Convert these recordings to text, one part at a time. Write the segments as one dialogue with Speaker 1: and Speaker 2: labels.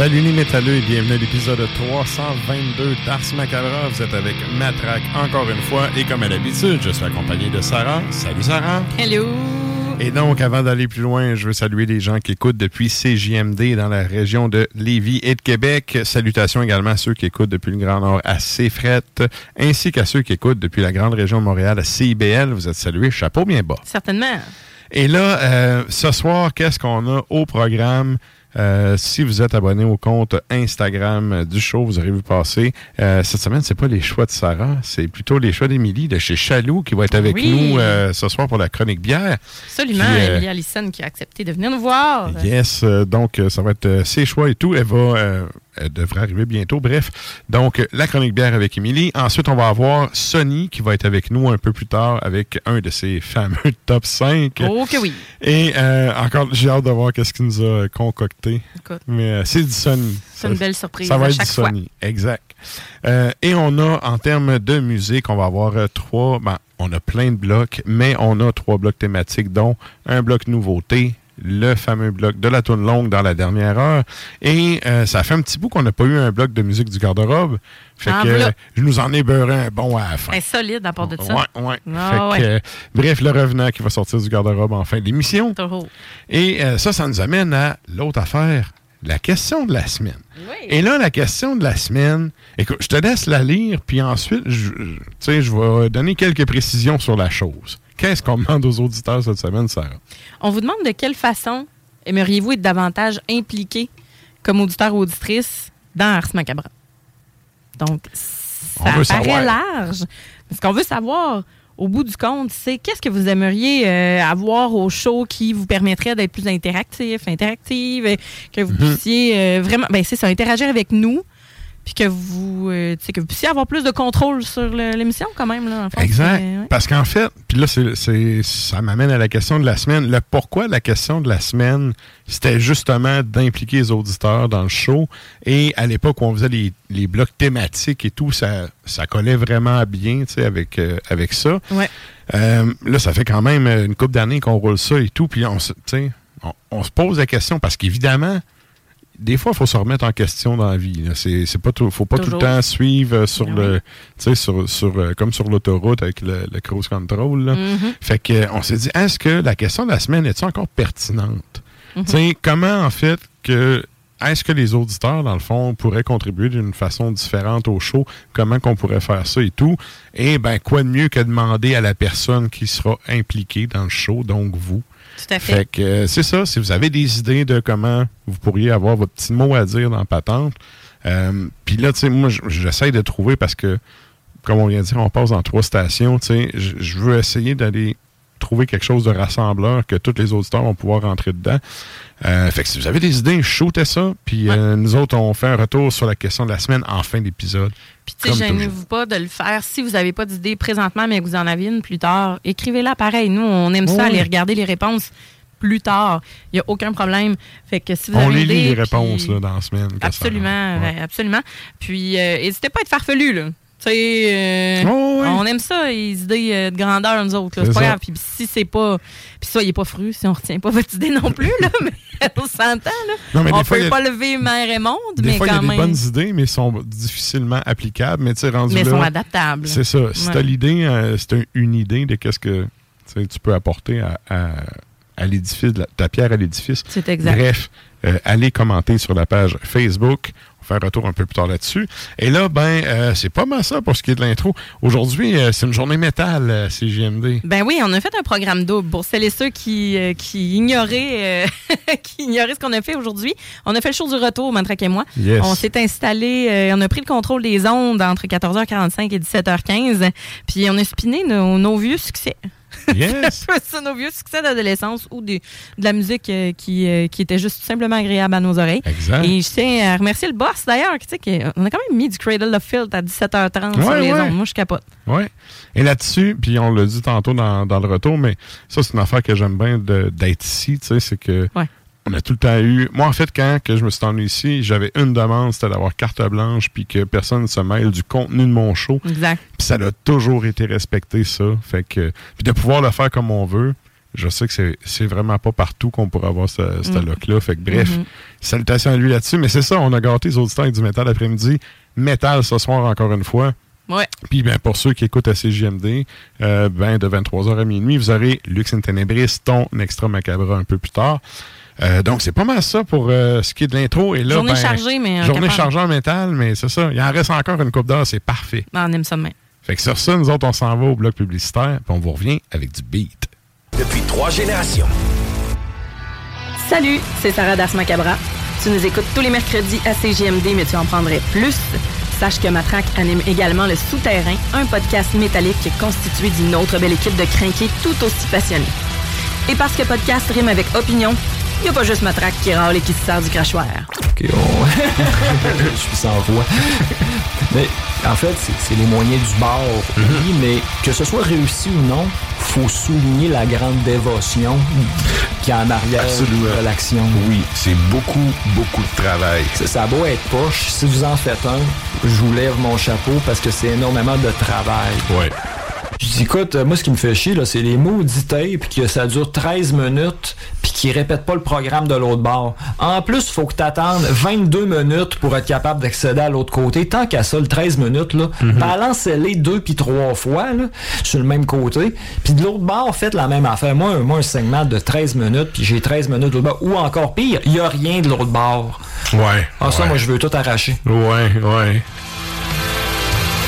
Speaker 1: Salut les métalleux et bienvenue à l'épisode 322 d'Ars Macabra. Vous êtes avec Matraque encore une fois et comme à l'habitude, je suis accompagné de Sarah. Salut Sarah.
Speaker 2: Hello!
Speaker 1: Et donc, avant d'aller plus loin, je veux saluer les gens qui écoutent depuis CJMD dans la région de Lévis et de Québec. Salutations également à ceux qui écoutent depuis le Grand Nord à CFRET, ainsi qu'à ceux qui écoutent depuis la grande région de Montréal à CIBL. Vous êtes salués, chapeau bien bas.
Speaker 2: Certainement.
Speaker 1: Et là, euh, ce soir, qu'est-ce qu'on a au programme? Euh, si vous êtes abonné au compte Instagram du show, vous aurez vu passer. Euh, cette semaine, c'est pas les choix de Sarah, c'est plutôt les choix d'Émilie de chez Chaloux qui va être avec
Speaker 2: Oui.
Speaker 1: nous euh, ce soir pour la chronique bière.
Speaker 2: Absolument. Emilie Allison qui a accepté de venir nous voir.
Speaker 1: Yes, donc ça va être ses choix et tout. Elle va, elle devrait arriver bientôt. Bref, donc euh, la chronique bière avec Émilie. Ensuite, on va avoir Sonny qui va être avec nous un peu plus tard avec un de ses fameux top 5.
Speaker 2: Oh que oui.
Speaker 1: Et euh, encore, j'ai hâte de voir qu'est-ce qu'il nous a concocté.
Speaker 2: Écoute.
Speaker 1: Mais euh, c'est du Sony.
Speaker 2: C'est une belle surprise
Speaker 1: Ça va
Speaker 2: à
Speaker 1: être
Speaker 2: chaque
Speaker 1: du
Speaker 2: fois.
Speaker 1: Sony, exact. Euh, et on a, en termes de musique, on va avoir euh, trois... Ben, on a plein de blocs, mais on a trois blocs thématiques, dont un bloc nouveauté, le fameux bloc de la tourne longue dans la dernière heure. Et euh, ça fait un petit bout qu'on n'a pas eu un bloc de musique du garde-robe. Fait
Speaker 2: Ah,
Speaker 1: que
Speaker 2: voilà.
Speaker 1: je nous en ai beurré un bon à la fin.
Speaker 2: Est solide à part de ça.
Speaker 1: Ouais, ouais.
Speaker 2: Ah,
Speaker 1: Fait que,
Speaker 2: ouais.
Speaker 1: euh, bref, le revenant qui va sortir du garde-robe en fin d'émission. Et euh, ça, ça nous amène à l'autre affaire, la question de la semaine. Et là, la question de la semaine, écoute, je te laisse la lire, puis ensuite, je, je- tu sais, je vais donner quelques précisions sur la chose. Qu'est-ce qu'on demande aux auditeurs cette semaine, Sarah?
Speaker 2: On vous demande de quelle façon aimeriez-vous être davantage impliqué comme auditeur ou auditrice dans Ars Macabra? Donc,
Speaker 1: On
Speaker 2: ça paraît
Speaker 1: savoir.
Speaker 2: large. Ce qu'on veut savoir, au bout du compte, c'est qu'est-ce que vous aimeriez euh, avoir au show qui vous permettrait d'être plus interactif, interactive, et que vous
Speaker 1: Mhm.
Speaker 2: puissiez euh, vraiment, ben c'est ça, interagir avec nous. Puis que vous, euh, que vous puissiez avoir plus de contrôle sur l'émission quand même. Là, en fait.
Speaker 1: Exact.
Speaker 2: Ouais.
Speaker 1: Parce qu'en fait, puis là, c'est, ça m'amène à la question de la semaine. Le pourquoi la question de la semaine, c'était justement d'impliquer les auditeurs dans le show. Et à l'époque où on faisait les, les blocs thématiques et tout, ça, ça collait vraiment bien avec, euh, avec ça.
Speaker 2: Ouais.
Speaker 1: Euh, là, ça fait quand même une couple d'années qu'on roule ça et tout. Puis on, on, on se pose la question parce qu'évidemment, des fois, il faut se remettre en question dans la vie. C'est, pas tout, faut pas
Speaker 2: Toujours.
Speaker 1: tout le temps suivre euh, sur
Speaker 2: Ben
Speaker 1: le, tu sais, sur, sur, euh, comme sur l'autoroute avec le, le cruise control. là.
Speaker 2: Mhm.
Speaker 1: Fait que, on s'est dit, est-ce que la question de la semaine est encore pertinente? Tu sais, comment en fait que est-ce que les auditeurs, dans le fond, pourraient contribuer d'une façon différente au show? Comment qu'on pourrait faire ça et tout? Et ben, quoi de mieux que demander à la personne qui sera impliquée dans le show, donc vous?
Speaker 2: Tout à fait.
Speaker 1: Fait que euh, c'est ça, si vous avez des idées de comment vous pourriez avoir votre petit mot à dire dans patente. euh, Puis là, tu sais, moi, j'essaie de trouver parce que, comme on vient de dire, on passe dans trois stations, tu sais, je veux essayer d'aller trouver quelque chose de rassembleur que tous les auditeurs vont pouvoir rentrer dedans. Euh, fait que si vous avez des idées, shootez ça. Puis euh, nous autres, on fait un retour sur la question de la semaine en fin d'épisode.
Speaker 2: Puis, tu sais, gênez-vous pas de le faire. Si vous n'avez pas d'idée présentement, mais que vous en avez une plus tard, écrivez-la pareil. Nous, on aime ça, aller regarder les réponses plus tard. Il n'y a aucun problème. Fait que si vous
Speaker 1: On
Speaker 2: avez
Speaker 1: les
Speaker 2: une
Speaker 1: lit les
Speaker 2: puis-
Speaker 1: réponses là, dans la semaine.
Speaker 2: Absolument,
Speaker 1: ouais,
Speaker 2: absolument. Puis, euh, n'hésitez pas à être farfelu, là. Euh,
Speaker 1: Oh,
Speaker 2: on aime ça, les idées euh, de grandeur, nous autres.
Speaker 1: C'est
Speaker 2: pas
Speaker 1: ça.
Speaker 2: grave. Puis si c'est pas... Puis soyez pas fru si on retient pas votre idée non plus, là. mais on s'entend, là.
Speaker 1: Non,
Speaker 2: on
Speaker 1: fois,
Speaker 2: peut
Speaker 1: a-
Speaker 2: pas lever mère et monde,
Speaker 1: Des
Speaker 2: mais
Speaker 1: fois, y a des bonnes idées, mais sont difficilement applicables. Mais tu rendu
Speaker 2: mais
Speaker 1: là,
Speaker 2: sont adaptables.
Speaker 1: c'est ça. Si
Speaker 2: Ouais.
Speaker 1: t'as l'idée, euh, c'est un- une idée de qu'est-ce que tu peux apporter à, à- à l'édifice, ta pierre à l'édifice.
Speaker 2: C'est exact.
Speaker 1: Bref, euh, allez commenter sur la page Facebook. On va faire un retour un peu plus tard là-dessus. Et là, ben, euh, c'est pas mal ça pour ce qui est de l'intro. Aujourd'hui, euh, c'est une journée métal, euh, CGMD.
Speaker 2: Ben oui, on a fait un programme double pour celles et ceux qui, euh, qui ignoraient, qui ignoraient ce qu'on a fait aujourd'hui. On a fait le show du retour, Mantraque et moi.
Speaker 1: Yes.
Speaker 2: On s'est installé, on a pris le contrôle des ondes entre 14h45 et 17h15, puis on a spiné nos, nos vieux succès.
Speaker 1: Yes.
Speaker 2: ça, nos vieux succès d'adolescence ou des- de la musique euh, qui, euh, qui était juste simplement agréable à nos oreilles.
Speaker 1: Exact.
Speaker 2: Et je tiens à remercier le boss d'ailleurs, qui, tu sais, qu'on a quand même mis du Cradle of Filth à 17h30 sur
Speaker 1: Ouais,
Speaker 2: les
Speaker 1: ouais.
Speaker 2: ondes. Moi, je capote.
Speaker 1: Oui. Et là-dessus, puis on l'a dit tantôt dans, dans le retour, mais ça, c'est une affaire que j'aime bien de- d'être ici, tu sais, c'est que
Speaker 2: Ouais.
Speaker 1: On a tout le temps eu. Moi, en fait, quand que je me suis ennuyé ici, j'avais une demande, c'était d'avoir carte blanche, puis que personne ne se mêle du contenu de mon show.
Speaker 2: Exact.
Speaker 1: Puis ça a toujours été respecté, ça. Fait que, puis de pouvoir le faire comme on veut, je sais que c'est- vraiment pas partout qu'on pourrait avoir ce, ce
Speaker 2: Mm.
Speaker 1: look-là. Fait que bref,
Speaker 2: Mhm.
Speaker 1: salutations à lui là-dessus. Mais c'est ça, on a gâté les auditeurs avec du métal après-midi. Métal ce soir encore une fois.
Speaker 2: Ouais.
Speaker 1: Puis ben, pour ceux qui écoutent à CJMD, euh, ben, de 23h à minuit, vous aurez Lux in Tenebris, ton extra macabre un peu plus tard. Euh, donc c'est pas mal ça pour euh, ce qui est de l'intro. Et là,
Speaker 2: Journée
Speaker 1: ben,
Speaker 2: chargée, mais. euh,
Speaker 1: Journée
Speaker 2: capable.
Speaker 1: chargée en métal, mais c'est ça. Il en reste encore une coupe d'heure, c'est parfait.
Speaker 2: Ah, on aime ça demain.
Speaker 1: Fait que sur ça, nous autres, on s'en va au bloc publicitaire, puis on vous revient avec du beat.
Speaker 3: Depuis trois générations.
Speaker 2: Salut, c'est Sarah Das Macabra. Tu nous écoutes tous les mercredis à CGMD, mais tu en prendrais plus. Sache que Matraque anime également Le Souterrain, un podcast métallique constitué d'une autre belle équipe de crinqués tout aussi passionnés. Et parce que podcast rime avec opinion, il n'y a pas juste Matraque qui râle et qui se sert du crachoir.
Speaker 4: Ok, on- je suis sans voix. mais en fait, c'est les moyens du bord, oui, mais que ce soit réussi ou non, faut souligner la grande dévotion qui est en arrière
Speaker 5: Absolument.
Speaker 4: de l'action.
Speaker 5: Oui, c'est beaucoup, beaucoup de travail.
Speaker 4: Ça, ça a beau être poche, si vous en faites un, je vous lève mon chapeau parce que c'est énormément de travail.
Speaker 1: Ouais.
Speaker 4: Je dis, écoute, euh, moi, ce qui me fait chier, là, c'est les maudits tapes, que ça dure 13 minutes, puis qu'ils répètent pas le programme de l'autre bord. En plus, il faut que tu attendes 22 minutes pour être capable d'accéder à l'autre côté. Tant qu'à ça, le 13 minutes, là, balancez-les deux puis trois fois, là, sur le même côté. Puis de l'autre bord, faites la même affaire. Moi, un- moi un segment de 13 minutes, puis j'ai 13 minutes de l'autre bord. Ou encore pire, il y a rien de l'autre bord.
Speaker 1: Ouais.
Speaker 4: Ah, ça,
Speaker 1: ouais.
Speaker 4: moi, je veux tout arracher.
Speaker 1: Ouais, ouais.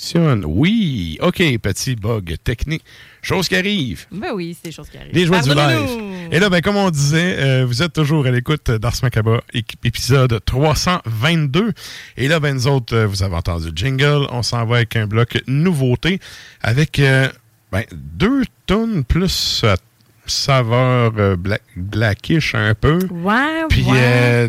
Speaker 1: Fonctionne. Oui. OK, petit bug technique. Chose qui arrive.
Speaker 6: Ben oui, c'est des choses qui arrivent.
Speaker 1: Les joies du live. Et là, ben, comme on disait, euh, vous êtes toujours à l'écoute d'Ars Macaba, épisode 322. Et là, ben, nous autres, euh, vous avez entendu le jingle. On s'en va avec un bloc nouveauté avec euh, ben, deux tonnes plus saveur euh, black- blackish un peu.
Speaker 6: Ouais,
Speaker 1: Puis
Speaker 6: ouais.
Speaker 1: euh,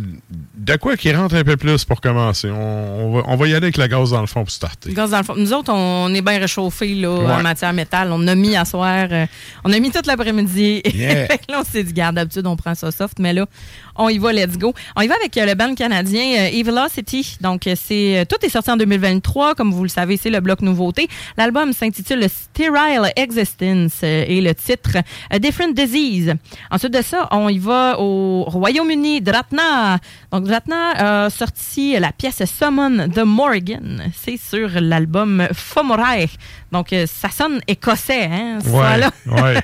Speaker 1: de quoi qui rentre un peu plus pour commencer? On, on va, on va y aller avec la gaz dans le fond pour starter.
Speaker 6: Gaz dans le fond. Nous autres, on est bien réchauffés là,
Speaker 1: Ouais.
Speaker 6: en matière métal. On a mis à soir, euh, on a mis toute l'après-midi.
Speaker 1: Yeah.
Speaker 6: Là, on s'est dit, garde, d'habitude, on prend ça soft, mais là, on y va, let's go. On y va avec euh, le band canadien euh, Evilocity. Donc, euh, c'est tout est sorti en 2023. Comme vous le savez, c'est le bloc nouveauté. L'album s'intitule Sterile Existence et le titre A Different Disease. Ensuite de ça, on y va au Royaume-Uni, Dratna. Donc, Dratna a sorti la pièce Summon the Morgan. C'est sur l'album Fomorai. Donc, euh, ça sonne écossais, hein, ce son-là.
Speaker 1: ouais.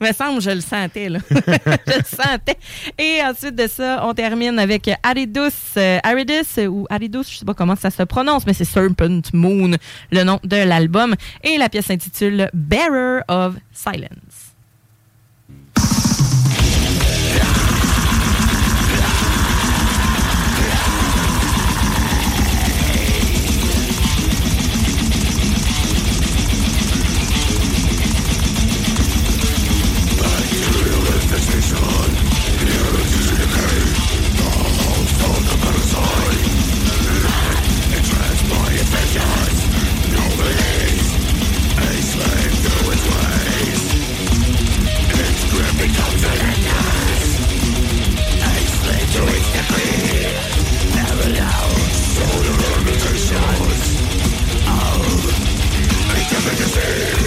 Speaker 6: me semble, je le sentais, là. je le sentais. Et ensuite de ça, on termine avec Aridus, euh, Aridus ou Aridus, je sais pas comment ça se prononce, mais c'est Serpent Moon, le nom de l'album. Et la pièce s'intitule Bearer of Silence.
Speaker 1: everything you see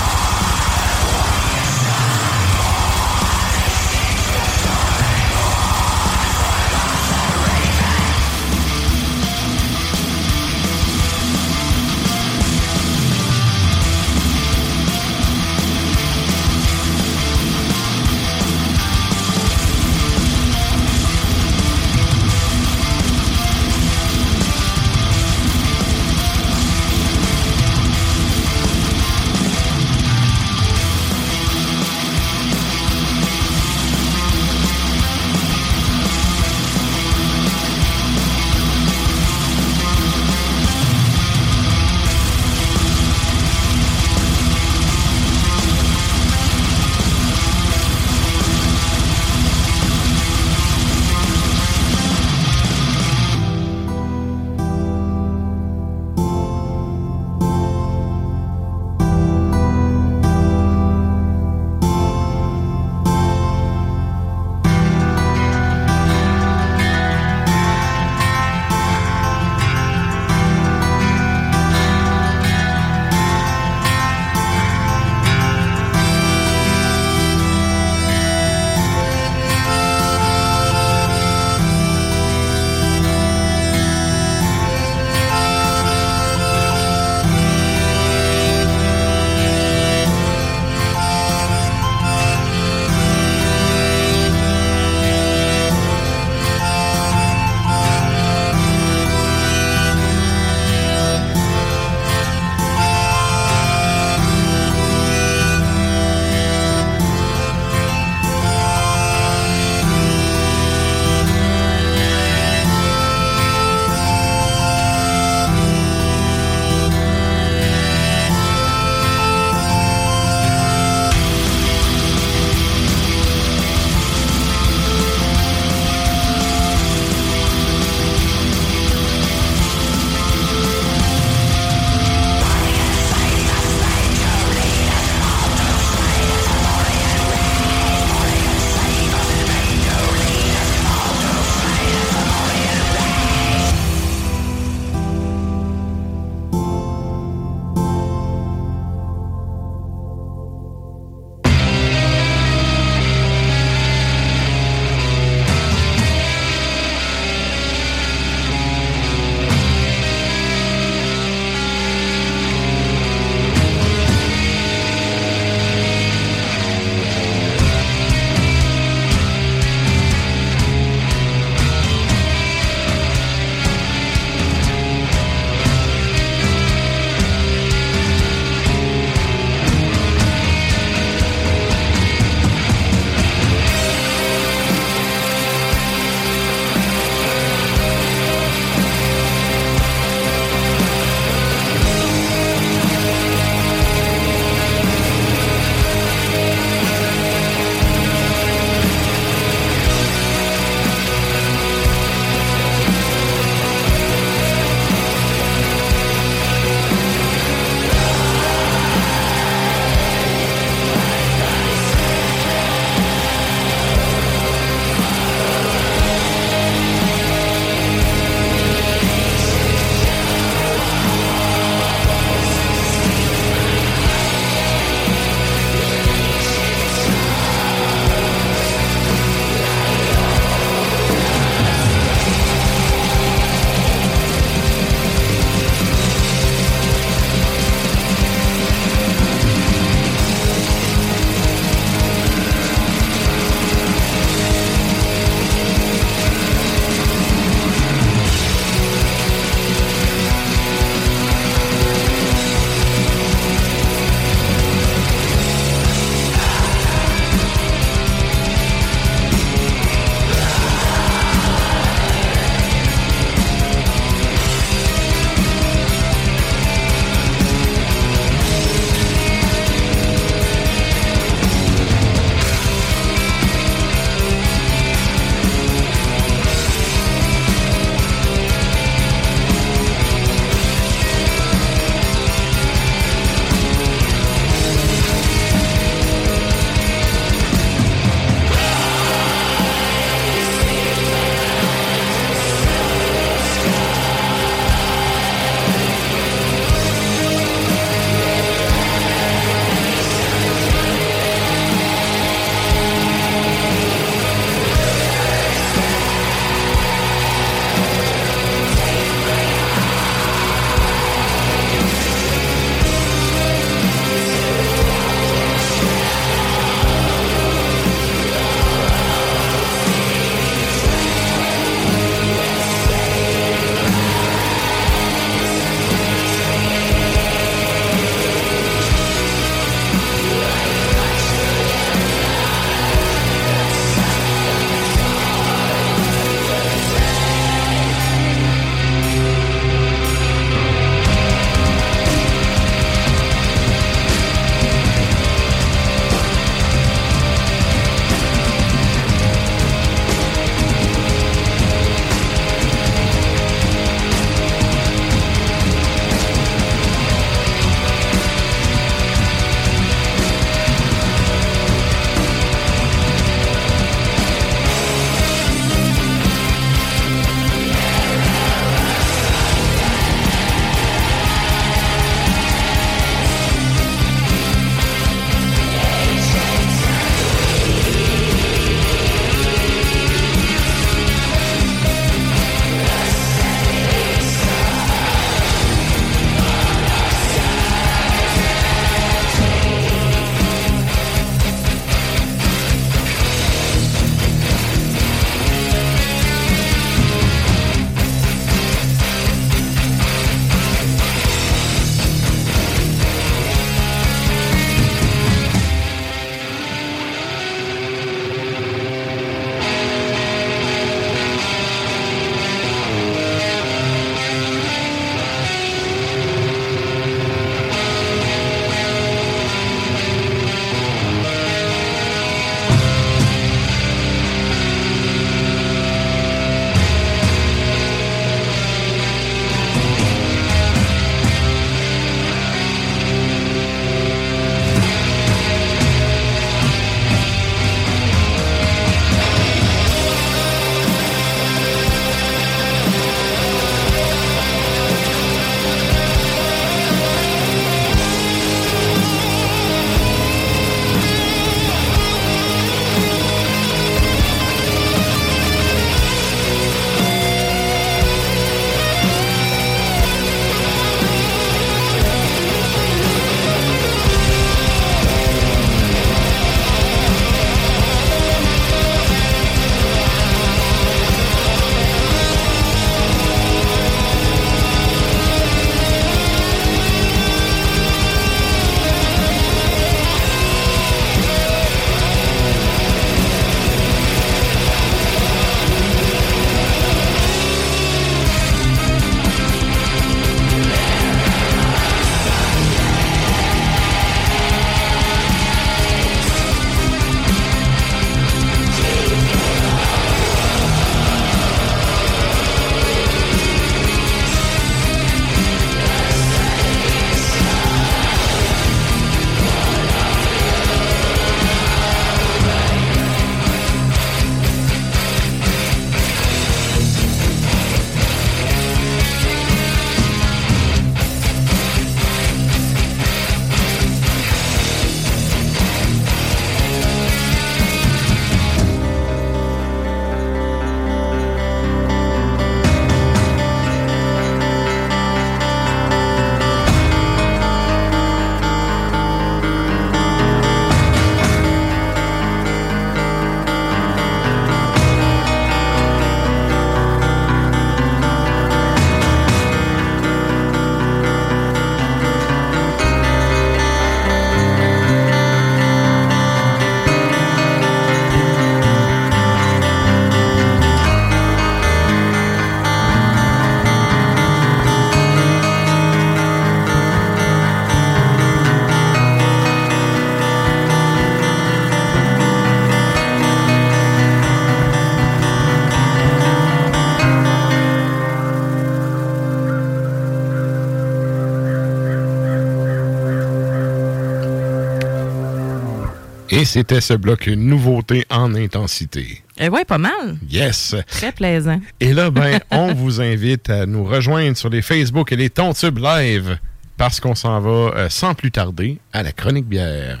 Speaker 1: Et c'était ce bloc nouveauté en intensité.
Speaker 6: Eh ouais, pas mal.
Speaker 1: Yes.
Speaker 6: Très plaisant.
Speaker 1: Et là, ben, on vous invite à nous rejoindre sur les Facebook et les Tontubes Live parce qu'on s'en va euh, sans plus tarder à la chronique bière.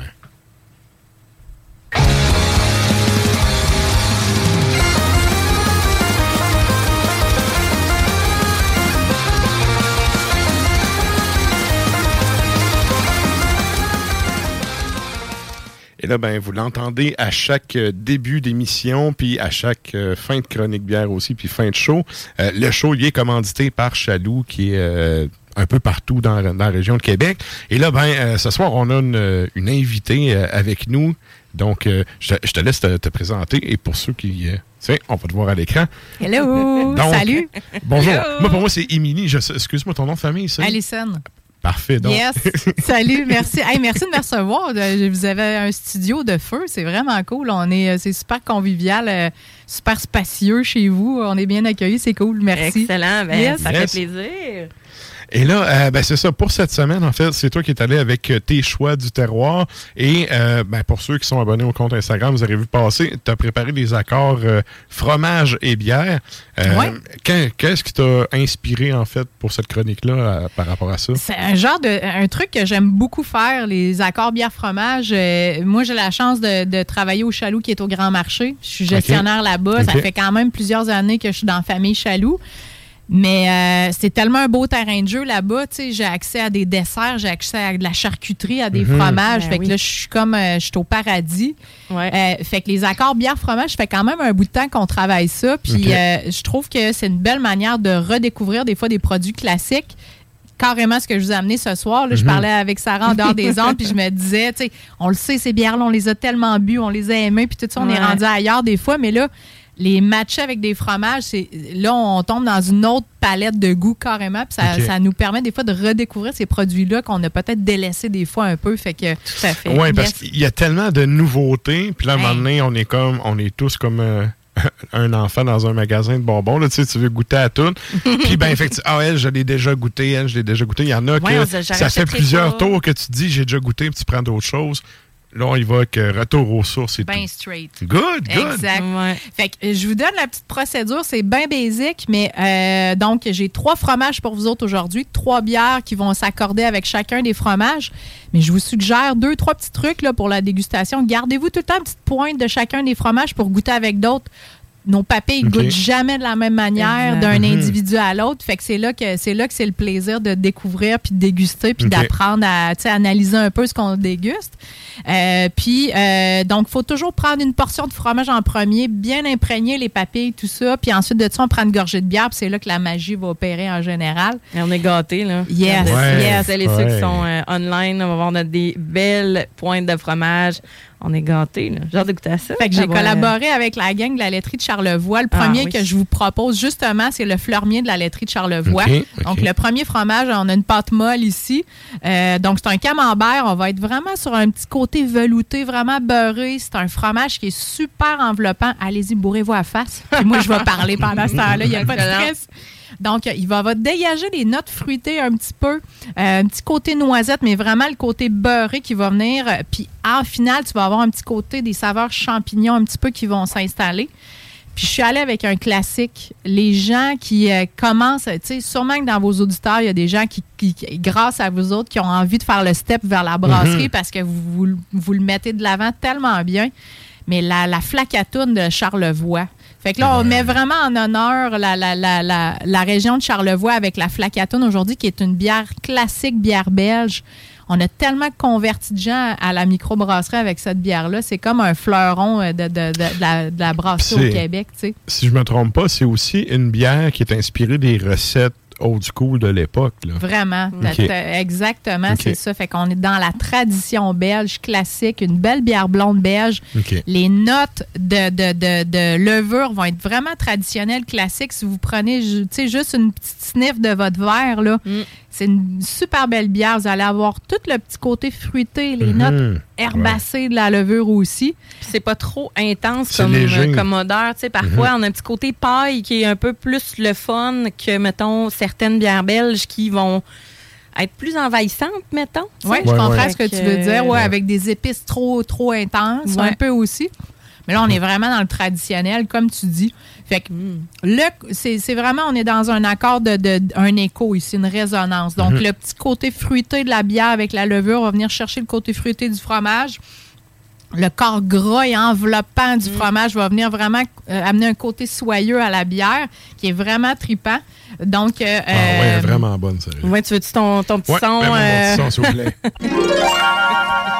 Speaker 1: Là, ben, vous l'entendez à chaque euh, début d'émission, puis à chaque euh, fin de chronique bière aussi, puis fin de show. Euh, le show, il est commandité par Chaloux, qui est un peu partout dans, la région de Québec. Et là, ben, ce soir, on a une, invitée avec nous. Donc, je, te laisse te, présenter. Et pour ceux qui... Tiens, on va te voir à l'écran.
Speaker 7: Hello! Salut!
Speaker 1: Bonjour. Moi, pour moi, c'est Émilie. Excuse-moi ton nom de famille, ça?
Speaker 7: Alison.
Speaker 1: Parfait. Donc.
Speaker 7: Yes. Salut, merci. merci de me recevoir. Vous avez un studio de feu, c'est vraiment cool. On est, euh, c'est super convivial, euh, super spacieux chez vous. On est bien accueillis, c'est cool. Merci.
Speaker 6: Excellent. Ben, Ça fait plaisir.
Speaker 1: Et là, euh, ben, c'est ça. Pour cette semaine, en fait, c'est toi qui es allé avec euh, tes choix du terroir. Et euh, ben, pour ceux qui sont abonnés au compte Instagram, vous avez vu passer, tu as préparé des accords fromage et bière. Qu'est-ce qui t'a inspiré, en fait, pour cette chronique-là par rapport à ça?
Speaker 7: C'est un genre de un truc que j'aime beaucoup faire, les accords bière-fromage. moi, j'ai la chance de, travailler au Chaloux qui est au Grand Marché. Je suis gestionnaire là-bas. Ça fait quand même plusieurs années que je suis dans la famille Chaloux. Mais euh, c'est tellement un beau terrain de jeu là-bas. J'ai accès à des desserts, j'ai accès à de la charcuterie, à des mhm. fromages. Ben fait que là, je suis comme euh, je suis au paradis. Euh, fait que les accords bière-fromage, ça fait quand même un bout de temps qu'on travaille ça. Puis je trouve que c'est une belle manière de redécouvrir des fois des produits classiques carrément ce que je vous ai amené ce soir. Je mhm. parlais avec Sarah en dehors des ondes, puis je me disais, tu sais, on le sait, ces bières-là, on les a tellement bu, on les a aimées, puis tout ça, on est rendu ailleurs des fois, mais là, les matchs avec des fromages, c'est là, on tombe dans une autre palette de goût carrément. Puis ça, nous permet des fois de redécouvrir ces produits-là qu'on a peut-être délaissés des fois un peu. Fait que,
Speaker 1: tout à fait. Oui, parce qu'il y a tellement de nouveautés. Puis là, à un moment donné, on est comme, on est tous comme. Euh, un enfant dans un magasin de bonbons. Là, tu, sais, tu veux goûter à tout. Puis, ben, effectivement, ah, elle, je l'ai déjà goûté, elle, je l'ai déjà goûté. Il y en a que ça fait plusieurs tours que tu dis j'ai déjà goûté, puis tu prends d'autres choses. Là, on y va avec retour aux sources et
Speaker 7: ben straight.
Speaker 1: Good, good.
Speaker 7: Exact. Fait que je vous donne la petite procédure. C'est bien basique, mais euh, donc, j'ai trois fromages pour vous autres aujourd'hui. Trois bières qui vont s'accorder avec chacun des fromages. Mais je vous suggère deux, trois petits trucs là, pour la dégustation. Gardez-vous tout le temps une petite pointe de chacun des fromages pour goûter avec d'autres nos papilles ne goûtent jamais de la même manière d'un mhm. individu à l'autre. Fait que c'est là que c'est là que c'est le plaisir de découvrir puis de déguster puis d'apprendre à analyser un peu ce qu'on déguste. Euh, puis euh, donc faut toujours prendre une portion de fromage en premier, bien imprégner les papilles, tout ça, puis ensuite de ça on prend une gorgée de bière, puis c'est là que la magie va opérer en général.
Speaker 6: Et on est gâtés là.
Speaker 7: Yes, yes.
Speaker 6: Celles et ceux qui sont euh, online, on va avoir des belles pointes de fromage on est gâtés. J'ai hâte d'écouter ça.
Speaker 7: Fait que j'ai collaboré avec la gang de la laiterie de Charlevoix. Le ah, premier que je vous propose, justement, c'est le fleurmier de la laiterie de Charlevoix. Donc, le premier fromage, on a une pâte molle ici. Euh, donc, c'est un camembert. On va être vraiment sur un petit côté velouté, vraiment beurré. C'est un fromage qui est super enveloppant. Allez-y, bourrez-vous à face. moi, je vais parler pendant ce temps-là. Il n'y a pas de stress. Donc, il va, va dégager les notes fruitées un petit peu, euh, un petit côté noisette, mais vraiment le côté beurré qui va venir. Puis, en finale, tu vas avoir un petit côté des saveurs champignons un petit peu qui vont s'installer. Puis je suis allée avec un classique. Les gens qui euh, commencent, tu sais, sûrement que dans vos auditeurs, il y a des gens qui, grâce à vous autres, qui ont envie de faire le step vers la brasserie mhm. parce que vous, vous, le mettez de l'avant tellement bien. Mais la, la flacatoune de Charlevoix, fait que là, on met vraiment en honneur la, la, la, la, région de Charlevoix avec la Flacatoune aujourd'hui, qui est une bière classique, bière belge. On a tellement converti de gens à la microbrasserie avec cette bière-là. C'est comme un fleuron euh, de, de, de, la, brasserie au Québec. Tu sais.
Speaker 1: Si je me trompe pas, c'est aussi une bière qui est inspirée des recettes old school de l'époque.
Speaker 7: Vraiment. Exactement, c'est ça. Fait qu'on est dans la tradition belge classique, une belle bière blonde belge. Les notes de, de, levure vont être vraiment traditionnelles, classiques. Si vous prenez juste une petite sniff de votre verre, là, mm. C'est une super belle bière. Vous allez avoir tout le petit côté fruité, les mhm. notes herbacées de la levure aussi.
Speaker 6: C'est pas trop intense comme, euh, comme, odeur. parfois, mhm. on a un petit côté paille qui est un peu plus le fun que, mettons, certaines bières belges qui vont
Speaker 2: être plus envahissante, mettons.
Speaker 7: Oui, je comprends ce que tu veux dire. Ouais, avec des épices trop, trop intenses, un peu aussi. Mais là, on est vraiment dans le traditionnel, comme tu dis. Fait que le, c'est vraiment, on est dans un accord de, de un écho ici, une résonance. Donc, mhm. le petit côté fruité de la bière avec la levure va venir chercher le côté fruité du fromage. Le corps gras et enveloppant du mhm. fromage va venir vraiment euh, amener un côté soyeux à la bière qui est vraiment tripant. Donc, euh,
Speaker 1: ah ouais, euh, vraiment bonne, ça.
Speaker 2: Ouais, tu veux-tu ton, ton petit son?
Speaker 1: Mon petit son, s'il vous plaît.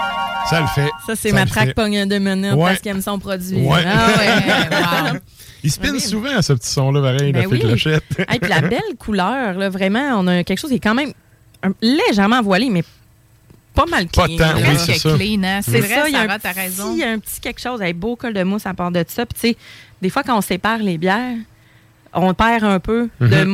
Speaker 1: Ça le fait.
Speaker 2: Ça, c'est ma traque pogne de minutes parce qu'elle aime son produit.
Speaker 1: Ouais. Ah ouais, Il spin ben souvent ce petit son-là, pareil, ben la oui. clochette.
Speaker 2: Et puis la belle couleur, là, vraiment, on a quelque chose qui est quand même légèrement voilé, mais pas mal
Speaker 1: clean. Pas tant, oui, c'est ça.
Speaker 7: Hein? C'est vrai, ça, il y, a un
Speaker 2: petit, il y a un petit quelque chose, avec beau col de mousse à part de ça. Puis tu sais, des fois, quand on sépare les bières, on perd un peu de mm-hmm.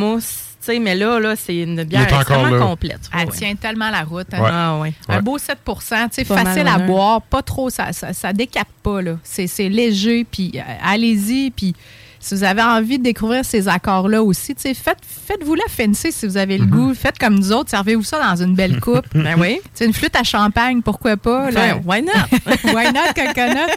Speaker 2: Mousse mais là, là c'est une bière extrêmement complète.
Speaker 7: Elle tient tellement la route. Hein. Ah, Un beau 7% facile à boire, pas trop, ça, ça, ça décape pas. C'est léger, puis euh, allez-y, puis si vous avez envie de découvrir ces accords-là aussi, faites, faites-vous la fancy si vous avez le mhm. goût. Faites comme nous autres, servez-vous ça dans une belle coupe.
Speaker 2: ben oui.
Speaker 7: C'est une flûte à champagne, pourquoi pas? Là?
Speaker 2: why not?
Speaker 7: why not, coconut?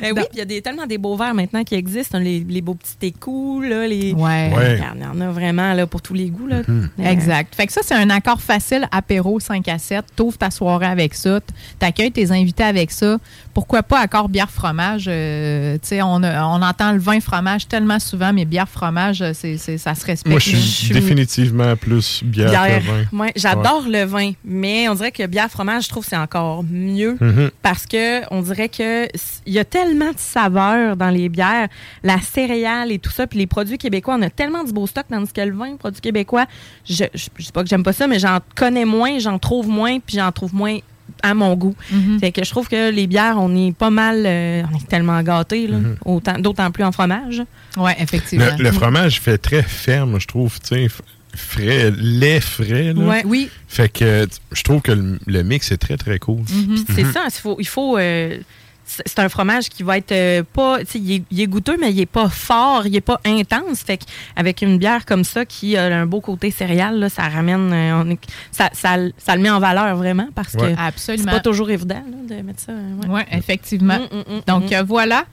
Speaker 2: ben oui, il y a des, tellement des beaux verres maintenant qui existent. Les, les beaux petits écous, là, les...
Speaker 7: Ouais.
Speaker 2: Il y en a vraiment là, pour tous les goûts. Là.
Speaker 7: Mhm. Exact. Fait que ça, c'est un accord facile, apéro 5 à 7. T'ouvres ta soirée avec ça. T'accueilles tes invités avec ça. Pourquoi pas accord bière-fromage? Euh, on, on entend le vin fromage fromage tellement souvent, mais bière fromage, c'est, ça se respecte.
Speaker 1: Moi, je suis définitivement plus bière, que vin.
Speaker 2: Ouais, j'adore le vin, mais on dirait que bière fromage, je trouve que c'est encore mieux mm-hmm. parce que on dirait que il y a tellement de saveurs dans les bières, la céréale et tout ça, puis les produits québécois, on a tellement du beau stock dans ce que le vin, produits québécois, je, je, je sais pas que j'aime pas ça, mais j'en connais moins, j'en trouve moins, puis j'en trouve moins à mon goût. Mhm. que je trouve que les bières, on est pas mal, euh, on est tellement gâtés, mhm. d'autant plus en fromage.
Speaker 7: Oui, effectivement.
Speaker 1: Le, fromage fait très ferme, je trouve, tu frais, lait frais.
Speaker 7: oui.
Speaker 1: Fait que je trouve que le, mix est très, très cool.
Speaker 2: Mhm. C'est ça, il faut, il faut euh, c'est un fromage qui va être euh, pas. Il est, il est, goûteux, mais il n'est pas fort, il n'est pas intense. Fait avec une bière comme ça qui a un beau côté céréal, là, ça ramène. Euh, ça, ça, ça, le met en valeur vraiment parce que c'est pas toujours évident de mettre ça.
Speaker 7: Oui, ouais, effectivement. Mm, mm, mm, donc euh, voilà.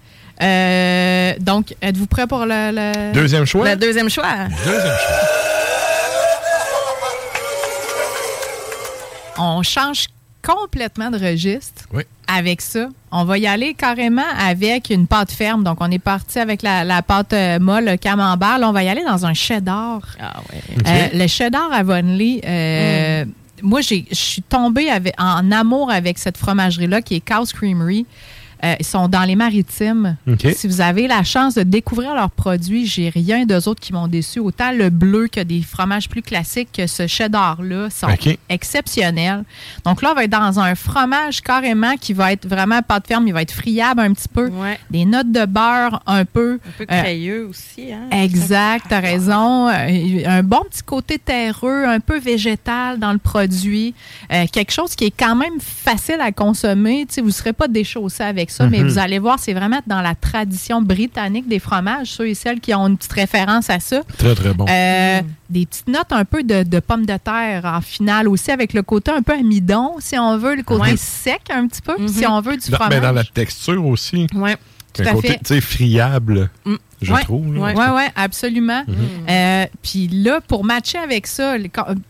Speaker 7: donc, êtes-vous prêt pour le,
Speaker 1: Deuxième choix?
Speaker 2: Le deuxième choix.
Speaker 1: Deuxième choix.
Speaker 7: On change complètement de registre.
Speaker 1: Oui
Speaker 7: avec ça. On va y aller carrément avec une pâte ferme. Donc, on est parti avec la, pâte euh, molle, le camembert. Là, on va y aller dans un cheddar.
Speaker 2: Ah ouais.
Speaker 7: Euh, le cheddar Avonlea, euh, mm. moi, je suis tombée en amour avec cette fromagerie-là qui est Cow's Creamery. Euh, ils sont dans les maritimes. Si vous avez la chance de découvrir leurs produits, j'ai rien d'eux autres qui m'ont déçu. Autant le bleu que des fromages plus classiques que ce cheddar-là sont exceptionnels. Donc là, on va être dans un fromage carrément qui va être vraiment pâte ferme. Il va être friable un petit peu. Des notes de beurre un peu.
Speaker 2: Un peu crayeux aussi. Hein?
Speaker 7: Exact, tu as raison. Euh, un bon petit côté terreux, un peu végétal dans le produit. Euh, quelque chose qui est quand même facile à consommer. vous ne serez pas déchaussé avec ça, mais mhm. vous allez voir, c'est vraiment dans la tradition britannique des fromages, ceux et celles qui ont une petite référence à ça.
Speaker 1: Très, très bon.
Speaker 7: Euh, des petites notes un peu de, pommes de terre en finale aussi, avec le côté un peu amidon, si on veut, le côté sec un petit peu, si mhm. on veut du fromage.
Speaker 1: Mais dans la texture aussi.
Speaker 7: Oui.
Speaker 1: Tout un côté, friable. Je trouve.
Speaker 7: Oui, ouais, absolument. Mhm. Euh, puis là, pour matcher avec ça,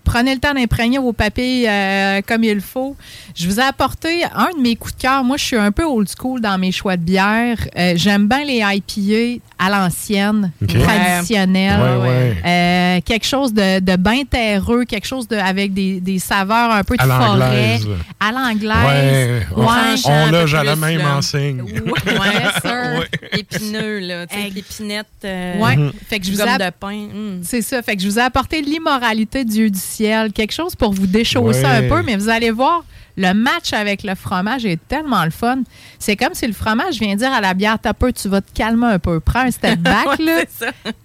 Speaker 7: prenez le temps d'imprégner vos papiers euh, comme il faut. Je vous ai apporté un de mes coups de cœur. Moi, je suis un peu old school dans mes choix de bière. Euh, j'aime bien les IPA à l'ancienne, traditionnelle. quelque chose de, de bien terreux, quelque chose de, avec des, des saveurs un peu de forêt. À l'anglaise.
Speaker 1: Ouais. On l'a, j'ai la même enseigne.
Speaker 2: Oui, sûr. Épineux, là.
Speaker 7: Euh, ouais. Mhm. Fait que je vous ai...
Speaker 2: de pain.
Speaker 7: Mm. C'est ça. Fait que je vous ai apporté l'immoralité Dieu du ciel. Quelque chose pour vous déchausser un peu, mais vous allez voir, le match avec le fromage est tellement le fun. C'est comme si le fromage vient dire à la bière, t'as peur, tu vas te calmer un peu. Prends un step back, là.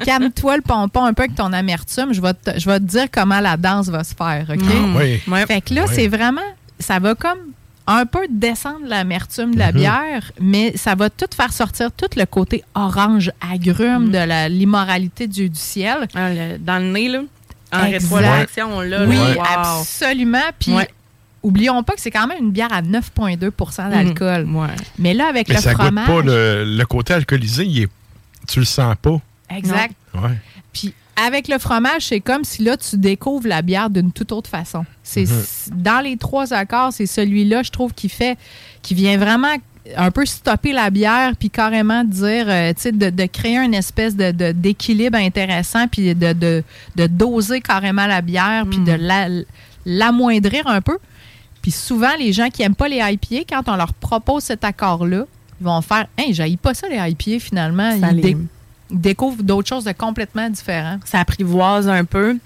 Speaker 7: Calme-toi le pompon un peu avec ton amertume. Je vais te, je vais te dire comment la danse va se faire, OK?
Speaker 1: Mm. Oui.
Speaker 7: Fait que là, c'est vraiment, ça va comme un peu descendre l'amertume de la mhm. bière, mais ça va tout faire sortir tout le côté orange agrume mhm. de l'immoralité du, du ciel.
Speaker 2: Ah, dans le nez, là. En rétroaction, là.
Speaker 7: Oui, absolument. Puis oublions pas que c'est quand même une bière à 9,2% d'alcool.
Speaker 2: Mhm.
Speaker 7: Mais là, avec
Speaker 1: Mais
Speaker 7: le
Speaker 1: ça
Speaker 7: fromage.
Speaker 1: goûte pas le, le côté alcoolisé, il est, tu le sens pas.
Speaker 7: Exact.
Speaker 1: Ouais.
Speaker 7: Avec le fromage, c'est comme si là, tu découvres la bière d'une toute autre façon. C'est
Speaker 1: Mhm.
Speaker 7: Dans les trois accords, c'est celui-là, je trouve, qui fait, qui vient vraiment un peu stopper la bière, puis carrément dire, euh, tu sais, de, de créer une espèce de, d'équilibre intéressant, puis de, de, de doser carrément la bière, puis de la- l'amoindrir un peu. Puis souvent, les gens qui n'aiment pas les IPA, quand on leur propose cet accord-là, ils vont faire Hey, j'aille pas ça, les IPA, finalement.
Speaker 2: Ça
Speaker 7: Ils
Speaker 2: les-
Speaker 7: dé- découvrent d'autres choses de complètement différentes.
Speaker 2: Ça apprivoise un peu.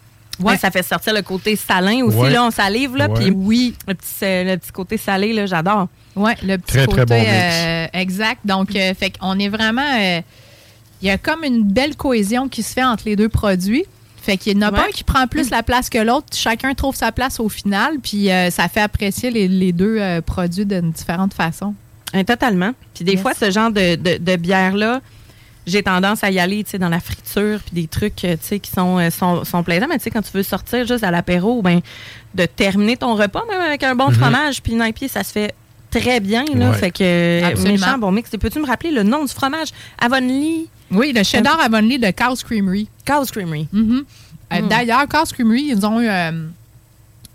Speaker 7: Ouais.
Speaker 2: Ouais, ça fait sortir le côté salin aussi.
Speaker 1: Ouais.
Speaker 2: Là, on salive, là. Puis
Speaker 7: Oui,
Speaker 2: le petit, euh, le petit côté salé, là, j'adore.
Speaker 7: ouais, le petit
Speaker 1: Très,
Speaker 7: côté
Speaker 1: très bon mix.
Speaker 7: euh, exact. Donc, euh, fait qu'on est vraiment. euh, Il y a comme une belle cohésion qui se fait entre les deux produits. Fait qu'il n'y en a pas un qui prend plus la place que l'autre. Chacun trouve sa place au final. Puis euh, ça fait apprécier les, les deux euh, produits d'une différente façon.
Speaker 2: Totalement. Puis des
Speaker 7: Yes.
Speaker 2: fois, ce genre de, de, de bière-là, j'ai tendance à y aller, tu sais, dans la friture, puis des trucs, euh, tu sais, qui sont, euh, sont, sont plaisants. Mais tu sais, quand tu veux sortir juste à l'apéro, ben, de terminer ton repas, même avec un bon fromage, puis une IPA, ça se fait très bien, là.
Speaker 1: Ouais.
Speaker 2: Fait que, euh,
Speaker 7: Absolument.
Speaker 2: méchant bon mix. Peux-tu me rappeler le nom du fromage? Avonlea
Speaker 7: Oui, le cheddar Avonlea de Cow's Creamery.
Speaker 2: Cow's Creamery.
Speaker 7: Mhm. Euh,
Speaker 2: Mm.
Speaker 7: D'ailleurs, Cow's Creamery, ils ont eu.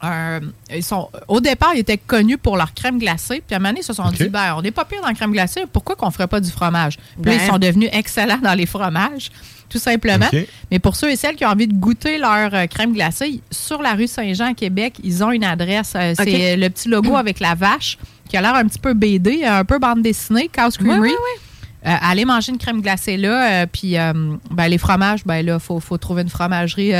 Speaker 7: Euh, un- ils sont, au départ, ils étaient connus pour leur crème glacée. Puis à un moment donné, ils se sont dit ben, on n'est pas pire dans la crème glacée, pourquoi qu'on ne ferait pas du fromage? Puis là,
Speaker 2: Ben.
Speaker 7: ils sont devenus excellents dans les fromages, tout simplement. Mais pour ceux et celles qui ont envie de goûter leur euh, crème glacée, sur la rue Saint-Jean à Québec, ils ont une adresse. euh. C'est le petit logo avec la vache qui a l'air un petit peu BD, un peu bande dessinée, Cow's Creamery. Euh, allez manger une crème glacée là, euh, puis euh, ben, les fromages, ben là, faut, faut trouver une fromagerie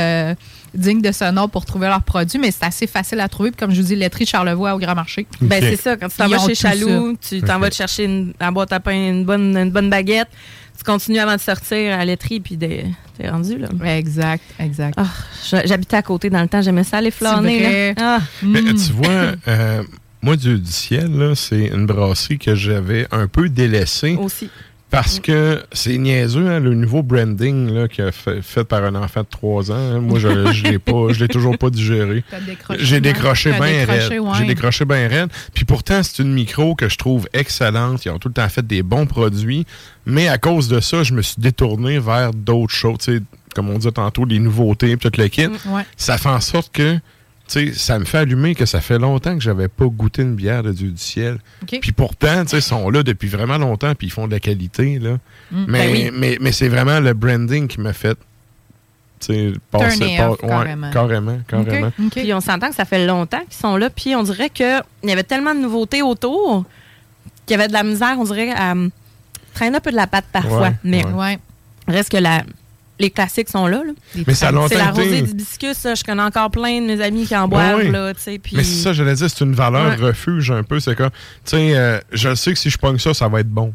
Speaker 7: euh, digne de ce nom pour trouver leurs produits, mais c'est assez facile à trouver. Puis comme je vous dis, laiterie Charlevoix au Grand Marché.
Speaker 2: Ben, c'est ça. Quand tu t'en vas chez Chaloux, tu t'en vas te chercher une, en boîte à pain une bonne, une bonne baguette. Tu continues avant de sortir à la laiterie, puis des- t'es rendu, là.
Speaker 7: Exact, exact.
Speaker 2: Ah, J'habitais à côté dans le temps, j'aimais ça aller flâner. Ah,
Speaker 1: Mais
Speaker 7: Mm.
Speaker 1: tu vois, euh, moi, Dieu du ciel, là, c'est une brasserie que j'avais un peu délaissée
Speaker 2: aussi.
Speaker 1: Parce que c'est niaiseux, hein, le nouveau branding là, qui a fait, fait par un enfant de 3 ans. hein. moi, je je l'ai toujours pas digéré. J'ai décroché bien raide.
Speaker 7: ouais.
Speaker 1: J'ai décroché bien raide. Puis pourtant, c'est une micro que je trouve excellente. Ils ont tout le temps fait des bons produits. Mais à cause de ça, je me suis détourné vers d'autres choses. Comme on dit tantôt, les nouveautés, tout le kit.
Speaker 7: Ouais.
Speaker 1: Ça fait en sorte que, sais, ça me fait allumer que ça fait longtemps que j'avais pas goûté une bière de Dieu du ciel. Puis pourtant, tu sais, ils sont là depuis vraiment longtemps, puis ils font de la qualité, là.
Speaker 7: Mm.
Speaker 1: Mais,
Speaker 2: Ben oui.
Speaker 1: mais, mais c'est vraiment le branding qui m'a fait, tu sais, passer...
Speaker 7: Turner
Speaker 1: pas-
Speaker 7: off, carrément.
Speaker 1: carrément, carrément.
Speaker 2: Puis on s'entend que ça fait longtemps qu'ils sont là, puis on dirait qu'il y avait tellement de nouveautés autour qu'il y avait de la misère, on dirait, à euh, traîner un peu de la patte parfois.
Speaker 1: Ouais,
Speaker 2: mais
Speaker 1: ouais.
Speaker 7: Ouais.
Speaker 2: reste que la, les classiques sont là. là.
Speaker 7: Les
Speaker 1: Mais ça a
Speaker 7: traditions.
Speaker 2: C'est la rosée d'hibiscus, ça, je connais encore plein de mes amis qui en boivent.
Speaker 1: oui.
Speaker 2: là, tu sais, puis-
Speaker 1: Mais c'est ça, j'allais dire, c'est une valeur
Speaker 2: Ouais.
Speaker 1: refuge un peu. C'est comme, tu sais, euh, je sais que si je pogne ça, ça va être bon.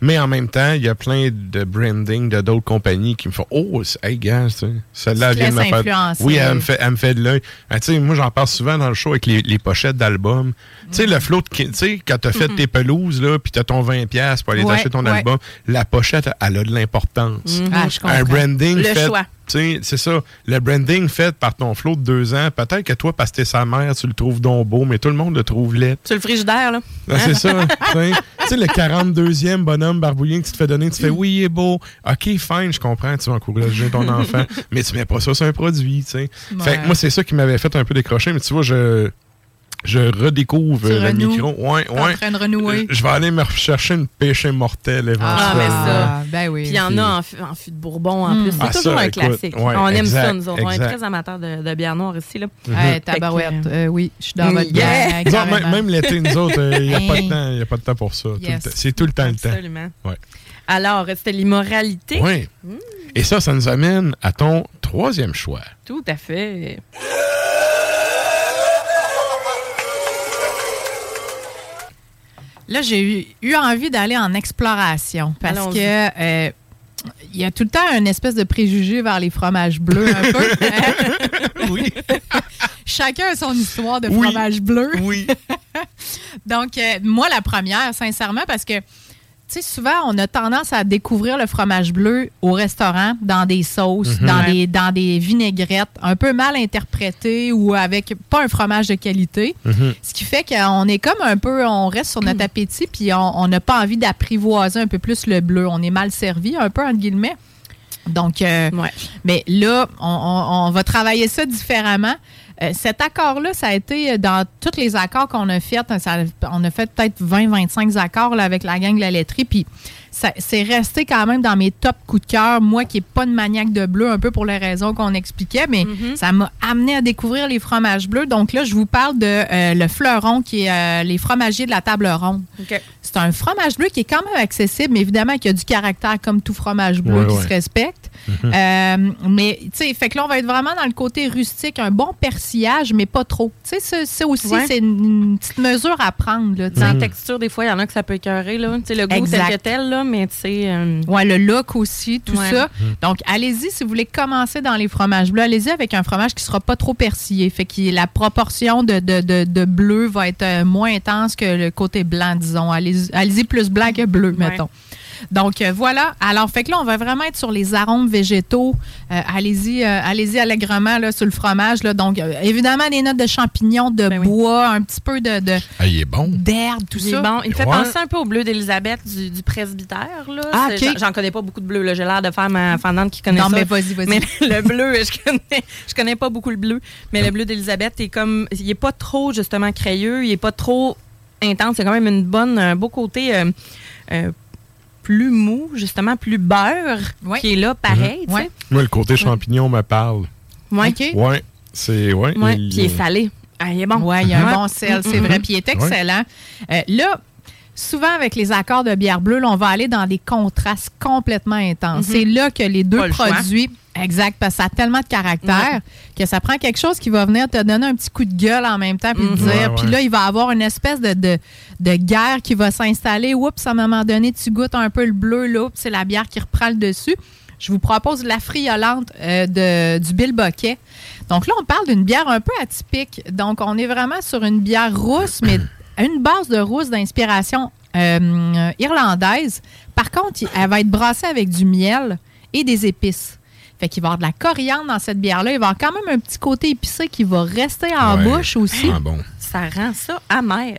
Speaker 1: Mais en même temps, il y a plein de branding de d'autres compagnies qui me font Oh, hey, gars, celle-là vient de me faire. Oui, elle me fait, elle me fait de l'œil. Ah, sais, moi, j'en parle souvent dans le show avec les, les pochettes d'albums. Tu sais, le flot, de tu sais, quand t'as fait tes pelouses, là, puis t'as ton 20$ pour aller
Speaker 7: Ouais,
Speaker 1: t'acheter ton
Speaker 7: ouais.
Speaker 1: album, la pochette, elle a de l'importance.
Speaker 7: Ah, je comprends.
Speaker 1: Un branding
Speaker 2: Le
Speaker 1: fait.
Speaker 2: choix.
Speaker 1: C'est ça. Le branding fait par ton flot de deux ans, peut-être que toi, parce que t'es sa mère, tu le trouves donc beau, mais tout le monde le trouve laid.
Speaker 2: Sur le frigidaire, là.
Speaker 1: Ah, c'est ça. tu sais. Le 42e bonhomme barbouillé que tu te fais donner, tu fais oui, il est beau. OK, fine, je comprends, tu vas encourager ton enfant, mais tu mets pas ça sur un produit, tu sais. Fait que moi, c'est ça qui m'avait fait un peu décrocher, mais tu vois, je, je redécouvre
Speaker 7: Tu
Speaker 1: euh, le
Speaker 7: renoues.
Speaker 1: micro. Ouais,
Speaker 7: T'es en
Speaker 1: ouais.
Speaker 7: train de renouer.
Speaker 1: Euh, Je vais aller me rechercher une pêche mortelle éventuellement.
Speaker 2: Ah, mais ça.
Speaker 7: Ben oui.
Speaker 2: Puis il y en a en, fût- en fût de Bourbon en
Speaker 7: Mm.
Speaker 2: plus. C'est
Speaker 1: Ah,
Speaker 2: toujours
Speaker 1: ça,
Speaker 2: un
Speaker 1: écoute,
Speaker 2: classique.
Speaker 1: ouais,
Speaker 2: on aime ça, nous autres. On est très amateurs de, de bière noire ici. Là.
Speaker 7: Hey, tabarouette.
Speaker 2: Que,
Speaker 7: Euh, oui, je suis dans votre
Speaker 2: Yeah.
Speaker 1: même, même l'été, nous autres, il n'y a, pas de temps, y a pas de temps pour ça.
Speaker 7: Yes.
Speaker 1: C'est tout le temps le temps.
Speaker 2: Absolument.
Speaker 1: Ouais.
Speaker 2: Alors, c'était l'immoralité.
Speaker 1: Oui. Et ça, ça nous amène à ton troisième choix.
Speaker 2: Tout à fait.
Speaker 7: Là, j'ai eu, eu envie d'aller en exploration parce que euh, il y a tout le temps une espèce de préjugé vers les fromages bleus un peu.
Speaker 1: Oui.
Speaker 7: Chacun a son histoire de
Speaker 1: Oui.
Speaker 7: fromage bleu.
Speaker 1: Oui.
Speaker 7: Donc, euh, moi, la première, sincèrement, parce que sais, souvent, on a tendance à découvrir le fromage bleu au restaurant, dans des sauces,
Speaker 1: Mhm.
Speaker 7: dans, des, dans des vinaigrettes, un peu mal interprétées ou avec pas un fromage de qualité.
Speaker 1: Mhm.
Speaker 7: Ce qui fait qu'on est comme un peu, on reste sur notre appétit, puis on on n'a pas envie d'apprivoiser un peu plus le bleu. On est mal servi, un peu, entre guillemets. Donc, euh,
Speaker 2: Ouais.
Speaker 7: mais là, on, on- on va travailler ça différemment. Euh, cet accord-là, ça a été dans tous les accords qu'on a fait. ça- on a fait peut-être 20-25 accords là, avec la gang de la laiterie. Puis c'est resté quand même dans mes top coups de cœur. Moi qui n'ai pas de maniaque de bleu, un peu pour les raisons qu'on expliquait, mais ça m'a amené à découvrir les fromages bleus. Donc là, je vous parle de euh, le fleuron qui est euh, les fromagiers de la table ronde. C'est un fromage bleu qui est quand même accessible, mais évidemment qui a du caractère comme tout fromage bleu
Speaker 1: Ouais,
Speaker 7: qui
Speaker 1: ouais.
Speaker 7: se respecte. Euh, mais, tu sais, fait que là, on va être vraiment dans le côté rustique, un bon persillage, mais pas trop. Tu sais, ça, ça aussi,
Speaker 2: Ouais.
Speaker 7: c'est une, une petite mesure à prendre. Là.
Speaker 2: Dans la texture, des fois, il y en a que ça peut écœurer. Là. Tu sais, le goût
Speaker 7: Exact.
Speaker 2: tel que tel, là, mais tu sais. euh,
Speaker 7: Ouais, le look aussi, tout
Speaker 2: Ouais.
Speaker 7: ça. Donc, allez-y si vous voulez commencer dans les fromages bleus. Allez-y avec un fromage qui sera pas trop persillé. Fait que la proportion de, de, de, de bleu va être euh, moins intense que le côté blanc, disons. Allez-y allez-y plus blanc que bleu,
Speaker 2: Ouais.
Speaker 7: mettons. Donc euh, voilà. Alors fait que là on va vraiment être sur les arômes végétaux. Euh, allez-y, euh, allez-y allègrement là sur le fromage là. Donc euh, évidemment des notes de champignons, de
Speaker 2: Ben oui.
Speaker 7: bois, un petit peu de de-
Speaker 1: Ah, il est bon.
Speaker 7: d'herbe, tout
Speaker 2: il est
Speaker 7: ça.
Speaker 2: bon. Il me fait
Speaker 1: Ouais.
Speaker 2: penser un peu au bleu d'Élisabeth du, du presbytère. Là.
Speaker 7: Ah,
Speaker 2: C'est-
Speaker 7: ok.
Speaker 2: j'en- connais pas beaucoup de bleu. là. J'ai l'air de faire ma fendante qui connaît
Speaker 7: Non
Speaker 2: ça.
Speaker 7: mais vas-y, vas-y.
Speaker 2: Mais le bleu, je connais, je connais pas beaucoup le bleu. Mais le bleu d'Élisabeth est comme. Il est pas trop, justement, crayeux. Il est pas trop intense. C'est quand même une bonne, un beau côté euh, euh, plus mou, justement, plus beurre
Speaker 7: Ouais.
Speaker 2: qui est là, pareil. sais.
Speaker 7: Ouais.
Speaker 1: Moi, le côté champignon me parle.
Speaker 2: Ouais.
Speaker 7: OK.
Speaker 1: Ouais, c'est. Ouais,
Speaker 2: Ouais,
Speaker 1: il-
Speaker 2: Puis il est salé. Ah, il est bon.
Speaker 7: Oui, il y a un bon sel, c'est
Speaker 2: Mm, mm,
Speaker 7: vrai. Puis il est excellent. Euh, là, souvent avec les accords de bière bleue, là, on va aller dans des contrastes complètement intenses. C'est là que les deux
Speaker 2: choix.
Speaker 7: produits. Exact, parce que ça a tellement de caractère que ça prend quelque chose qui va venir te donner un petit coup de gueule en même temps, puis te
Speaker 2: Mhm.
Speaker 7: dire.
Speaker 1: Ouais,
Speaker 7: Puis là, il va y avoir une espèce de, de, de guerre qui va s'installer. Oups, à un moment donné, tu goûtes un peu le bleu, là, puis c'est la bière qui reprend le dessus. Je vous propose la friolante euh, de, du Bill Boquet. Donc là, on parle d'une bière un peu atypique. Donc, on est vraiment sur une bière rousse, mais une base de rousse d'inspiration euh, irlandaise. Par contre, elle va être brassée avec du miel et des épices. Fait qu'il va y avoir de la coriandre dans cette bière-là. Il va y avoir quand même un petit côté épicé qui va rester en
Speaker 1: Ouais.
Speaker 7: bouche aussi.
Speaker 1: Ah bon.
Speaker 2: Ça rend ça amer.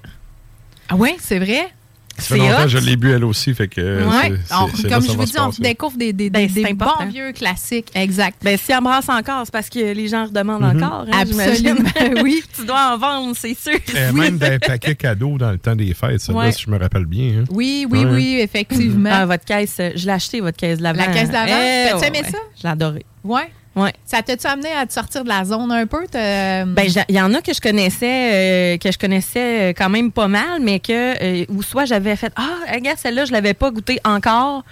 Speaker 7: Ah oui, c'est vrai?
Speaker 1: Ça fait
Speaker 2: C'est
Speaker 1: longtemps que je l'ai bu elle aussi, fait que. euh,
Speaker 7: Ouais. On- comme je vous dis, on découvre des, des,
Speaker 2: Ben,
Speaker 7: des- bons vieux classiques. Exact.
Speaker 2: Ben, si elle brasse encore, c'est parce que les gens redemandent
Speaker 1: Mhm.
Speaker 2: encore. hein,
Speaker 7: Absolument, oui.
Speaker 2: tu dois en vendre, c'est sûr.
Speaker 1: Et même des paquets cadeaux dans le temps des fêtes, ça, là, si je me rappelle bien. hein.
Speaker 7: Oui, oui,
Speaker 1: Ouais.
Speaker 7: oui, effectivement.
Speaker 2: Ah, votre caisse, euh, je l'ai acheté, votre caisse de l'avant.
Speaker 7: La caisse d'avant?
Speaker 2: Eh,
Speaker 7: T'as-tu
Speaker 2: ouais,
Speaker 7: aimé
Speaker 2: ouais.
Speaker 7: ça?
Speaker 2: Je l'ai adoré.
Speaker 7: Ouais.
Speaker 2: Ouais.
Speaker 7: Ça t'a-tu amené à te sortir de la zone un peu? t'as-
Speaker 2: Ben, il y en a que je connaissais, euh, que je connaissais euh, quand même pas mal, mais que, euh, ou soit j'avais fait, ah, regarde, celle-là, je l'avais pas goûtée encore.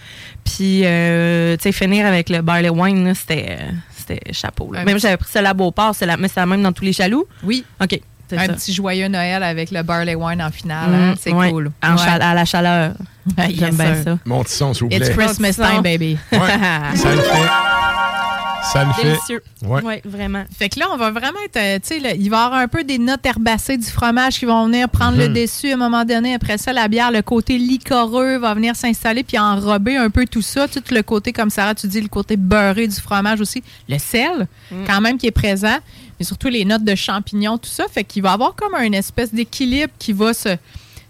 Speaker 2: Puis, euh, tu sais, finir avec le barley wine, là, c'était, euh, c'était chapeau. là. Même j'avais pris ça à Beauport, c'est la, mais c'est la même dans tous les chaloux.
Speaker 7: oui.
Speaker 2: OK. c'est
Speaker 7: Un
Speaker 2: ça.
Speaker 7: petit joyeux Noël avec le barley wine en finale. hein?
Speaker 2: Mm,
Speaker 7: C'est
Speaker 2: ouais.
Speaker 7: cool.
Speaker 2: En
Speaker 7: Ouais.
Speaker 2: à la chaleur.
Speaker 7: Yes,
Speaker 2: J'aime bien ça.
Speaker 1: Mon petit son, s'il vous
Speaker 7: It's
Speaker 1: plaît.
Speaker 7: Christmas
Speaker 2: Petit son.
Speaker 7: time, baby.
Speaker 1: Ouais, ça le fait. Ça le fait.
Speaker 2: Délicieux.
Speaker 1: Ouais.
Speaker 2: Ouais, vraiment.
Speaker 7: Fait que là, on va vraiment être, euh, tu sais, il va y avoir un peu des notes herbacées du fromage qui vont venir prendre le dessus à un moment donné. Après ça, la bière, le côté liquoreux va venir s'installer puis enrober un peu tout ça. Tout le côté, comme Sarah, tu dis, le côté beurré du fromage aussi. Le sel, quand même, qui est présent. Mais surtout les notes de champignons, tout ça. Fait qu'il va y avoir comme une espèce d'équilibre qui va se...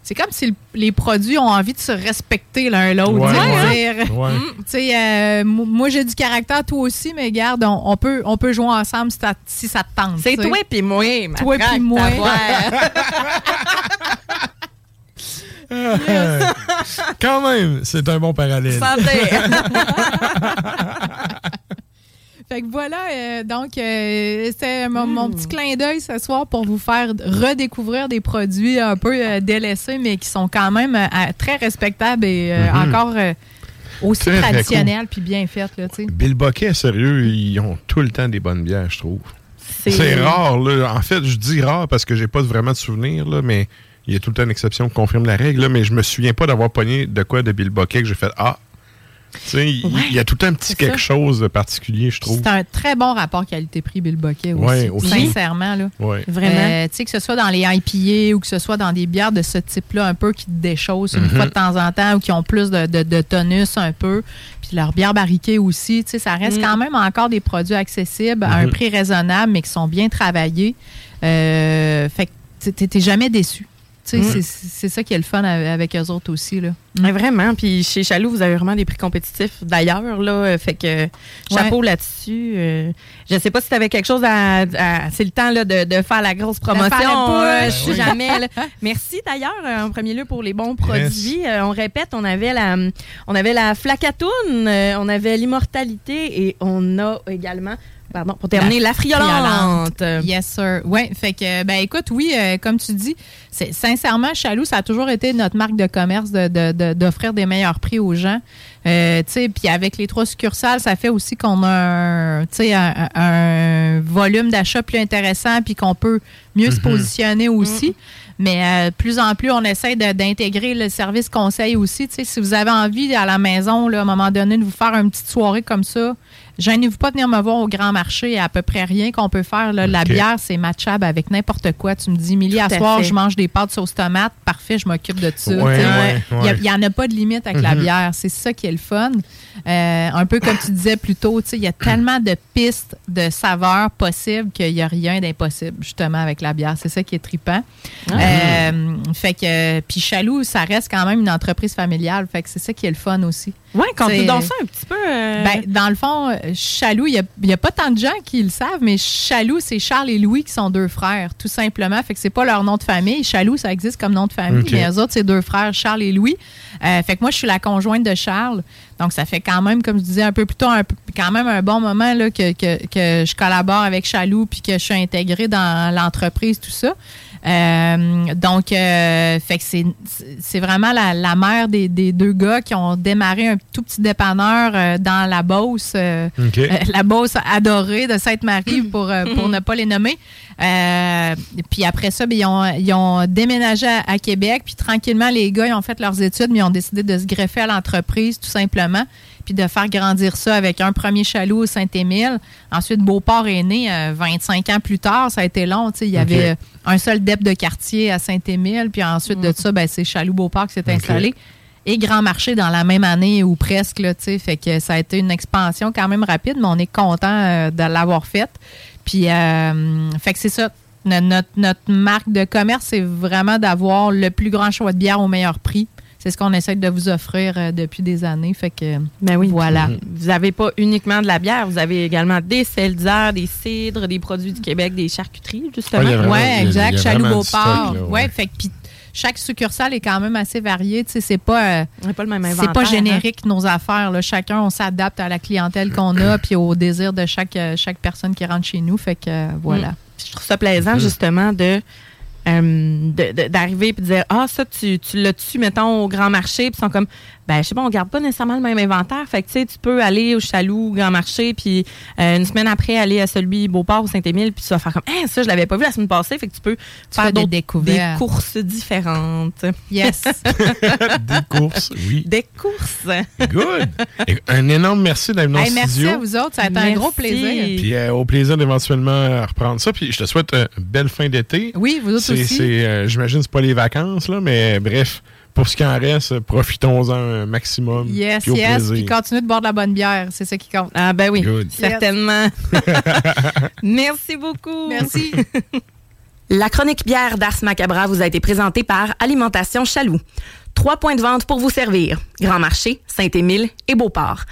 Speaker 7: C'est comme si le- les produits ont envie de se respecter l'un l'autre.
Speaker 1: Ouais, ouais. Ouais.
Speaker 7: euh, moi j'ai du caractère, toi aussi, mais garde, on, on peut, on peut jouer ensemble si, si ça te tente.
Speaker 2: C'est toi puis moi, ma
Speaker 7: Toi puis moi.
Speaker 2: voix.
Speaker 1: Quand même, c'est un bon parallèle.
Speaker 2: Santé.
Speaker 7: Fait que voilà, euh, donc euh, c'était mon, mon petit clin d'œil ce soir pour vous faire redécouvrir des produits un peu euh, délaissés, mais qui sont quand même euh, très respectables et euh, encore euh, aussi traditionnels puis bien faits. Là, tu sais.
Speaker 1: Bill Boquet, sérieux, ils ont tout le temps des bonnes bières, je trouve. C'est rare, là. En fait, je dis rare parce que j'ai pas vraiment de souvenirs, là, mais il y a tout le temps une exception qui confirme la règle, là, mais je me souviens pas d'avoir pogné de quoi de Bill Boquet que j'ai fait Ah, Il y a tout un petit quelque chose de particulier, je trouve.
Speaker 7: C'est un très bon rapport qualité-prix Bill Bucket aussi. aussi. Sincèrement. Là.
Speaker 1: Vraiment.
Speaker 7: Euh, que ce soit dans les IPA ou que ce soit dans des bières de ce type-là, un peu qui déchaussent une mhm. fois de temps en temps ou qui ont plus de, tonus un peu. Puis leur bière barriquée aussi. Ça reste mm. quand même encore des produits accessibles à un mhm. prix raisonnable, mais qui sont bien travaillés. Euh, fait que tu jamais déçu. Mm. C'est ça qui est le fun avec eux autres aussi. Là.
Speaker 2: vraiment. Puis chez Chaloux, vous avez vraiment des prix compétitifs d'ailleurs. là. Fait que chapeau là-dessus. Euh, je sais pas si tu avais quelque chose à. c'est le temps là, de, faire la grosse promotion. Euh, je suis jamais. Merci d'ailleurs, euh, en premier lieu, pour les bons produits. on répète, on avait la, on avait la flacatoune, on avait l'immortalité et on a également Pardon, pour terminer, la, friolante.
Speaker 7: Yes, sir. Oui, fait que, ben écoute, oui, euh, comme tu dis, c'est sincèrement, Chaloux, ça a toujours été notre marque de commerce d'offrir de, des meilleurs prix aux gens. Euh, puis avec les trois succursales, ça fait aussi qu'on a un, un, un volume d'achat plus intéressant puis qu'on peut mieux se mm-hmm. positionner aussi. Mm-hmm. Mais euh, plus en plus, on essaie d'intégrer le service conseil aussi. si vous avez envie à la maison, là, à un moment donné, de vous faire une petite soirée comme ça, Gênez-vous pas de venir me voir au grand marché. Il y a à peu près rien qu'on peut faire. La bière, c'est matchable avec n'importe quoi. Tu me dis, Milly, à, soir, je mange des pâtes sauce tomate. Parfait, je m'occupe de ça. il n'y en a pas de limite avec la mhm. bière. C'est ça qui est le fun. Euh, un peu comme tu disais plus tôt, il y a tellement de pistes de saveurs possibles qu'il n'y a rien d'impossible, justement, avec la bière. C'est ça qui est trippant. Ah. Euh, fait que, puis Chaloux, ça reste quand même une entreprise familiale. Fait que c'est ça qui est le fun aussi.
Speaker 2: Oui, quand tu dans ça un petit peu. Euh,
Speaker 7: ben, dans le fond, Chaloux, il n'y a, pas tant de gens qui le savent, mais Chaloux, c'est Charles et Louis qui sont deux frères, tout simplement. Fait que c'est pas leur nom de famille. Chaloux, ça existe comme nom de famille, mais les autres, c'est deux frères, Charles et Louis. fait que moi, je suis la conjointe de Charles. Donc, ça fait quand même, comme je disais un peu plus tôt, quand même un bon moment là, que, je collabore avec Chaloux puis que je suis intégrée dans l'entreprise, tout ça. Euh, donc, euh, fait que c'est vraiment la, mère des, deux gars qui ont démarré un tout petit dépanneur euh, dans la Beauce, la Beauce adorée de Sainte-Marie pour, pour ne pas les nommer. puis après ça, ben, ils, ont, déménagé à, Québec. Puis tranquillement, les gars, ils ont fait leurs études, mais ils ont décidé de se greffer à l'entreprise, tout simplement puis de faire grandir ça avec un premier chaloux au Saint-Émile. Ensuite, Beauport est né 25 ans plus tard. Ça a été long. Il y avait un seul DEP de quartier à Saint-Émile. Puis ensuite de ça, ben, c'est Chaloux-Beauport qui s'est installé. Et Grand Marché dans la même année ou presque. Là, fait que ça a été une expansion quand même rapide, mais on est content euh, de l'avoir faite. Puis, euh, fait que c'est ça. Notre, notre marque de commerce, c'est vraiment d'avoir le plus grand choix de bière au meilleur prix c'est ce qu'on essaie de vous offrir euh, depuis des années. Fait que,
Speaker 2: ben oui. Voilà. Mm-hmm. Vous n'avez pas uniquement de la bière, vous avez également des seltzers, des cidres, des produits du Québec, des charcuteries, justement.
Speaker 7: Oui, exact. Chaloux Beauport. Ouais, fait que chaque succursale est quand même assez variée. C'est pas, euh,
Speaker 2: pas le même
Speaker 7: C'est pas hein. générique nos affaires. Là. Chacun, on s'adapte à la clientèle qu'on a puis au désir de chaque, euh, chaque personne qui rentre chez nous. Fait que voilà. Mm.
Speaker 2: Je trouve ça plaisant, mm-hmm. justement, de euh, d'arriver et de dire Ah, ça, tu, tu l'as-tu, mettons, au grand marché, puis sont comme ben je sais pas, on garde pas nécessairement le même inventaire. Fait que tu sais, tu peux aller au Chaloux, Grand Marché, puis euh, une semaine après aller à celui Beauport ou Saint-Émile, puis tu vas faire comme, hein, ça je l'avais pas vu la semaine passée. Fait que tu peux faire des découvertes, des courses différentes.
Speaker 7: Yes.
Speaker 1: des courses, oui.
Speaker 2: Des courses.
Speaker 1: Good. un énorme merci d'être venu hey,
Speaker 7: Merci à vous autres, ça a été un gros plaisir.
Speaker 1: Puis euh, au plaisir d'éventuellement reprendre ça. Puis je te souhaite une belle fin d'été.
Speaker 7: Oui, vous autres aussi.
Speaker 1: Euh, j'imagine c'est pas les vacances là, mais bref pour ce qui en reste, profitons-en un maximum.
Speaker 7: Yes, yes. Puis continuez de boire de la bonne bière. C'est ça qui compte.
Speaker 2: Ah, ben oui. Certainement. Merci beaucoup.
Speaker 7: Merci.
Speaker 6: la chronique bière d'Ars Macabra vous a été présentée par Alimentation Chaloux. Trois points de vente pour vous servir. Grand Marché, Saint-Émile et Beauport.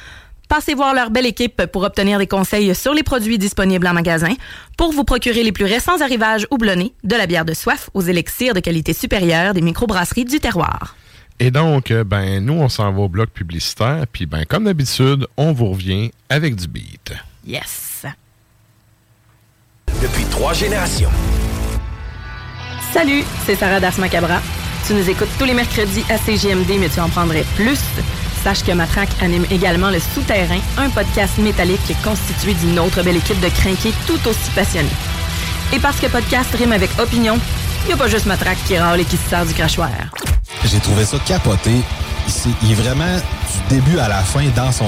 Speaker 6: Passez voir leur belle équipe pour obtenir des conseils sur les produits disponibles en magasin, pour vous procurer les plus récents arrivages houblonnés, de la bière de soif aux élixirs de qualité supérieure des microbrasseries du terroir.
Speaker 1: Et donc, euh, ben, nous, on s'en va au bloc publicitaire, puis ben, comme d'habitude, on vous revient avec du beat.
Speaker 2: Yes!
Speaker 8: Depuis trois générations.
Speaker 6: Salut, c'est Sarah Das Macabra. Tu nous écoutes tous les mercredis à CGMD, mais tu en prendrais plus. Sache que Matraque anime également Le Souterrain, un podcast métallique constitué d'une autre belle équipe de crinqués tout aussi passionnés. Et parce que podcast rime avec opinion, n'y a pas juste Matraque qui râle et qui se sert du crachoir.
Speaker 9: J'ai trouvé ça capoté il est vraiment du début à la fin dans son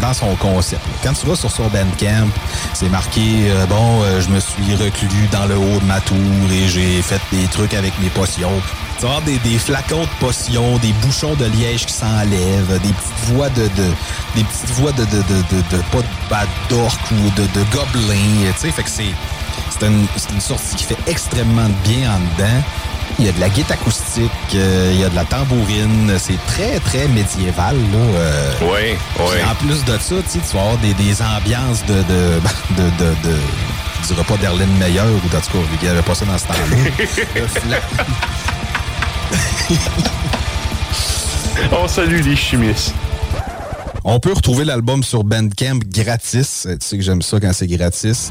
Speaker 9: dans son concept. Quand tu vas sur son Bandcamp, c'est marqué euh, bon, euh, je me suis reclus dans le haut de ma tour et j'ai fait des trucs avec mes potions. Tu vas des, des, flacons de potions, des bouchons de liège qui s'enlèvent, des petites voix de, de des petites voix de de de de, de pas de bad ou de de gobelins, tu sais, fait que c'est c'est une, une sortie qui fait extrêmement bien en dedans. Il y a de la guitare acoustique, euh, il y a de la tambourine. C'est très, très médiéval. Là,
Speaker 3: euh. oui, oui.
Speaker 9: En plus de ça, tu vas avoir des, des ambiances de... de, de, je dirais pas d'Erlene Meyer ou en tout cas, il n'y avait pas ça dans ce temps-là.
Speaker 1: On salue les chimistes.
Speaker 9: On peut retrouver l'album sur Bandcamp gratis. Tu sais que j'aime ça quand c'est gratis.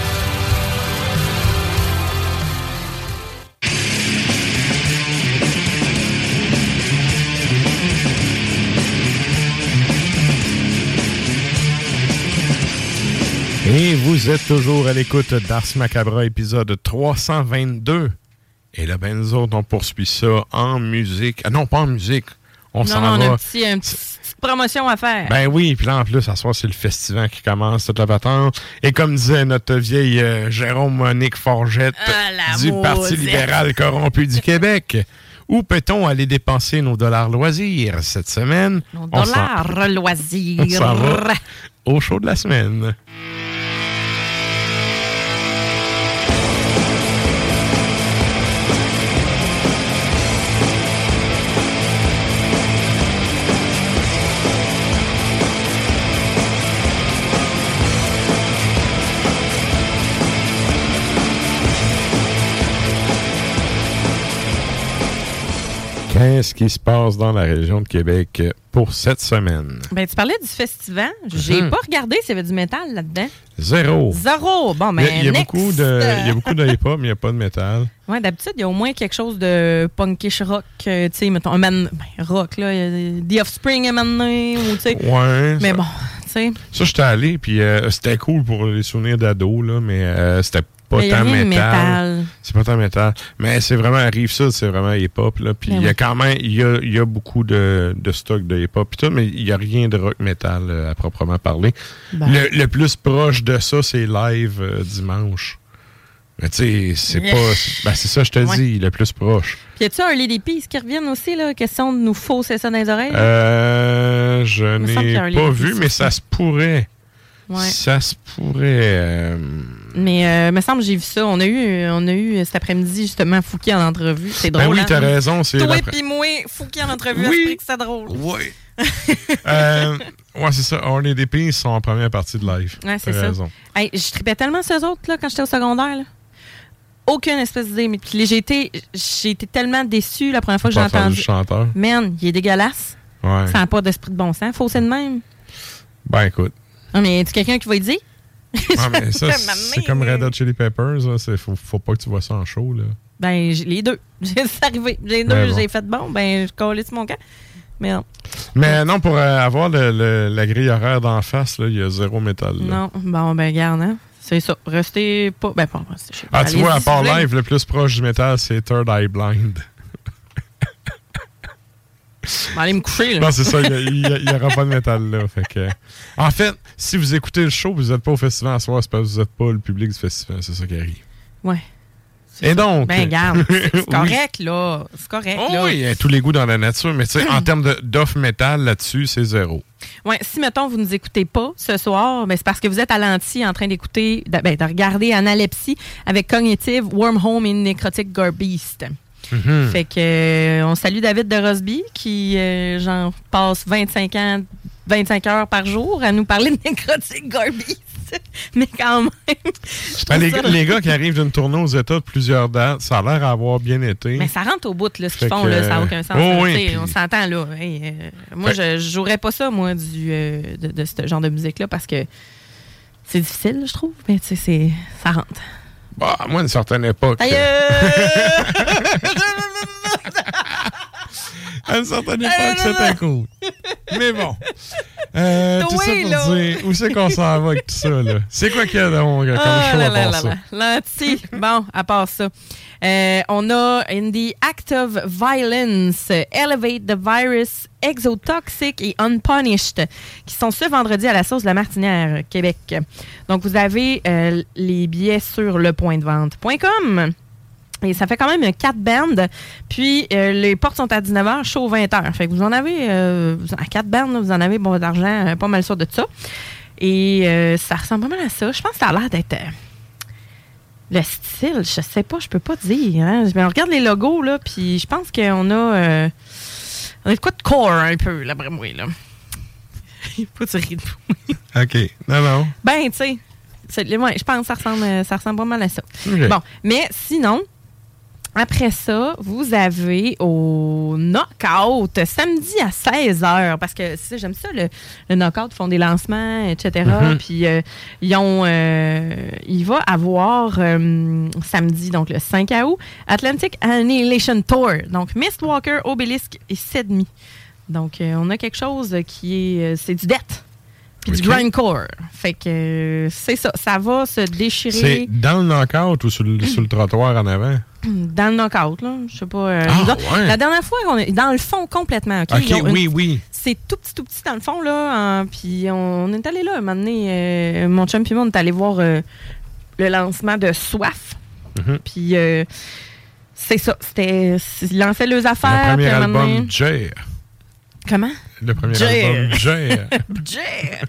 Speaker 1: Et vous êtes toujours à l'écoute d'Ars Macabra, épisode 322. Et là, ben, nous autres, on poursuit ça en musique. Ah non, pas en musique. On s'en va.
Speaker 2: On a une petite promotion à faire.
Speaker 1: Ben oui, puis là, en plus, à soir, c'est le festival qui commence, toute la patente. Et comme disait notre vieille euh, Jérôme Monique Forgette
Speaker 2: ah,
Speaker 1: du Parti libéral corrompu du Québec, où peut-on aller dépenser nos dollars loisirs cette semaine?
Speaker 2: Nos dollars loisirs.
Speaker 1: On au show de la semaine. Qu'est-ce qui se passe dans la région de Québec pour cette semaine?
Speaker 2: Ben, tu parlais du festival. J'ai mhm. pas regardé s'il y avait du métal là-dedans.
Speaker 1: Zéro.
Speaker 2: Zéro. Bon, mais.
Speaker 1: Il y, a, beaucoup de, il y a beaucoup de hip-hop, mais il n'y a pas de métal.
Speaker 2: Oui, d'habitude, il y a au moins quelque chose de punkish rock. Euh, tu sais, mettons, un man, ben, rock, là. The Offspring maintenant, ou tu sais.
Speaker 1: Ouais.
Speaker 2: Mais bon, tu sais.
Speaker 1: Ça, j'étais allé, puis euh, c'était cool pour les souvenirs d'ado, là, mais euh, c'était pas tant métal. C'est pas tant métal. Mais c'est vraiment, arrive ça, c'est vraiment hip-hop. Puis ben il y a quand même, il y a, y a, beaucoup de, de stock de hip-hop tout, mais il n'y a rien de rock métal euh, à proprement parler. Ben. Le, le, plus proche de ça, c'est live euh, dimanche. Mais tu sais, c'est pas. Ben, c'est ça, je te dis, le plus proche.
Speaker 2: Puis y a-tu un Lady Peace qui reviennent aussi, là? Question de nous fausser ça dans les oreilles?
Speaker 1: Euh, je n'ai pas vu, mais ça se pourrait. Ça se pourrait. Euh,
Speaker 2: Mais euh, me semble j'ai vu ça. On a eu, on a eu cet après-midi justement Fouki en entrevue. C'est ben drôle.
Speaker 1: oui, t'as hein? raison. C'est
Speaker 2: Toi et moi, Fouki en entrevue. Oui. que c'est drôle.
Speaker 1: Oui. euh, ouais, c'est ça. On est des pays sont en première partie de live.
Speaker 2: Ouais, c'est ça. Raison. je tripais tellement ces autres là, quand j'étais au secondaire. Là. Aucune espèce d'idée. Mais j'ai été, j'ai été tellement déçu la première fois que j'ai entendu.
Speaker 1: chanteur.
Speaker 2: Man, il est dégueulasse.
Speaker 1: Ouais.
Speaker 2: Ça n'a pas d'esprit de bon sens. Faut c'est de même.
Speaker 1: Ben écoute.
Speaker 2: Ah, mais tu quelqu'un qui va y dire?
Speaker 1: Ah, mais ça, c'est comme Red Hot Chili Peppers. Il faut, faut pas que tu vois ça en show. Là.
Speaker 2: Ben, les deux. C'est arrivé. Les deux, j'ai fait bon. Ben, je collais sur mon camp. Mais non.
Speaker 1: Mais non, pour euh, avoir le, la grille horaire d'en face, il y a zéro métal.
Speaker 2: Non. Bon, ben, garde, hein. C'est ça. Restez pas. Ben, pas.
Speaker 1: Ah, tu vois, à part live, le plus proche du métal, c'est Third Eye Blind.
Speaker 2: Je vais aller me coucher. Là.
Speaker 1: Non, c'est ça. Il n'y aura pas de métal là. Fait que... En fait, si vous écoutez le show vous n'êtes pas au festival à soir, c'est parce que vous n'êtes pas le public du festival. C'est ça qui arrive.
Speaker 2: Ouais.
Speaker 1: Et donc?
Speaker 2: Ben, garde. C'est correct, là. C'est correct,
Speaker 1: oh,
Speaker 2: là.
Speaker 1: Oui, il y a tous les goûts dans la nature, mais tu sais, en termes d'offre métal, là-dessus, c'est zéro.
Speaker 2: Oui, si, mettons, vous ne nous écoutez pas ce soir, ben, c'est parce que vous êtes à l'anti en train d'écouter, de, ben, de regarder Analepsie avec Cognitive, Worm Home et Necrotic Gore Beast.
Speaker 1: Mhm.
Speaker 2: Fait que euh, on salue David de Rosby qui euh, j'en passe 25 ans 25 heures par jour à nous parler de nécrotique Gorby. Mais quand même.
Speaker 1: Ben, les, gars, qui arrivent d'une tournée aux États de plusieurs dates, ça a l'air d'avoir bien été.
Speaker 2: Mais ça rentre au bout, là, ce qu'ils font, là, ça n'a aucun sens. Oh, On s'entend, là. Euh, moi, je jouerais pas ça, moi, du, de, de, ce genre de musique-là, parce que c'est difficile, je trouve. Mais tu sais, ça rentre.
Speaker 1: Bah, moi, à une certaine époque.
Speaker 2: Aïe!
Speaker 1: à une certaine époque, c'était cool. Mais bon. Euh, tout ça pour dire, où c'est qu'on s'en va avec tout ça, là? C'est quoi qu'il y a donc comme oh, à part ça?
Speaker 2: Lentilles. Bon, à part ça. Euh, on a In the Act of Violence, Elevate the Virus, Exotoxic et Unpunished, qui sont ce vendredi à la sauce de la Martinière, Québec. Donc, vous avez euh, les billets sur lepointdevente.com. Et ça fait quand même quatre bandes. Puis euh, les portes sont à 19h, chaud 20h. Fait que vous en avez euh, à quatre bandes, vous en avez bon d'argent, euh, pas mal sûr de ça. Et ça ressemble pas mal à ça. Je pense que ça a l'air d'être le style, je sais pas, je peux pas dire. Hein. Mais on regarde les logos là, puis je pense qu'on a on a quoi de core un peu là, moi là. pas de rire
Speaker 1: OK. Non non.
Speaker 2: Ben, tu sais, je pense que ça ressemble, ça ressemble pas mal à ça. Bon, mais sinon, après ça, vous avez au Knockout samedi à 16h parce que j'aime ça le, le, Knockout font des lancements etc. Mm-hmm. Puis euh, ils ont euh, il va avoir euh, samedi donc le 5 août Atlantic Annihilation Tour donc Mistwalker, Obelisk et Sedmi. Donc on a quelque chose qui est c'est du death puis du grindcore. Fait que c'est ça, ça va se déchirer.
Speaker 1: C'est dans le knockout ou sur le, sur le trottoir en avant?
Speaker 2: Dans le knockout, là. Je sais pas. Euh, ah, la dernière fois, on est dans le fond complètement.
Speaker 1: OK, oui, oui.
Speaker 2: C'est tout petit, tout petit dans le fond, là. puis on est allé là, un moment donné, euh, mon chum puis moi, on est allé voir euh, le lancement de Soif. Mm-hmm. Puis c'est ça. C'était. Ils lançaient leurs affaires.
Speaker 1: Le premier album, Jer.
Speaker 2: Comment?
Speaker 1: Le premier album, Jer.
Speaker 2: Jer.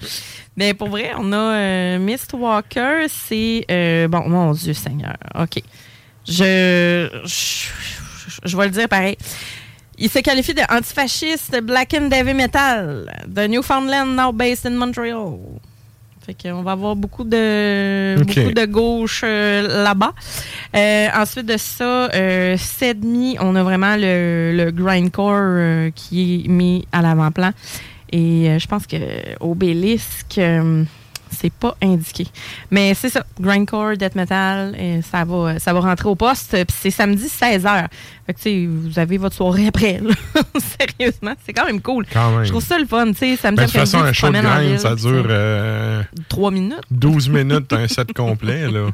Speaker 2: Mais pour vrai, on a Mist Walker, c'est. bon, mon Dieu Seigneur. OK. Je, je, vais le dire pareil. Il se qualifie d'antifasciste black and heavy metal de Newfoundland, now based in Montreal. Fait qu'on va avoir beaucoup de, beaucoup de gauche euh, là-bas. Euh, ensuite de ça, euh, Sedmi, on a vraiment le, le grindcore euh, qui est mis à l'avant-plan. Et je pense que Obélisque c'est pas indiqué. Mais c'est ça, grindcore, death metal, et ça va, ça va rentrer au poste. Puis c'est samedi 16h. Fait que, vous avez votre soirée après. Sérieusement, c'est quand même cool. Je trouve ça le fun. Samedi ben,
Speaker 1: de toute façon, un show de grind, ça dure...
Speaker 2: Euh, 3 minutes.
Speaker 1: 12 minutes, un set complet. Là.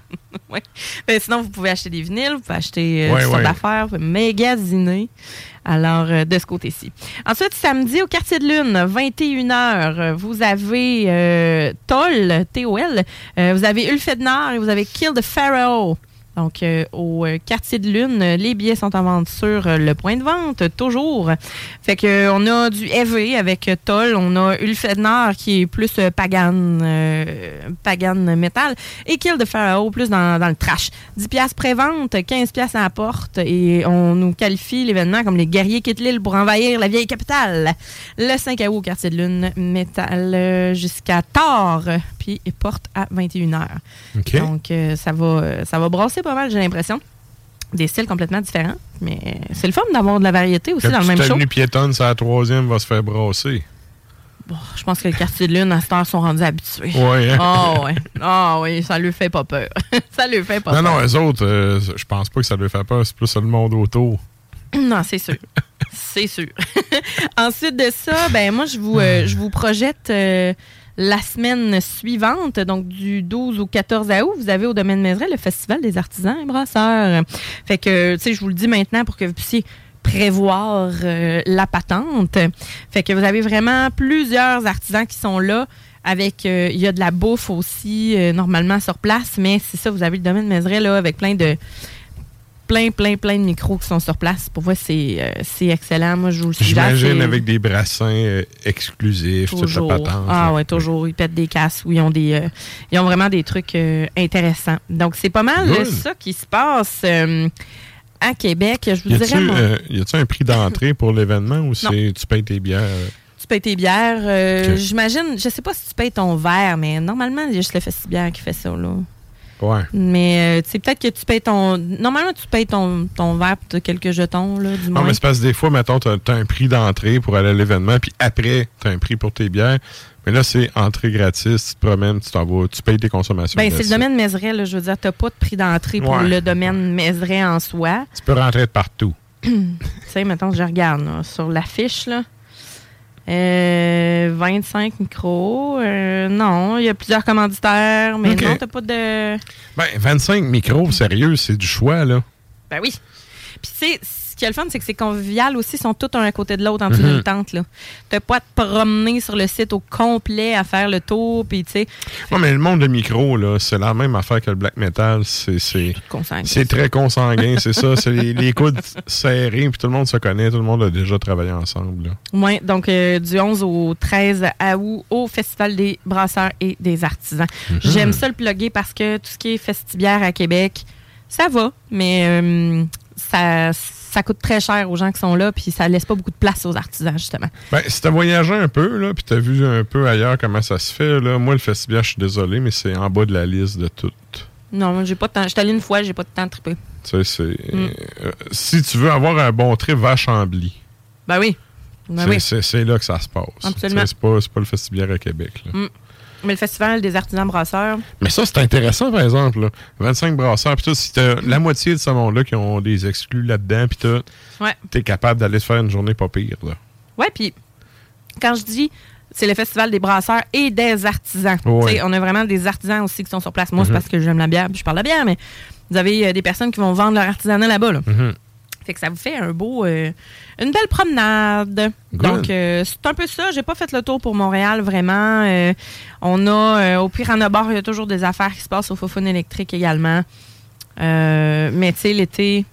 Speaker 2: ouais. Ben, sinon, vous pouvez acheter des vinyles, vous pouvez acheter euh, ouais, ouais. d'affaires, vous pouvez magasiner. Alors, euh, de ce côté-ci. Ensuite, samedi, au quartier de lune, 21h, vous avez euh, Toll, T-O-L, euh, vous avez Ulfednar et vous avez Kill the Pharaoh. Donc, euh, au euh, quartier de Lune, les billets sont en vente sur euh, le point de vente, toujours. Fait que on a du EV avec Toll, on a Ulfednar qui est plus pagan, metal, et Kill the Pharaoh plus dans, le trash. 10 pièces pré-vente, 15 pièces à la porte, et on nous qualifie l'événement comme les guerriers quittent l'île pour envahir la vieille capitale. Le 5 août au quartier de Lune, métal jusqu'à tard, puis porte à 21h. Donc, ça va, ça va brasser pas mal, j'ai l'impression. Des styles complètement différents. Mais c'est le fun d'avoir de la variété aussi dans le même show.
Speaker 1: La piétonne, sa troisième va se faire brasser.
Speaker 2: Bon, je pense que les quartiers de lune, à cette heure, sont rendus habitués.
Speaker 1: Oui. Hein?
Speaker 2: Ah ouais. Ah oui, ça lui fait pas peur. ça lui fait pas
Speaker 1: peur.
Speaker 2: Non,
Speaker 1: non, les autres, euh, je pense pas que ça lui fait peur. C'est plus le monde autour.
Speaker 2: Non, c'est sûr. c'est sûr. Ensuite de ça, ben moi, je vous, euh, je vous projette euh, la semaine suivante, donc du 12 au 14 août, vous avez au domaine Mézeray le Festival des artisans et brasseurs. Fait que, tu sais, je vous le dis maintenant pour que vous puissiez prévoir euh, la patente. Fait que vous avez vraiment plusieurs artisans qui sont là avec euh, il y a de la bouffe aussi euh, normalement sur place mais c'est ça vous avez le domaine Mézeray là avec plein de plein, plein, plein de micros qui sont sur place. Pour moi, c'est euh, excellent. Moi, je vous le
Speaker 1: J'imagine avec des brassins euh, exclusifs,
Speaker 2: toujours.
Speaker 1: toute la patente.
Speaker 2: Ah ouais, toujours. Ils pètent des casses où ils ont des euh, ils ont vraiment des trucs intéressants. Donc, c'est pas mal ça qui se passe à Québec. Je vous y dirais.
Speaker 1: y a-t-il un prix d'entrée pour l'événement ou c'est tu payes tes bières?
Speaker 2: Tu payes tes bières. J'imagine, je sais pas si tu payes ton verre, mais normalement, il y a juste le Festibière qui fait ça. Là.
Speaker 1: Ouais.
Speaker 2: Mais c'est euh, peut-être que tu payes ton. Normalement, tu payes ton, ton verre pour quelques jetons, là, du
Speaker 1: Non, mais c'est parce que des fois, mettons, tu as, un prix d'entrée pour aller à l'événement, puis après, tu as un prix pour tes bières. Mais là, c'est entrée gratis, tu te promènes, tu t'en vas, tu payes tes consommations.
Speaker 2: Ben, c'est le domaine Mézeray, là, je veux dire, tu n'as pas de prix d'entrée pour le domaine Mézeray en soi.
Speaker 1: Tu peux rentrer de partout.
Speaker 2: tu sais, mettons, je regarde sur l'affiche, là. 25 micros. non, il y a plusieurs commanditaires, mais non, t'as pas de.
Speaker 1: Ben, 25 micros, sérieux, c'est du choix, là.
Speaker 2: Ben oui. Puis, c'est qui est le fun, c'est que c'est convivial aussi. Ils sont tous un à côté de l'autre en dessous d'une mhm. tente. Tu n'as pas à te promener sur le site au complet à faire le tour. Puis, tu sais.
Speaker 1: mais le monde de micro, là, c'est la même affaire que le black metal. C'est, c'est, très consanguin, c'est ça. C'est les, coudes serrés, puis tout le monde se connaît. Tout le monde a déjà travaillé ensemble.
Speaker 2: Oui, donc euh, du 11 au 13 août au Festival des brasseurs et des artisans. Mhm. J'aime ça le plugger parce que tout ce qui est festibière à Québec, ça va, mais euh, ça ça coûte très cher aux gens qui sont là, puis ça laisse pas beaucoup de place aux artisans, justement.
Speaker 1: Ben, si t'as voyagé un peu, là, puis t'as vu un peu ailleurs comment ça se fait, là, moi, le festival, je suis désolé, mais c'est en bas de la liste de tout.
Speaker 2: Non, j'ai pas de temps. Je suis allé une fois, j'ai pas de temps de triper.
Speaker 1: Tu sais, c'est. Mm. Euh, si tu veux avoir un bon trip, va à Chambly.
Speaker 2: Ben oui. Ben
Speaker 1: c'est là que ça se passe.
Speaker 2: Absolument.
Speaker 1: C'est pas, pas, le festival à Québec. Là. Mm.
Speaker 2: Mais le Festival des artisans brasseurs.
Speaker 1: Mais ça, c'est intéressant, par exemple. 25 brasseurs, puis si t'as la moitié de ce monde-là qui ont des exclus là-dedans, puis
Speaker 2: ouais.
Speaker 1: t'es capable d'aller faire une journée pas pire. Là.
Speaker 2: Ouais, puis quand je dis c'est le Festival des brasseurs et des artisans. On a vraiment des artisans aussi qui sont sur place. Moi, c'est mhm. parce que j'aime la bière, puis je parle de la bière, mais vous avez euh, des personnes qui vont vendre leur artisanat là-bas. Là. Mhm. Fait que ça vous fait un beau, euh, une belle promenade. Donc, euh, c'est un peu ça. J'ai pas fait le tour pour Montréal, vraiment. Euh, on a, au Piranha Bar, il y a toujours des affaires qui se passent au Fofone électrique également. mais tu sais, l'été,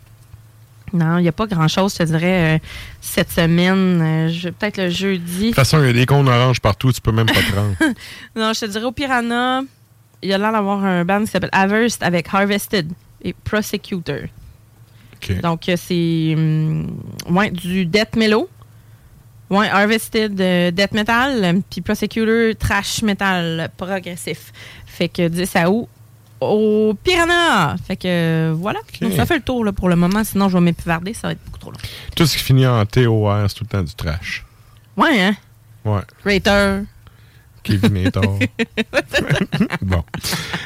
Speaker 2: non, il n'y a pas grand-chose, je te dirais, cette semaine. Peut-être le jeudi. De
Speaker 1: toute façon, il y a des cônes oranges partout, tu peux même pas te rendre.
Speaker 2: non, je te dirais, au Piranha, il y a l'air d'avoir un band qui s'appelle Averst avec Harvested et Prosecutor. Donc, euh, c'est hum, ouais, du death mellow. Ouais, Harvested euh, Death Metal, puis Prosecutor Trash Metal progressif. Fait que 10 à août au Piranha. Fait que voilà. ça fait le tour là, pour le moment. Sinon, je vais m'épivarder. Ça va être beaucoup trop long.
Speaker 1: Tout ce qui finit en TOR, c'est tout le temps du trash.
Speaker 2: Ouais, hein?
Speaker 1: Ouais.
Speaker 2: Crater.
Speaker 1: Kevinator. bon.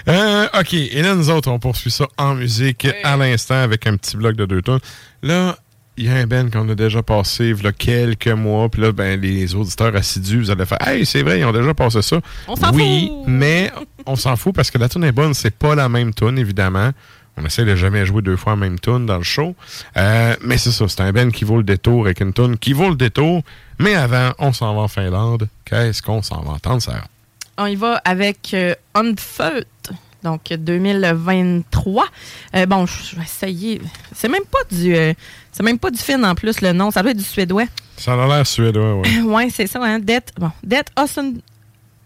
Speaker 1: Euh, OK. Et là, nous autres, on poursuit ça en musique à l'instant avec un petit bloc de deux tonnes. Là, il y a un Ben qu'on a déjà passé il y a quelques mois. Puis là, ben, les auditeurs assidus, vous allez faire Hey, c'est vrai, ils ont déjà passé ça.
Speaker 2: On s'en
Speaker 1: oui, mais on s'en fout parce que la tune est bonne. C'est pas la même tune, évidemment. On essaie de jamais jouer deux fois la même tune dans le show. Euh, mais c'est ça, c'est un Ben qui vaut le détour avec une tune qui vaut le détour. Mais avant, on s'en va en Finlande. Qu'est-ce qu'on s'en va entendre, Sarah?
Speaker 2: On y va avec euh, donc 2023. Euh, bon, je vais essayer. C'est même pas du euh, c'est même pas du film en plus le nom, ça doit être du suédois.
Speaker 1: Ça a l'air suédois, oui.
Speaker 2: oui, c'est ça, hein. Det, bon, Det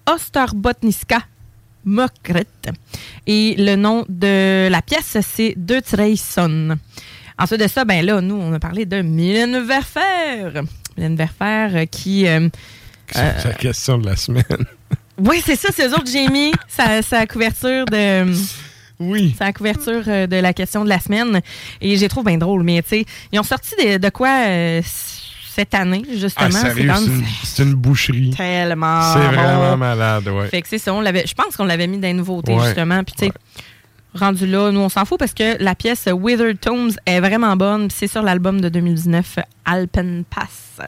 Speaker 2: Osterbotniska Mokret. Et le nom de la pièce, c'est De Treyson. Ensuite de ça, ben là, nous, on a parlé de Mylène Verfer. Mylène Verfer euh, qui...
Speaker 1: Euh, c'est la question de la semaine.
Speaker 2: oui, c'est ça, c'est eux autres j'ai mis sa, couverture de...
Speaker 1: Oui.
Speaker 2: C'est la couverture euh, de la question de la semaine. Et j'ai trouvé bien drôle. Mais, tu sais, ils ont sorti de, quoi cette année, justement.
Speaker 1: Ah, c'est une, boucherie.
Speaker 2: Tellement.
Speaker 1: C'est vraiment malade, ouais.
Speaker 2: Fait que c'est ça, on l'avait, je pense qu'on l'avait mis dans les nouveautés, justement. Puis, tu sais, rendu là, nous, on s'en fout parce que la pièce Withered Tombs est vraiment bonne. C'est sur l'album de 2019, Alpen Pass.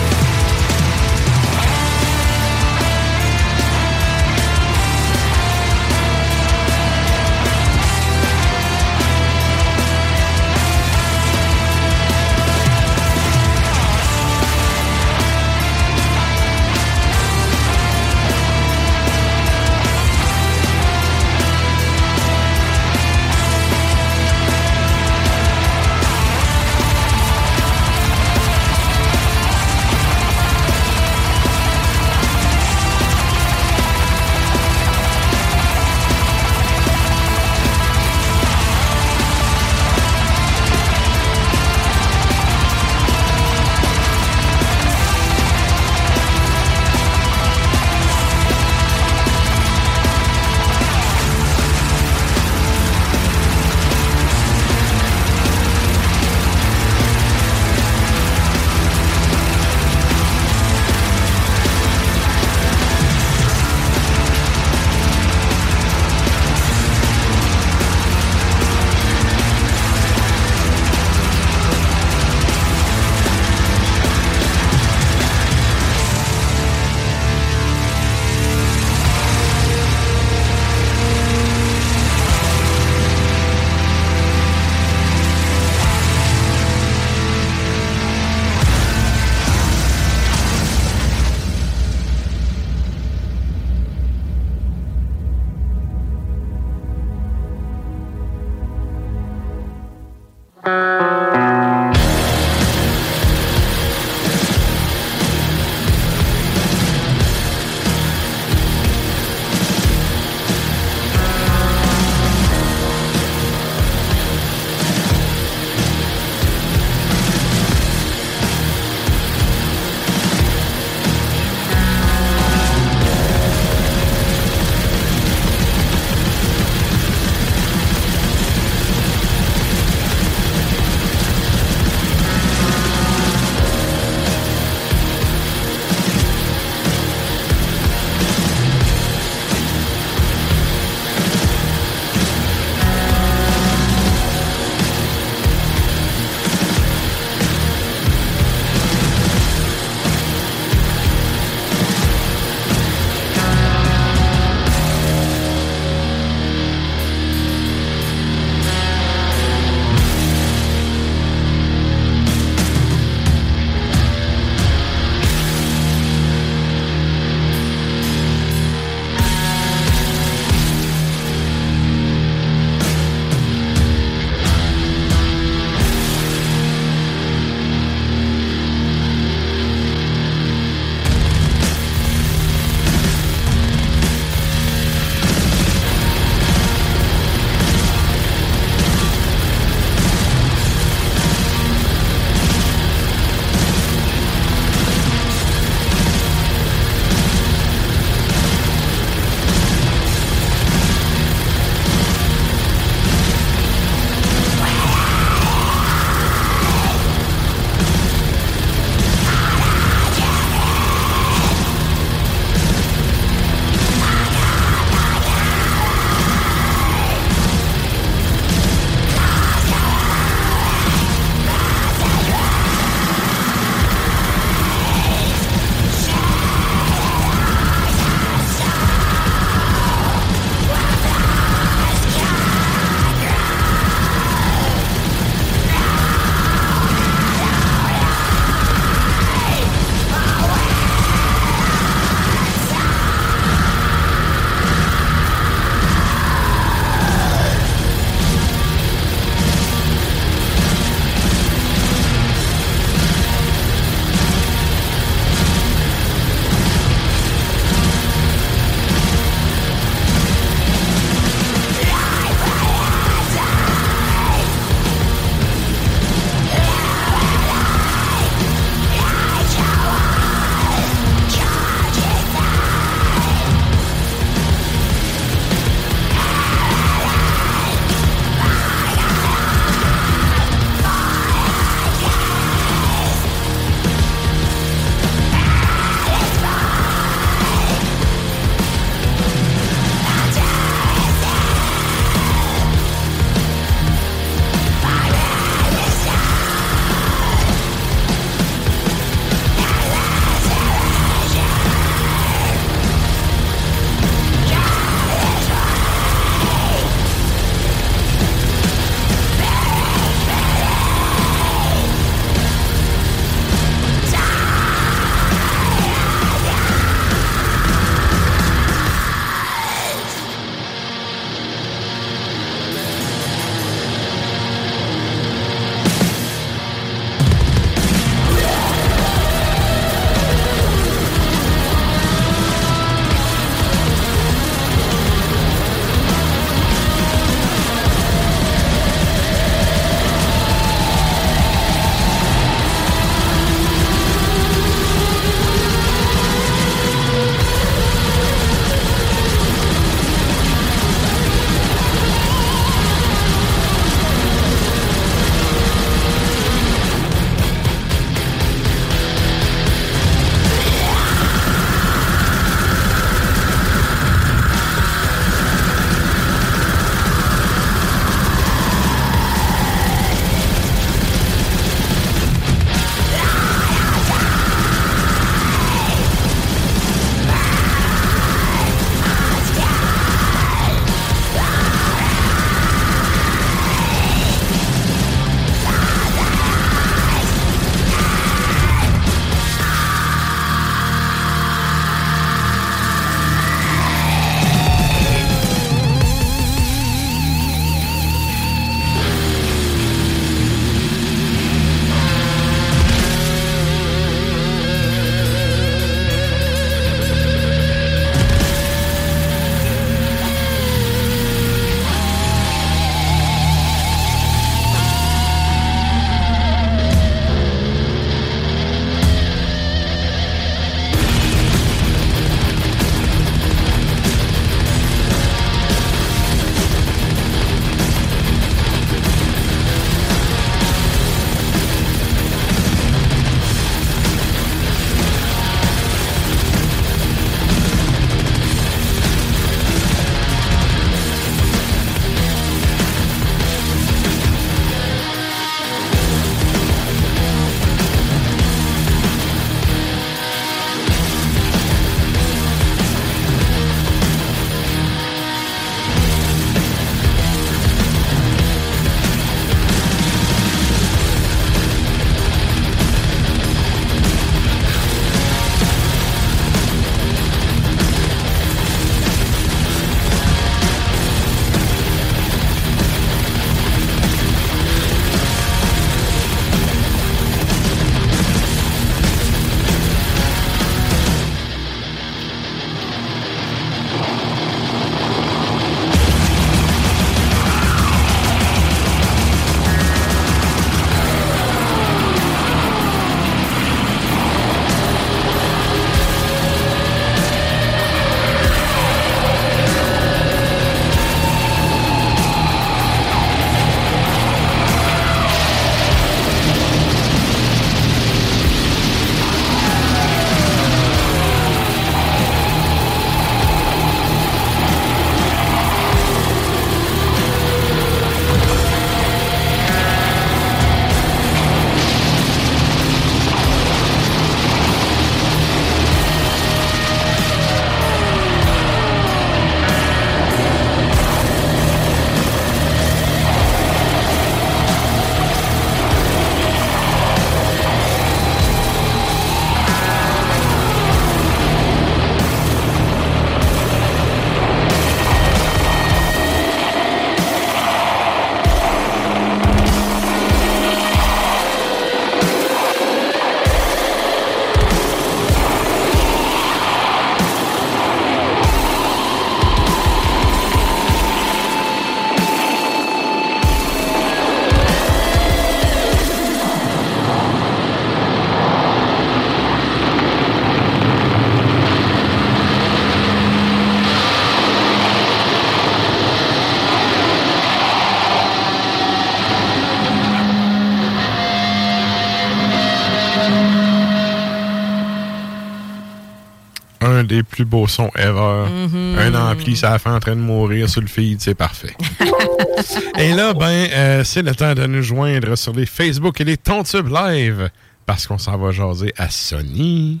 Speaker 1: Des plus beaux sons ever.
Speaker 2: Mm-hmm.
Speaker 1: Un ampli, ça a fait en train de mourir sur le feed, c'est parfait. et là, ben, euh, c'est le temps de nous joindre sur les Facebook et les Tontubes Live parce qu'on s'en va jaser à Sony.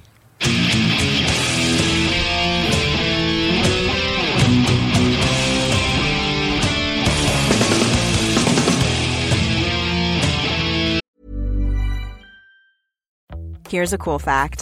Speaker 10: Here's a cool fact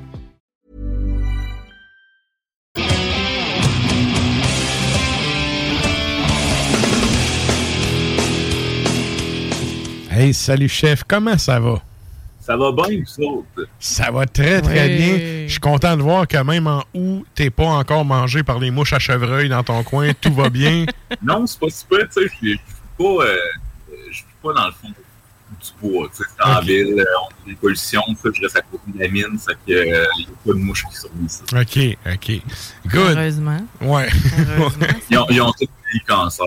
Speaker 1: Hey, salut chef, comment ça va?
Speaker 11: Ça va bien, vous autres?
Speaker 1: Ça va très, très
Speaker 11: Oui.
Speaker 1: bien. Je suis content de voir que même en août, t'es pas encore mangé par les mouches à chevreuil dans ton coin. Tout va bien?
Speaker 11: Non, c'est pas super, tu sais, je suis pas, euh, je suis pas dans le fond du bois, tu sais, c'est en ville, euh, on a des pollutions, ça, je reste à côté de la mine, ça fait qu'il n'y a pas de mouches qui survivent. ça.
Speaker 1: OK, OK. Good.
Speaker 2: Heureusement.
Speaker 1: Ouais.
Speaker 11: Ils ont, ils ont tous des cancers.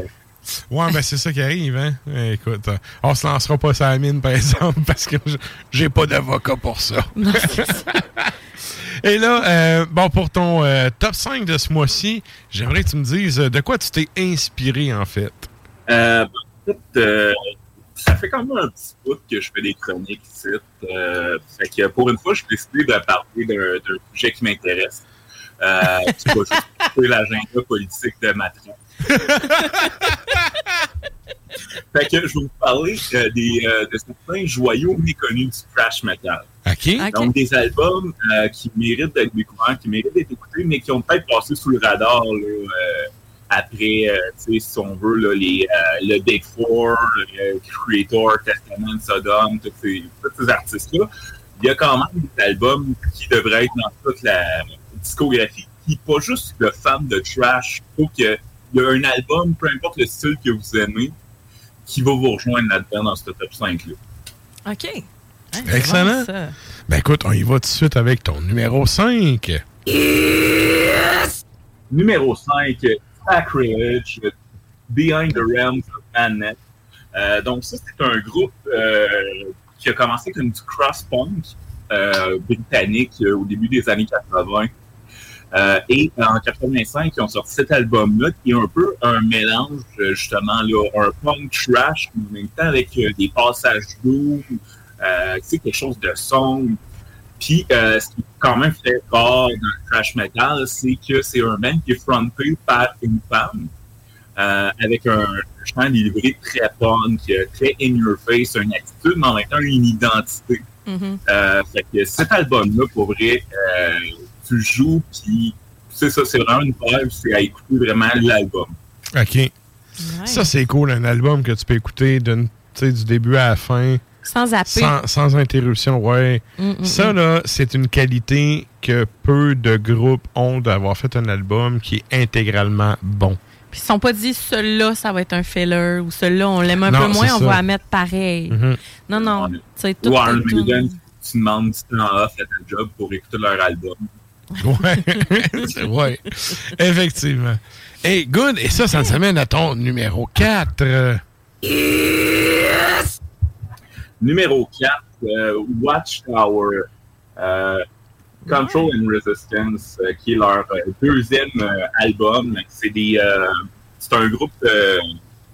Speaker 1: Ouais, ben c'est ça qui arrive, hein? Écoute, euh, on se lancera pas sur la mine, par exemple, parce que j'ai pas d'avocat pour ça. Et là, euh, bon, pour ton euh, top 5 de ce mois-ci, j'aimerais que tu me dises de quoi tu t'es inspiré, en fait?
Speaker 11: Euh, en fait, euh, ça fait quand même un petit bout que je fais des chroniques ici. Euh, fait que pour une fois, j'ai décidé de parler d'un d'un sujet qui m'intéresse. Euh, qui va juste couper l'agenda politique de ma traite. Fait que je vais vous parler euh, des, euh, de certains joyaux méconnus du thrash metal.
Speaker 1: OK.
Speaker 11: Donc, des albums euh, qui méritent d'être découverts, qui méritent d'être écoutés, mais qui ont peut-être passé sous le radar là, euh, après, euh, tu sais, si on veut, là, les, euh, le Big Four, le Creator, Testament, Sodom, tous ces, tous ces artistes-là. Il y a quand même des albums qui devraient être dans toute la discographie. Qui pas juste de fans de trash. Je trouve qu'il y a un album, peu importe le style que vous aimez, qui va vous rejoindre là-dedans dans ce top 5-là.
Speaker 2: OK. Hein,
Speaker 1: Excellent.
Speaker 2: bon.
Speaker 1: Ben écoute, on y va tout de suite avec ton numéro 5.
Speaker 11: Numéro 5, Sacrilege, Behind the Realms of Madness. Euh, donc ça, c'est un groupe euh, qui a commencé comme du cross-punk euh, britannique euh, au début des années 80. Euh, et en 85, ils ont sorti cet album-là qui est un peu un mélange, euh, justement, là, un punk trash, mais en même temps avec euh, des passages doux, euh, quelque chose de sombre. Puis, euh, ce qui est quand même très rare dans le thrash metal, c'est que c'est un band qui est fronté par une femme, euh, avec un chant délivré très punk, euh, très in your face, une attitude, mais en même temps une identité.
Speaker 2: Mhm.
Speaker 11: Euh, fait que cet album-là, pour vrai, euh, tu joues, puis c'est ça, c'est vraiment une vibe, c'est à écouter vraiment l'album.
Speaker 1: OK. Ça, c'est cool, un album que tu peux écouter du début à la fin.
Speaker 2: Sans zapper.
Speaker 1: Sans, sans interruption, ouais.
Speaker 2: Mm, mm,
Speaker 1: ça,
Speaker 2: mm.
Speaker 1: là, c'est une qualité que peu de groupes ont d'avoir fait un album qui est intégralement bon.
Speaker 2: Puis ils sont pas dit, celui-là, ça va être un filler, ou celui-là, on l'aime un
Speaker 1: Non,
Speaker 2: peu moins, on va la mettre pareil.
Speaker 1: Mhm.
Speaker 2: Non, non. C'est tout.
Speaker 11: Ou Iron
Speaker 2: tout-
Speaker 11: Maiden, tu demandes du temps off à ta job pour écouter leur album.
Speaker 1: Ouais. ouais. Effectivement. Hey, good. Et ça, ça nous amène à ton numéro 4.
Speaker 11: Numéro 4, euh, Watchtower, euh, Control and Resistance, euh, qui est leur euh, deuxième album. C'est des, c'est un groupe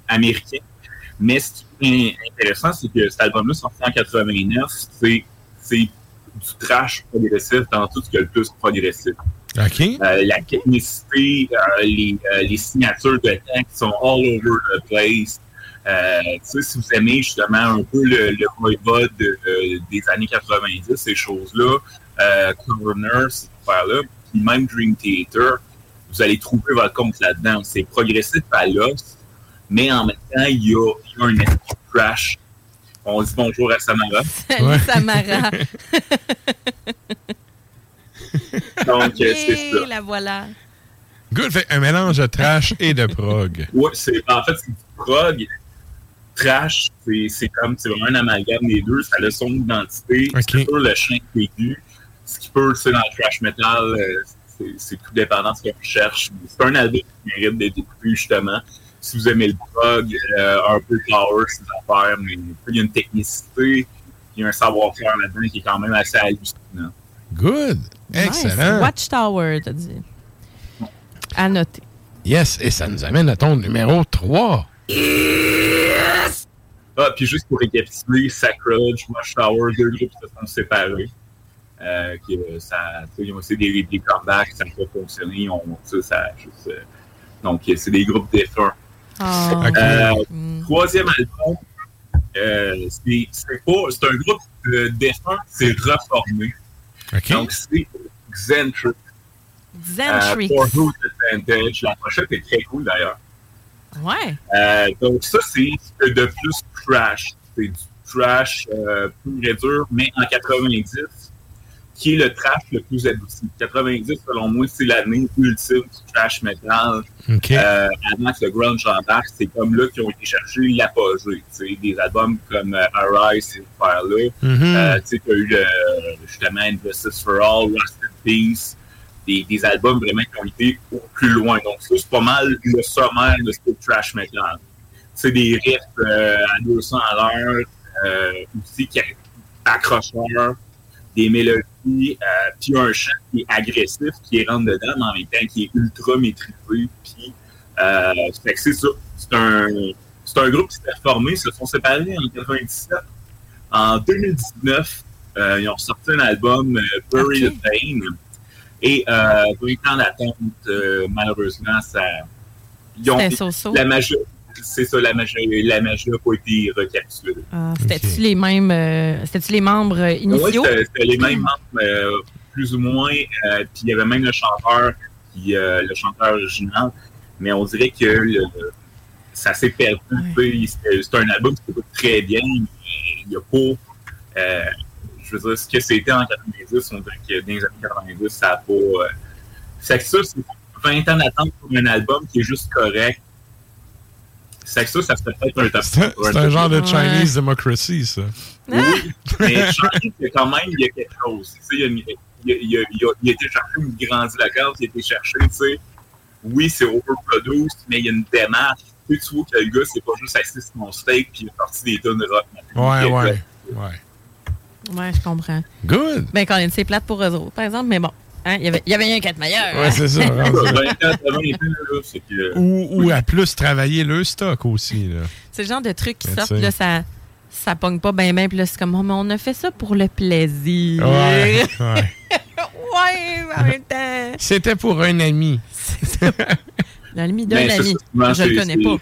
Speaker 11: américain. Mais ce qui est intéressant, c'est que cet album-là, sorti en 89, c'est, c'est du trash progressif dans tout ce qu'il y a le plus progressif. la technicité, les, les, signatures de temps qui sont all over the place. si vous aimez justement un peu le, le des années 90, ces choses-là, Corner, ces affaires-là, puis même Dream Theater, vous allez trouver votre compte là-dedans. C'est progressif à l'os, mais en même temps, il y a, un esprit crash. On dit bonjour à Samara.
Speaker 2: Salut Samara.
Speaker 11: Donc, c'est ça.
Speaker 2: la voilà.
Speaker 1: Good, fait un mélange de trash et de prog.
Speaker 11: Oui, c'est, en fait, c'est du prog. Trash, c'est, comme, c'est vraiment un amalgame des deux. Ça a son identité. C'est sûr, le chien aigu. Ce qui peut, c'est dans le trash metal, euh, c'est tout dépendant de ce qu'on cherche. C'est un album qui mérite d'être écouté, justement. Si vous aimez le prog, euh, un peu power, ces affaires, mais il y a une technicité, il y a un savoir-faire là-dedans qui est quand même assez hallucinant.
Speaker 1: Good! Excellent!
Speaker 2: Watchtower, t'as dit. À noter.
Speaker 1: Yes, et ça nous amène à ton numéro 3.
Speaker 11: Yes! Ah, puis juste pour récapituler, Sacrilege, Watchtower, deux groupes se sont séparés. Euh, que ça, ils ont aussi des, des comebacks, ça n'a pas fonctionné. On, ça, ça juste, euh, donc, c'est des groupes défunts. Oh. Euh, troisième album, euh, c'est un groupe de défunt, c'est reformé.
Speaker 1: Okay.
Speaker 11: Donc, c'est Xentric.
Speaker 2: Xentric.
Speaker 11: Euh, for Who's Advantage. La prochaine est très cool d'ailleurs.
Speaker 2: Ouais.
Speaker 11: Euh, donc, ça, c'est de plus trash. C'est du trash euh, plus dur, mais en 90 qui est le trash le plus abouti. 90, selon moi, c'est l'année ultime du trash metal. Euh, avant que le grunge embarque, c'est comme là qu'ils ont été chercher l'apogée. Des albums comme euh, Arise, ces affaires-là.
Speaker 1: Mm-hmm.
Speaker 11: Euh, tu as eu justement Injustice for All, Rust in Peace. Des, des, albums vraiment qui ont été au plus loin. Donc ça, c'est pas mal le sommaire de ce trash metal. C'est des riffs à 200 à l'heure, aussi qui accrocheurs des mélodies, euh, puis un chant qui est agressif, qui rentre dedans, mais en même temps qui est ultra maîtrisé. Puis, euh, c'est ça. C'est un, c'est un groupe qui s'est formé, ils se sont séparés en 97. En 2019, euh, ils ont sorti un album, euh, Bury the Pain. Et euh, 20 ans d'attente, malheureusement, ça.
Speaker 2: Ils ont,
Speaker 11: la majorité c'est ça, la magie, la pas été recapitulée.
Speaker 2: Ah, C'était-tu les mêmes, euh, c'était-tu les membres euh, initiaux?
Speaker 11: Oui, c'était les mêmes membres, euh, plus ou moins. Euh, puis il y avait même le chanteur, qui, le chanteur original. Mais on dirait que le, ça s'est perdu. C'est un album qui s'écoute très bien. Il n'y a pas. je veux dire, ce que c'était en 90, on dirait que dans les années 90, ça n'a pas. c'est que ça, c'est 20 ans d'attente pour un album qui est juste correct c'est que ça, ça serait peut-être un top
Speaker 1: C'est un, genre de Chinese democracy, ça.
Speaker 11: Oui, mais Chinese, quand même, il y a quelque chose. Tu sais, il, a, il, a, il, a, il, a, été cherché une grande carte, il a été cherché, tu sais. Oui, c'est overproduced, mais il y a une démarche. Tu, sais, tu vois que le gars, c'est pas juste assis sur mon steak puis il est parti des tonnes de rock.
Speaker 1: Ouais, ouais, ouais.
Speaker 2: Ouais, je comprends.
Speaker 1: Good.
Speaker 2: Ben, quand c'est plate pour eux autres, par exemple, mais bon. Hein, il, y avait, il y avait un 4 meilleur.
Speaker 1: Ouais, c'est ça.
Speaker 11: que...
Speaker 1: ou, ou à plus travailler le stock aussi.
Speaker 2: C'est le genre de truc qui sortent, là, ça, ça pogne pas bien, bien. Puis là, c'est comme, oh, mais on a fait ça pour le plaisir.
Speaker 1: Ouais.
Speaker 2: ouais, ouais en même temps.
Speaker 1: C'était pour un ami.
Speaker 2: L'ami d'un ami. Je le connais pas.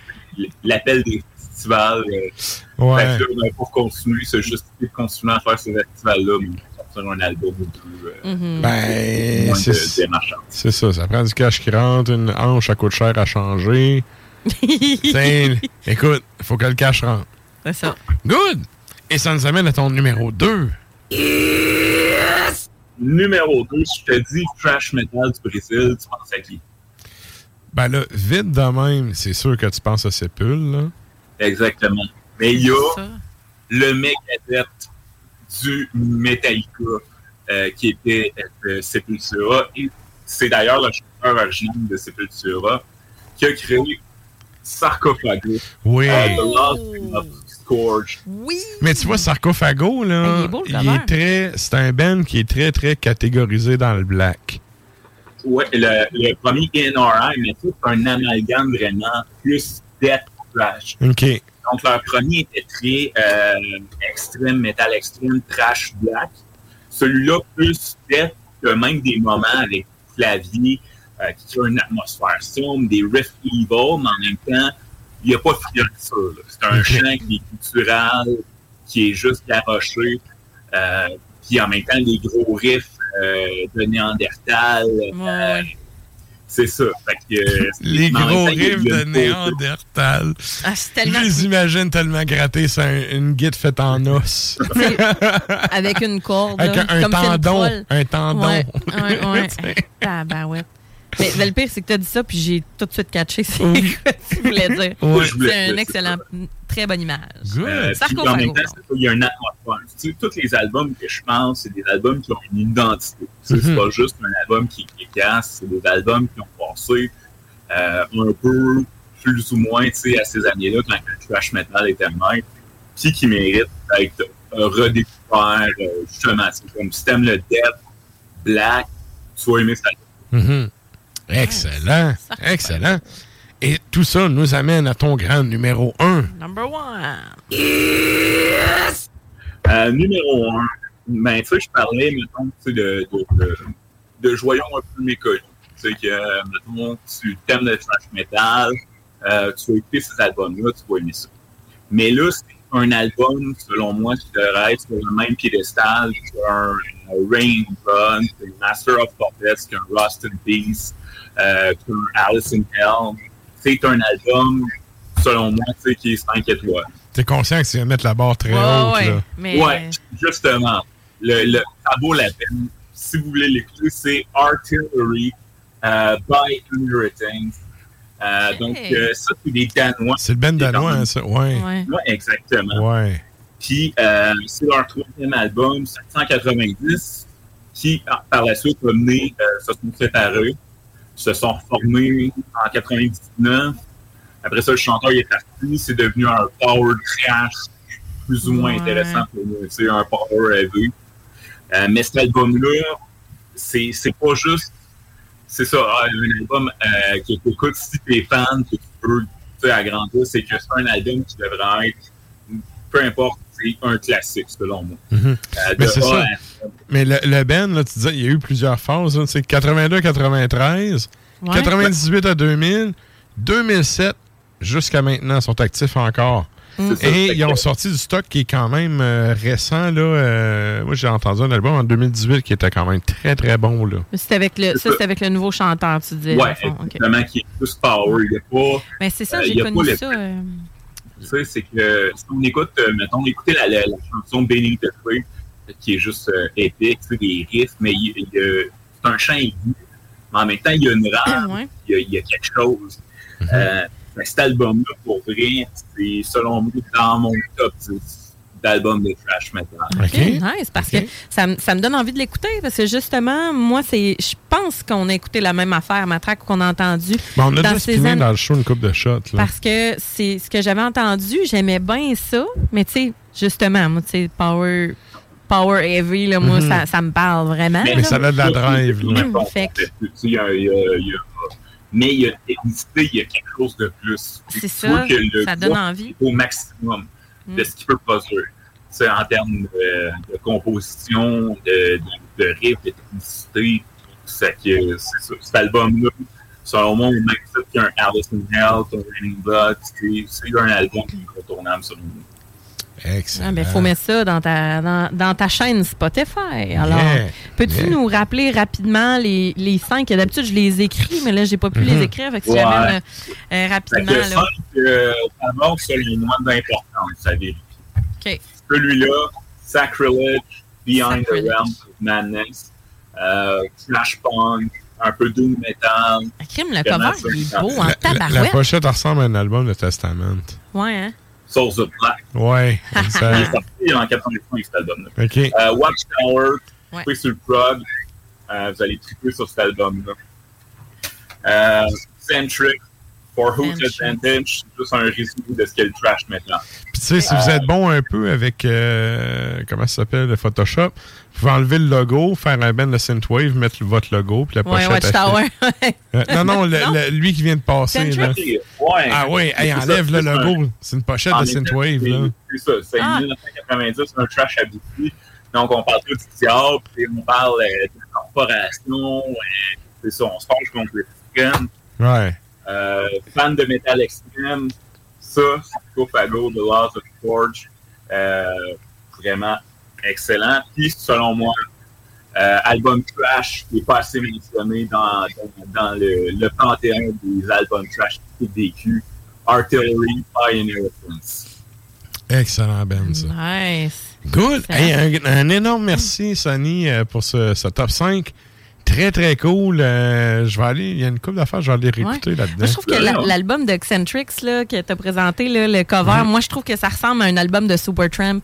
Speaker 11: L'appel des festivals.
Speaker 1: Euh, ouais.
Speaker 11: Ben, pour continuer, c'est juste de continuer à faire ces festivals-là un album ou deux.
Speaker 2: Euh, mm-hmm.
Speaker 1: Ben, c'est ça. Ça prend du cash qui rentre, une hanche, ça coûte cher à changer. écoute, il faut que le cash rentre.
Speaker 2: C'est ça.
Speaker 1: Good! Et ça nous amène à ton numéro 2.
Speaker 11: Yes! Numéro 2, je te dis trash metal du Brésil, tu penses à qui?
Speaker 1: Ben là, vite de même, c'est sûr que tu penses à Sepul, là.
Speaker 11: Exactement. Mais il y a le mec adepte du Metallica euh, qui était euh, Sepultura. Et c'est d'ailleurs le chanteur original de Sepultura qui a créé Sarcophago.
Speaker 1: Oui.
Speaker 11: Euh, The Last of Scourge.
Speaker 2: Oui.
Speaker 1: Mais tu vois, Sarcophago, là, il est, est très. C'est un band qui est très, très catégorisé dans le black.
Speaker 11: Oui, le, le, premier NRI, mais c'est un amalgame vraiment plus death trash.
Speaker 1: OK.
Speaker 11: Donc, leur premier était très euh, extrême, métal extrême, trash black. Celui-là, plus death que même des moments avec claviers qui créent une atmosphère sombre, des riffs evil, mais en même temps, il n'y a pas de fioriture. C'est un chant qui est cultural, qui est juste garoché, puis en même temps, des gros riffs de Néandertal. C'est ça.
Speaker 1: les gros riffs de Néandertal. Ah, tellement... Je les imagine tellement gratter sur une guide faite en os.
Speaker 2: Avec une corde.
Speaker 1: Avec un,
Speaker 2: comme
Speaker 1: tendon. Un tendon.
Speaker 2: Ouais, ouais, ouais. ah, ben ouais. Mais, le pire, c'est que tu as dit ça, puis j'ai tout de suite catché ce que tu voulais dire. C'est un excellent, très bonne image.
Speaker 11: Euh, ça en même temps, il y a un atmosphère. Tu sais, tous les albums que je pense, c'est des albums qui ont une identité. C'est mm-hmm. pas juste un album qui, casse, c'est des albums qui ont passé euh, un peu plus ou moins tu sais, à ces années-là, quand le trash metal était maître, puis qui mérite d'être redécouvert, euh, justement. Comme si t'aimes le death, black, tu vas aimer ça.
Speaker 1: Mm-hmm. Excellent. Excellent. Et tout ça nous amène à ton grand numéro 1.
Speaker 2: Number one.
Speaker 11: Yes! Euh, numéro 1. Ben, tu sais, je parlais, mettons, de, de, de, de joyons un peu méconnus. Tu sais, que, mettons, tu t'aimes le thrash metal, euh, tu vas écouter ces albums-là, tu vas aimer ça. Mais là, c'est un album, selon moi, qui devrait être sur le même piédestal qu'un Rain Run, qu'un Master of Puppets, qu'un Rust in Peace, euh, Alice in Hell. C'est un album, selon moi, qui est 5 étoiles.
Speaker 1: T'es conscient que c'est mettre la barre très haute.
Speaker 11: Ouais, là. Mais... ouais, justement. Le, le, ça vaut la peine. Si vous voulez l'écouter, c'est Artillery euh, by Inheritance. Euh, donc, euh, ça, c'est des Danois.
Speaker 1: C'est le Ben danois, hein, ça, ouais.
Speaker 11: ouais. exactement.
Speaker 1: Ouais.
Speaker 11: Puis, euh, c'est leur troisième album, 790, qui, par la suite, a mené, euh, se sont séparés se sont reformés en 99. Après ça, le chanteur est parti. C'est devenu un power trash plus ou moins intéressant pour nous. C'est un power heavy. Euh, mais cet album-là, c'est, c'est pas juste. C'est ça, ah, un album euh, que tu écoutes si tu es fan, que tu peux agrandir. C'est que c'est un album qui devrait être, peu importe, c'est un classique, selon moi.
Speaker 1: Mm-hmm. Euh, mais c'est ça. Mais le, le Ben, là, tu disais, il y a eu plusieurs phases. C'est 82-93, 98 à 2000, 2007 jusqu'à maintenant sont actifs encore. Et ils ont sorti du stock qui est quand même euh, récent. Là, euh, moi, j'ai entendu un album en 2018 qui était quand même très, très bon. Là.
Speaker 2: C'est avec le, ça, c'est avec le nouveau chanteur, tu dis.
Speaker 11: Oui, exactement, qui est plus power. Il a pas...
Speaker 2: Mais c'est ça, j'ai connu ça
Speaker 11: tu sais, c'est que si on écoute, euh, mettons, écouter la, la, la, chanson Benny the Free, qui est juste euh, épique, tu sais, des riffs, mais il, il, c'est un chant aigu. Mais en même temps, il y a une rame, ouais. il, y a, il, y a, quelque chose. Mm -hmm. Mais cet album-là, pour vrai, c'est selon moi dans mon top 10 d'albums de trash metal.
Speaker 2: OK, nice, parce que ça, ça, me donne envie de l'écouter, parce que justement, moi, c'est, je pense qu'on a écouté la même affaire, ma track qu'on a entendu.
Speaker 1: Ben, on a dans déjà dans le show une coupe de shots. Là.
Speaker 2: Parce que c'est ce que j'avais entendu, j'aimais bien ça, mais tu sais, justement, moi, tu sais, Power... Power Heavy, là, moi, mm -hmm. ça, ça, me parle vraiment.
Speaker 1: Mais, ça a de la drive.
Speaker 11: Il y a, y a, il y a mais il y a technicité, il y a quelque chose de plus.
Speaker 2: C'est ça, que le ça donne envie.
Speaker 11: Au maximum de ce qu'il peut produire. C'est en termes de, de composition, de, de, de riff, de technicité. C'est que. Cet album-là, selon moi, au même titre qu'un Alice in Hell, un Raining Blood, c'est un album incontournable sur nous.
Speaker 1: Excellent.
Speaker 2: Il ah, faut mettre ça dans ta, dans, dans ta chaîne Spotify. Alors, yeah. peux-tu yeah. nous rappeler rapidement les, les cinq? D'habitude, je les écris, mais là, j'ai pas pu mm -hmm. les écrire. Fait que ouais. euh, euh, rapidement.
Speaker 11: Fait que là. cinq, euh, d'abord, selon moi, d'importance, ça vérifie.
Speaker 2: OK.
Speaker 11: Celui-là, Sacrilege, Behind Sacrilege. the Realms of Madness, euh, Flashpoint, un peu Doom Metal.
Speaker 2: Crime, le cover, il est beau en tabarouette.
Speaker 1: La, la pochette ressemble à un album de Testament.
Speaker 2: Ouais, hein?
Speaker 11: Source of Black.
Speaker 1: Ouais.
Speaker 11: ça... Il est sorti en 85, cet album-là.
Speaker 1: OK.
Speaker 11: Euh, Watchtower, ouais. sur le prog. Euh, vous allez triper sur cet album-là. Euh, Centric, For Who's Advantage, c'est juste un résumé de ce qu'est le trash maintenant.
Speaker 1: Puis tu sais, si vous êtes bon un peu avec, euh, comment ça s'appelle, le Photoshop, vous pouvez enlever le logo, faire un band de synthwave, mettre votre logo, puis la pochette.
Speaker 2: Ouais, Watchtower.
Speaker 1: euh, non, non, le, le, lui qui vient de passer. Là.
Speaker 11: Ouais.
Speaker 1: Ah oui, hey, enlève ça, le logo. C'est une pochette de synthwave.
Speaker 11: C'est ça, c'est ah. 1990, c'est un trash habitué. Donc, on parle tout du diable, puis on parle euh, de corporation, euh, c'est ça, on se penche contre l'extrême.
Speaker 1: Ouais.
Speaker 11: Euh, fan de métal extrême, ça, Psychophago, The Laws of Forge, euh, vraiment excellent. Puis, selon moi, euh, album trash qui n'est pas assez mentionné dans, dans, le, le, panthéon des albums trash DQ, Artillery Pioneer Prince.
Speaker 1: Excellent, Ben, ça.
Speaker 2: Nice.
Speaker 1: Good. un, énorme merci, Sonny, pour ce, ce, top 5. Très, très cool. Euh, je vais aller, il y a une couple d'affaires, je vais aller réécouter là-dedans.
Speaker 2: je trouve que l'album de Eccentrics là, que tu as présenté, là, le cover, moi, je trouve que ça ressemble à un album de Supertramp.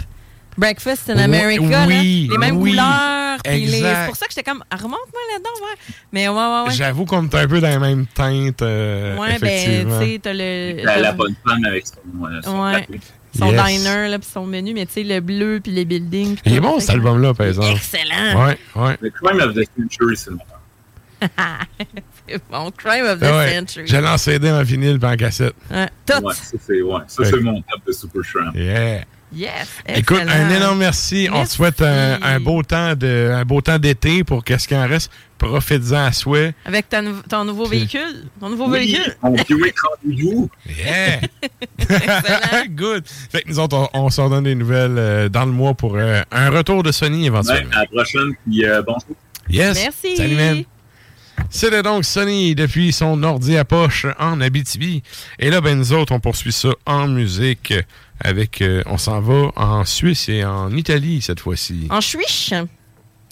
Speaker 2: Breakfast in America,
Speaker 1: oui,
Speaker 2: les mêmes
Speaker 1: oui,
Speaker 2: couleurs. C'est pour ça que j'étais comme, remonte-moi là-dedans, ouais. Mais ouais, ouais, ouais.
Speaker 1: J'avoue qu'on est un peu dans les mêmes teintes. Euh,
Speaker 2: ouais, ben, tu sais, t'as le.
Speaker 11: La bonne femme avec son.
Speaker 2: son ouais. Son diner, là, puis son menu, mais tu sais, le bleu, puis les buildings.
Speaker 1: Il est bon, cet album-là, par exemple.
Speaker 2: Excellent.
Speaker 1: Ouais, ouais.
Speaker 11: The Crime of the Century, c'est
Speaker 2: c'est bon, Crime of the ouais. Century.
Speaker 1: J'ai lancé CD en vinyle et en cassette.
Speaker 2: Ouais, tout.
Speaker 11: Ouais, ça, c'est ouais, ouais. mon top de Super Shrimp.
Speaker 1: Yeah.
Speaker 2: Yes.
Speaker 1: Écoute, un énorme merci. On te souhaite un, un, beau temps de, un beau temps d'été pour qu'est-ce qu'il en reste. Profites-en à souhait.
Speaker 2: Avec ton, ton nouveau véhicule. Ton nouveau
Speaker 11: oui,
Speaker 2: véhicule.
Speaker 11: Mon Buick Rendez-vous.
Speaker 1: Yeah. Good. Fait que nous autres, on, on s'en donne des nouvelles euh, dans le mois pour euh, un retour de Sony éventuellement.
Speaker 11: Ouais, à la prochaine. Puis euh, bonjour.
Speaker 1: Yes.
Speaker 2: Merci.
Speaker 1: Salut, man. C'était donc Sony depuis son ordi à poche en Abitibi. Et là, ben nous autres, on poursuit ça en musique avec... Euh, on s'en va en Suisse et en Italie cette fois-ci.
Speaker 2: En Suisse?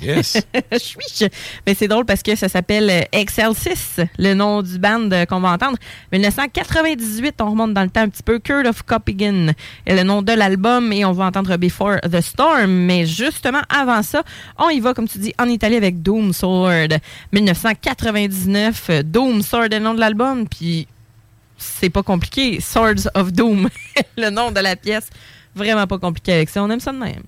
Speaker 1: Yes.
Speaker 2: Suisse. Mais c'est drôle parce que ça s'appelle Excel 6, le nom du band qu'on va entendre. 1998, on remonte dans le temps un petit peu. Kurt of Copenhagen est le nom de l'album et on va entendre Before the Storm. Mais justement, avant ça, on y va, comme tu dis, en Italie avec Doom Sword. 1999, Doom Sword est le nom de l'album. Puis c'est pas compliqué. Swords of Doom, le nom de la pièce. Vraiment pas compliqué avec ça. On aime ça de même.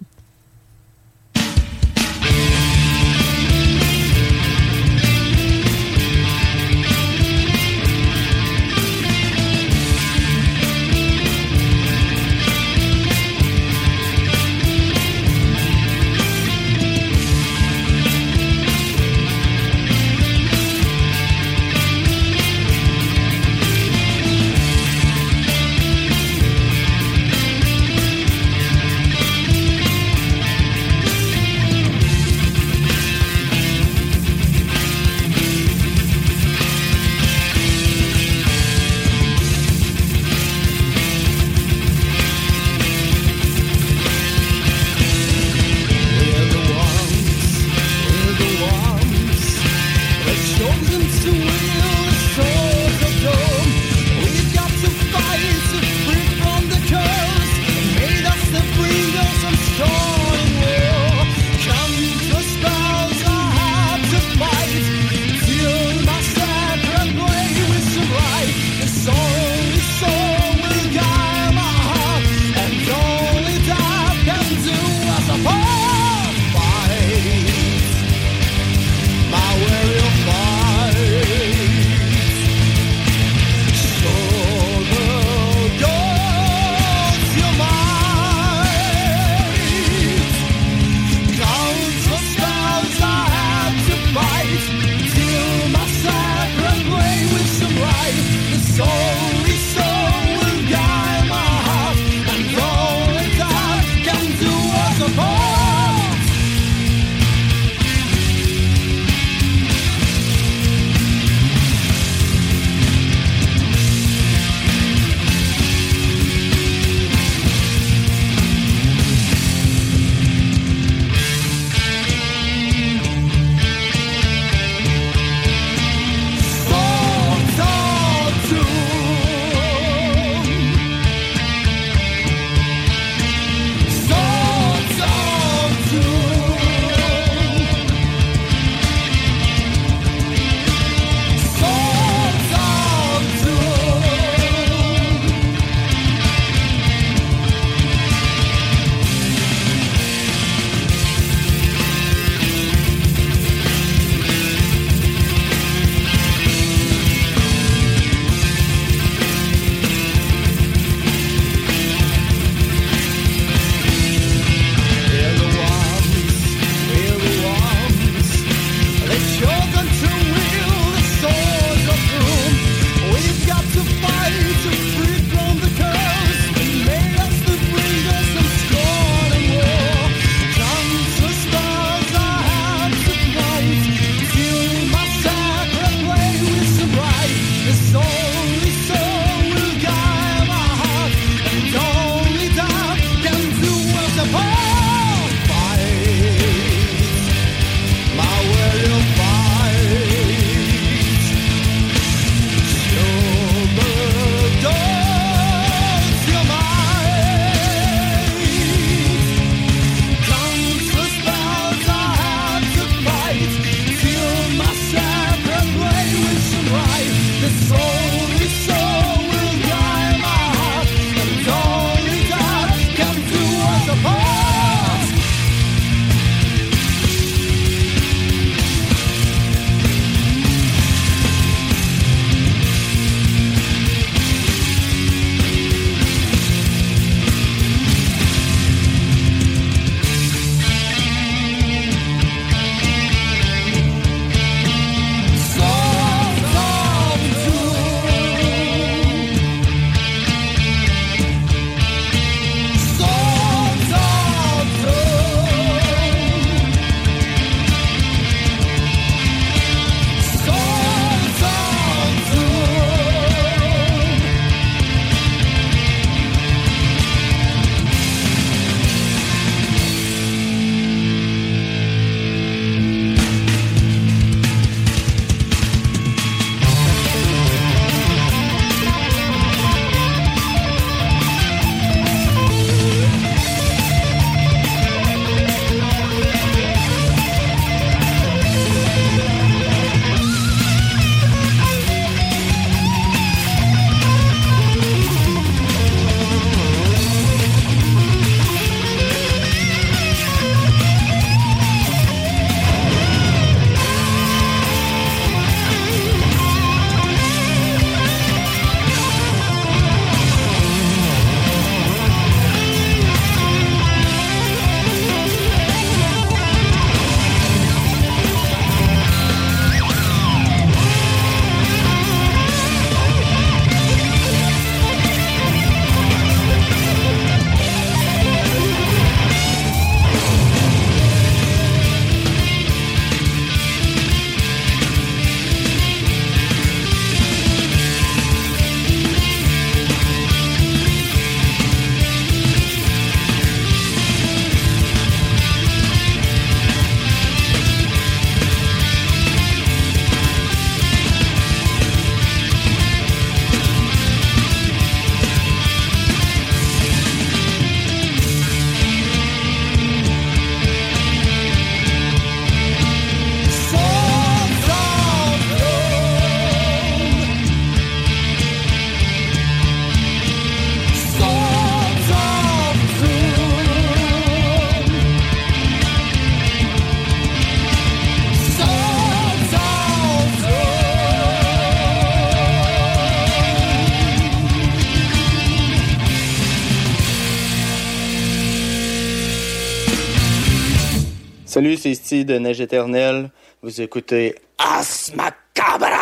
Speaker 12: Salut, c'est Steve de Neige Éternelle. Vous écoutez Asmacabra!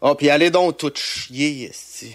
Speaker 12: Oh, puis allez donc tout chier ici.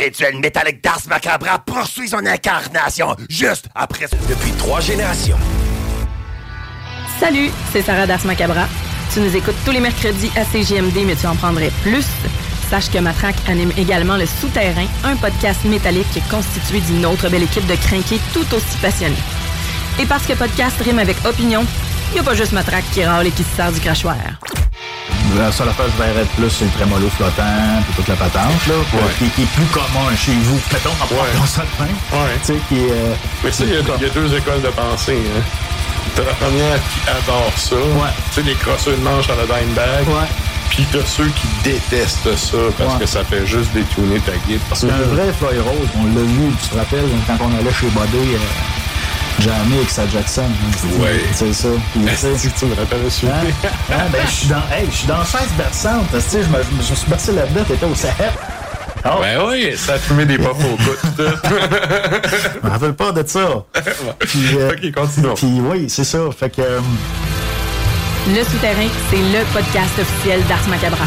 Speaker 8: Rituel métallique d'Ars Macabra poursuit son incarnation juste après depuis trois générations.
Speaker 6: Salut, c'est Sarah d'Ars Macabra. Tu nous écoutes tous les mercredis à CGMD, mais tu en prendrais plus. Sache que Matraque anime également Le Souterrain, un podcast métallique constitué d'une autre belle équipe de crinqués tout aussi passionnés. Et parce que podcast rime avec opinion, il n'y a pas juste Matraque qui râle et qui se sert du crachoir.
Speaker 13: La seule affaire que je verrais plus, c'est le trémolo flottant, puis toute la patente, là, qui, qui est plus commun chez vous. Mettons, en ouais. ça de même.
Speaker 1: Ouais.
Speaker 13: Tu sais, qui. Euh,
Speaker 1: Mais sais, il y, a deux écoles de pensée, hein. T'as la première qui adore ça.
Speaker 13: Ouais.
Speaker 1: Tu sais, les crosseurs de manche à la dime bag.
Speaker 13: Ouais.
Speaker 1: Puis t'as ceux qui détestent ça parce
Speaker 13: Ouais.
Speaker 1: que ça fait juste détourner ta guide.
Speaker 13: C'est un vrai Floyd Rose. On l'a vu, tu te rappelles, quand on allait chez Bodé, euh, jamais avec sa Jackson. hein.
Speaker 1: Ouais.
Speaker 13: C'est ça. Puis, tu sais,
Speaker 1: tu me rappelles
Speaker 13: Hein? Hein? Ben, je suis dans, hey, je suis dans chaise berçante. Tu sais, je me, je me- je me suis bercé là-dedans, t'étais au Sahel. Oh.
Speaker 1: Ben oui, ça a fumé des pop au bout. tout.
Speaker 13: Je me rappelle pas de ça. Puis, euh,
Speaker 1: ok, continuons.
Speaker 13: Puis oui, c'est ça. Fait que. euh,
Speaker 6: Le Souterrain, c'est le podcast officiel d'Ars Macabra.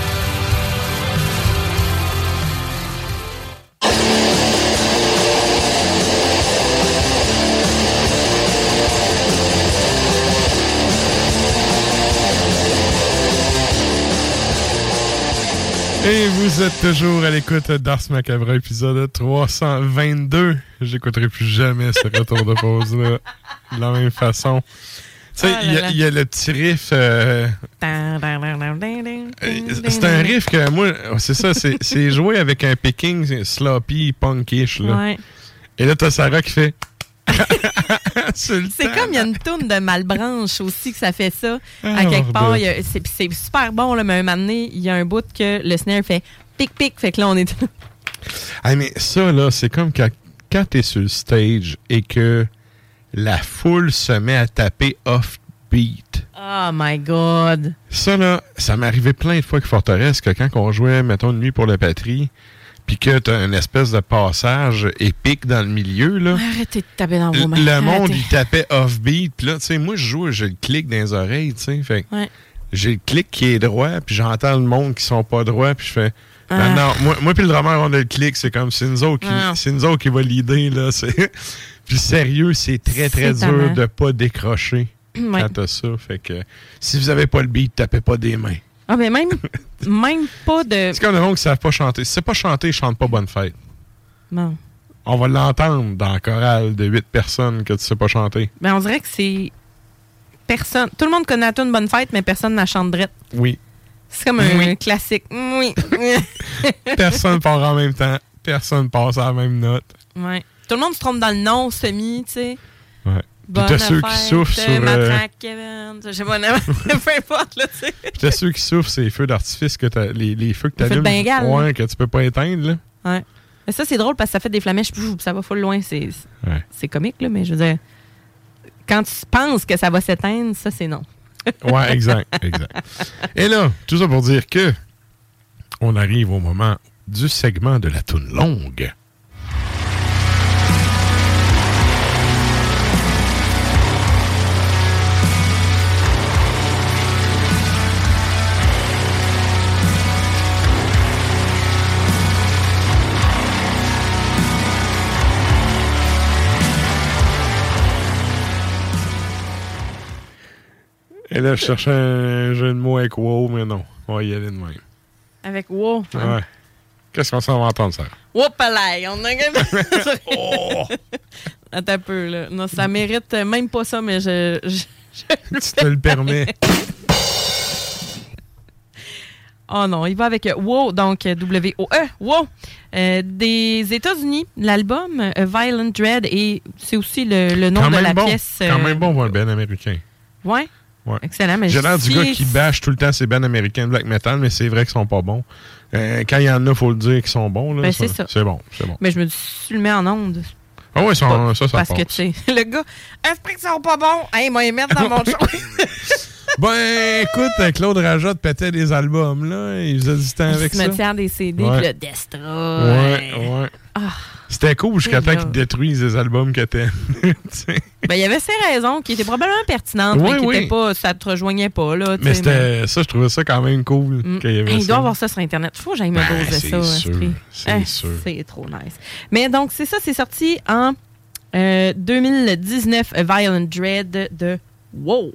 Speaker 1: Et vous êtes toujours à l'écoute d'Ars Macabre, épisode 322. J'écouterai plus jamais ce retour de pause-là de la même façon. Tu sais,
Speaker 2: Ah
Speaker 1: il y, y a le petit riff. euh, c'est un riff que moi, c'est ça, c'est c'est joué avec un picking sloppy, punkish. Là.
Speaker 2: Ouais.
Speaker 1: Et là, t'as Sarah qui fait.
Speaker 2: C'est comme il y a une tourne de Malbranche aussi que ça fait ça.
Speaker 1: Ah,
Speaker 2: à quelque part, y a- c'est super bon, là, mais un moment donné, il y a un bout que le snare fait pic-pic. Fait que là, on est.
Speaker 1: Ah, mais ça, là, c'est comme quand, quand t'es sur le stage et que la foule se met à taper off-beat.
Speaker 2: Oh my God.
Speaker 1: Ça, là, ça m'est arrivé plein de fois avec Forteresse que quand on jouait, mettons, une nuit pour la patrie, puis que t'as une espèce de passage épique dans le milieu, là.
Speaker 2: Arrêtez de taper dans vos
Speaker 1: Le
Speaker 2: mains.
Speaker 1: le monde, il tapait off-beat. Puis là, tu sais, moi, je joue, j'ai le clic dans les oreilles, tu sais. Fait
Speaker 2: Ouais.
Speaker 1: j'ai le clic qui est droit, puis j'entends le monde qui sont pas droits, puis je fais.
Speaker 2: Ah.
Speaker 1: Non, non, moi, moi puis le drummer, on a le clic, c'est comme c'est nous autres qui,
Speaker 2: Ah.
Speaker 1: nous autres qui va l'idée, là. puis sérieux, c'est très, très dur de pas décrocher
Speaker 2: Ouais.
Speaker 1: quand t'as ça. Fait que si vous avez pas le beat, tapez pas des mains.
Speaker 2: Ah, mais même, même pas de.
Speaker 1: C'est comme le monde qui savent pas chanter. Si c'est pas chanter, chante pas bonne fête.
Speaker 2: Bon.
Speaker 1: On va l'entendre dans la chorale de 8 personnes que tu sais pas chanter.
Speaker 2: Ben, on dirait que c'est. Personne. Tout le monde connaît la tune Bonne Fête, mais personne n'a chante drette.
Speaker 1: Oui.
Speaker 2: C'est comme un
Speaker 1: Oui.
Speaker 2: classique. Oui.
Speaker 1: Personne part en même temps. Personne passe à la même note.
Speaker 2: ouais. Tout le monde se trompe dans le nom, semi, tu sais.
Speaker 1: Ouais. Puis t'as ceux qui souffrent sur.
Speaker 2: Matraque, Kevin. Peu importe, là, tu sais.
Speaker 1: Puis t'as ceux qui souffrent, c'est les feux d'artifice, que t'as- les, les feux que t'allumes.
Speaker 2: Bengale,
Speaker 1: Ouais, que tu peux pas éteindre, là.
Speaker 2: Ouais. Mais ça, c'est drôle parce que ça fait des flamèches, ça va full loin. C'est
Speaker 1: Ouais.
Speaker 2: c'est comique, là, mais je veux dire, quand tu penses que ça va s'éteindre, ça, c'est non.
Speaker 1: Ouais, exact, exact. Et là, tout ça pour dire que on arrive au moment du segment de la toune longue. Et là, je cherchais un jeu de mots avec wow, mais non. On va y aller de même.
Speaker 2: Avec wow. hein?
Speaker 1: Ouais. Qu'est-ce qu'on s'en va entendre, ça?
Speaker 2: Whoopalay, on a
Speaker 1: Oh!
Speaker 2: Attends un peu, là. Non, ça mérite même pas ça, mais je. je- je
Speaker 1: Tu te le permets.
Speaker 2: Oh non, il va avec euh, WoW, donc euh, W-O-E, WoW, euh, des États-Unis. L'album euh, Violent Dread, et c'est aussi le, le nom
Speaker 1: Quand
Speaker 2: de
Speaker 1: même
Speaker 2: la
Speaker 1: bon.
Speaker 2: pièce.
Speaker 1: Quand
Speaker 2: euh,
Speaker 1: même bon, voir le band américain.
Speaker 2: Ouais.
Speaker 1: Ouais.
Speaker 2: Excellent. Mais
Speaker 1: J'ai l'air du gars qui bâche tout le temps ces bands américains de black metal, mais c'est vrai qu'ils sont pas bons. Euh, quand il y en a, faut le dire qu'ils sont bons.
Speaker 2: Ben, c'est ça.
Speaker 1: C'est bon, c'est bon.
Speaker 2: Mais je me dis, si tu le mets en onde.
Speaker 1: Ah ouais, ils sont- ça, ça
Speaker 2: Parce que, tu sais, le gars, esprit qu'ils sont pas bons? Hey, moi, les mettre dans mon show.
Speaker 1: Ben, écoute, Claude Rajotte pétait des albums, là. Il faisait du temps avec ça.
Speaker 2: Cimetière des CD, puis le Destroy.
Speaker 1: Ouais, ouais.
Speaker 2: Ah.
Speaker 1: C'était cool jusqu'à temps qu'ils détruisent les albums que t'aimes.
Speaker 2: ben, il y avait ces raisons qui étaient probablement pertinentes, mais qui pas, ça te rejoignait pas. Là,
Speaker 1: mais c'était ça, je trouvais ça quand même cool. Mm.
Speaker 2: il doit avoir ça sur Internet. Faut que j'aille me ben, doser ça.
Speaker 1: C'est eh, sûr.
Speaker 2: C'est trop nice. Mais donc, c'est ça, c'est sorti en 2019, euh, Violent Dread de Wow.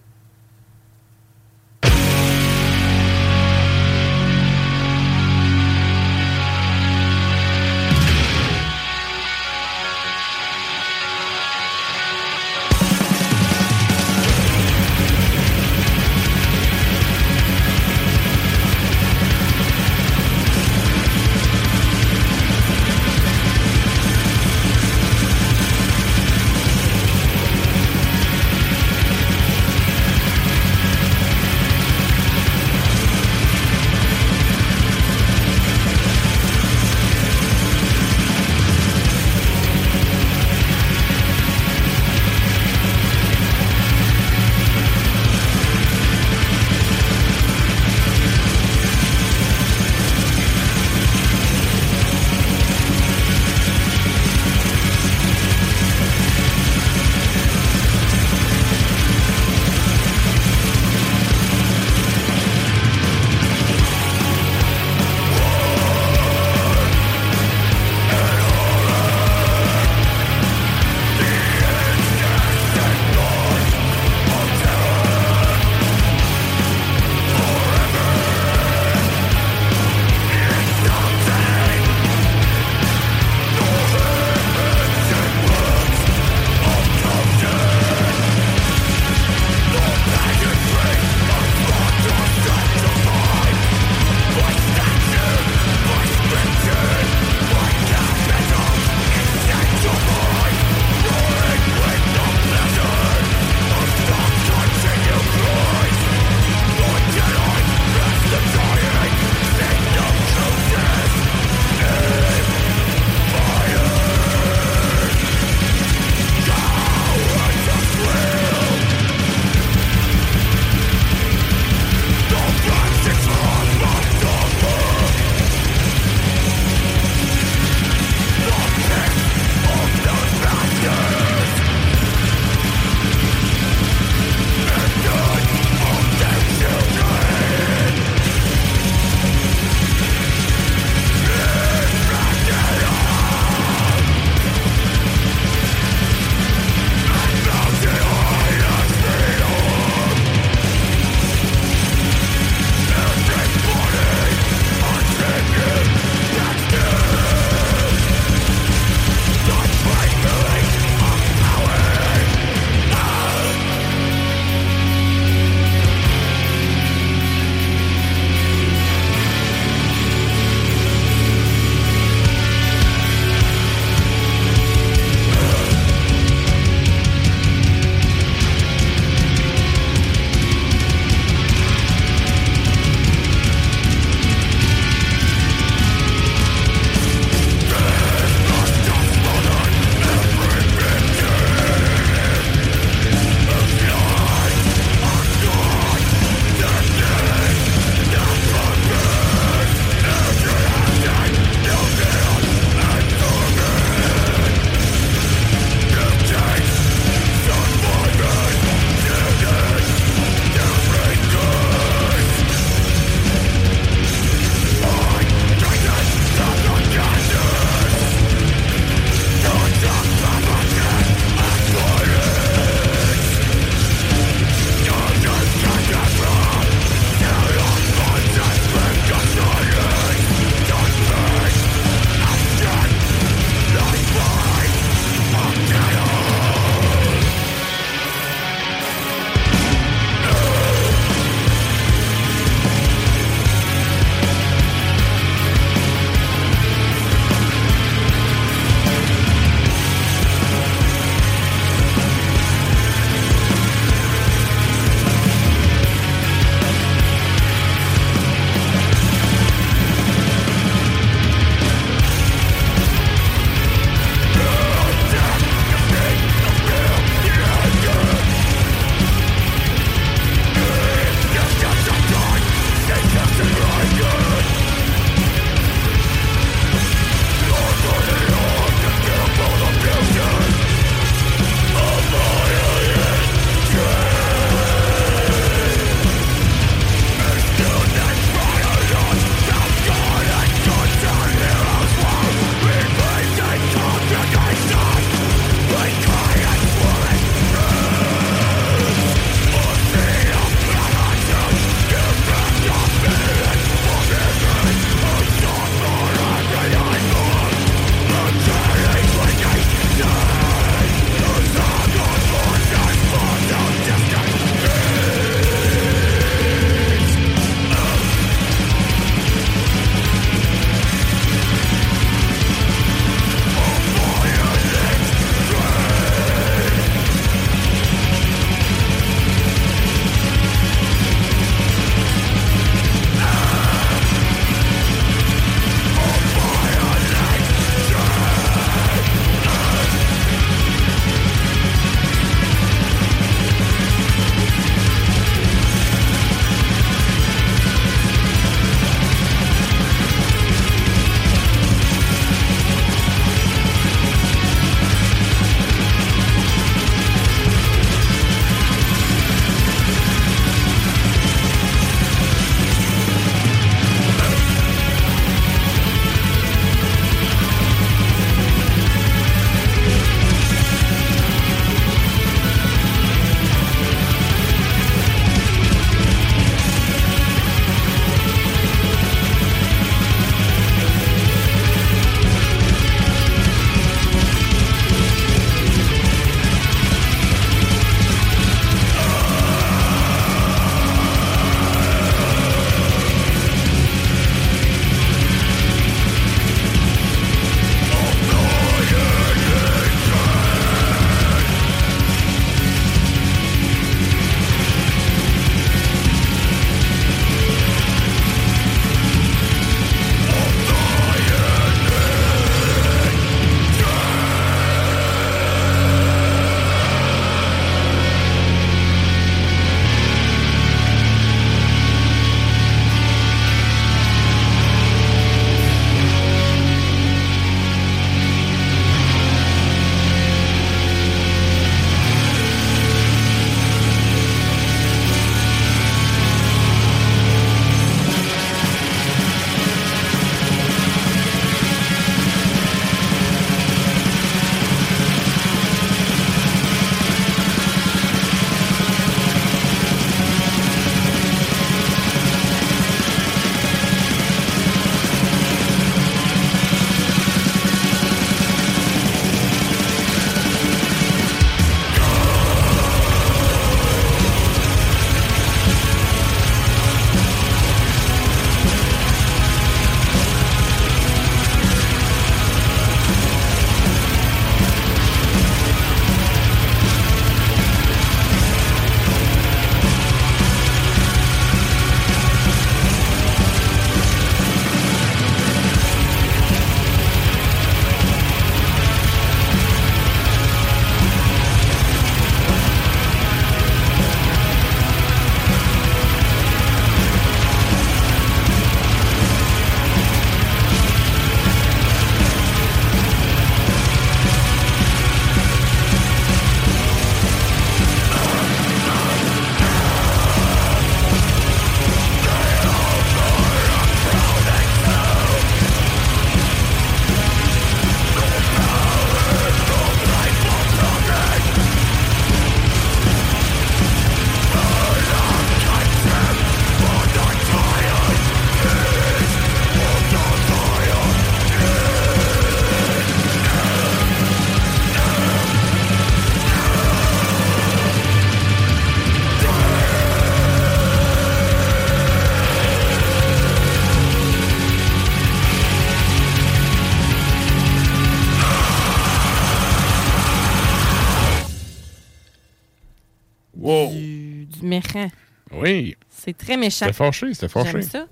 Speaker 2: Méchant.
Speaker 1: Oui.
Speaker 2: C'est très méchant.
Speaker 1: C'était fâché, c'était fâché.
Speaker 2: Ça.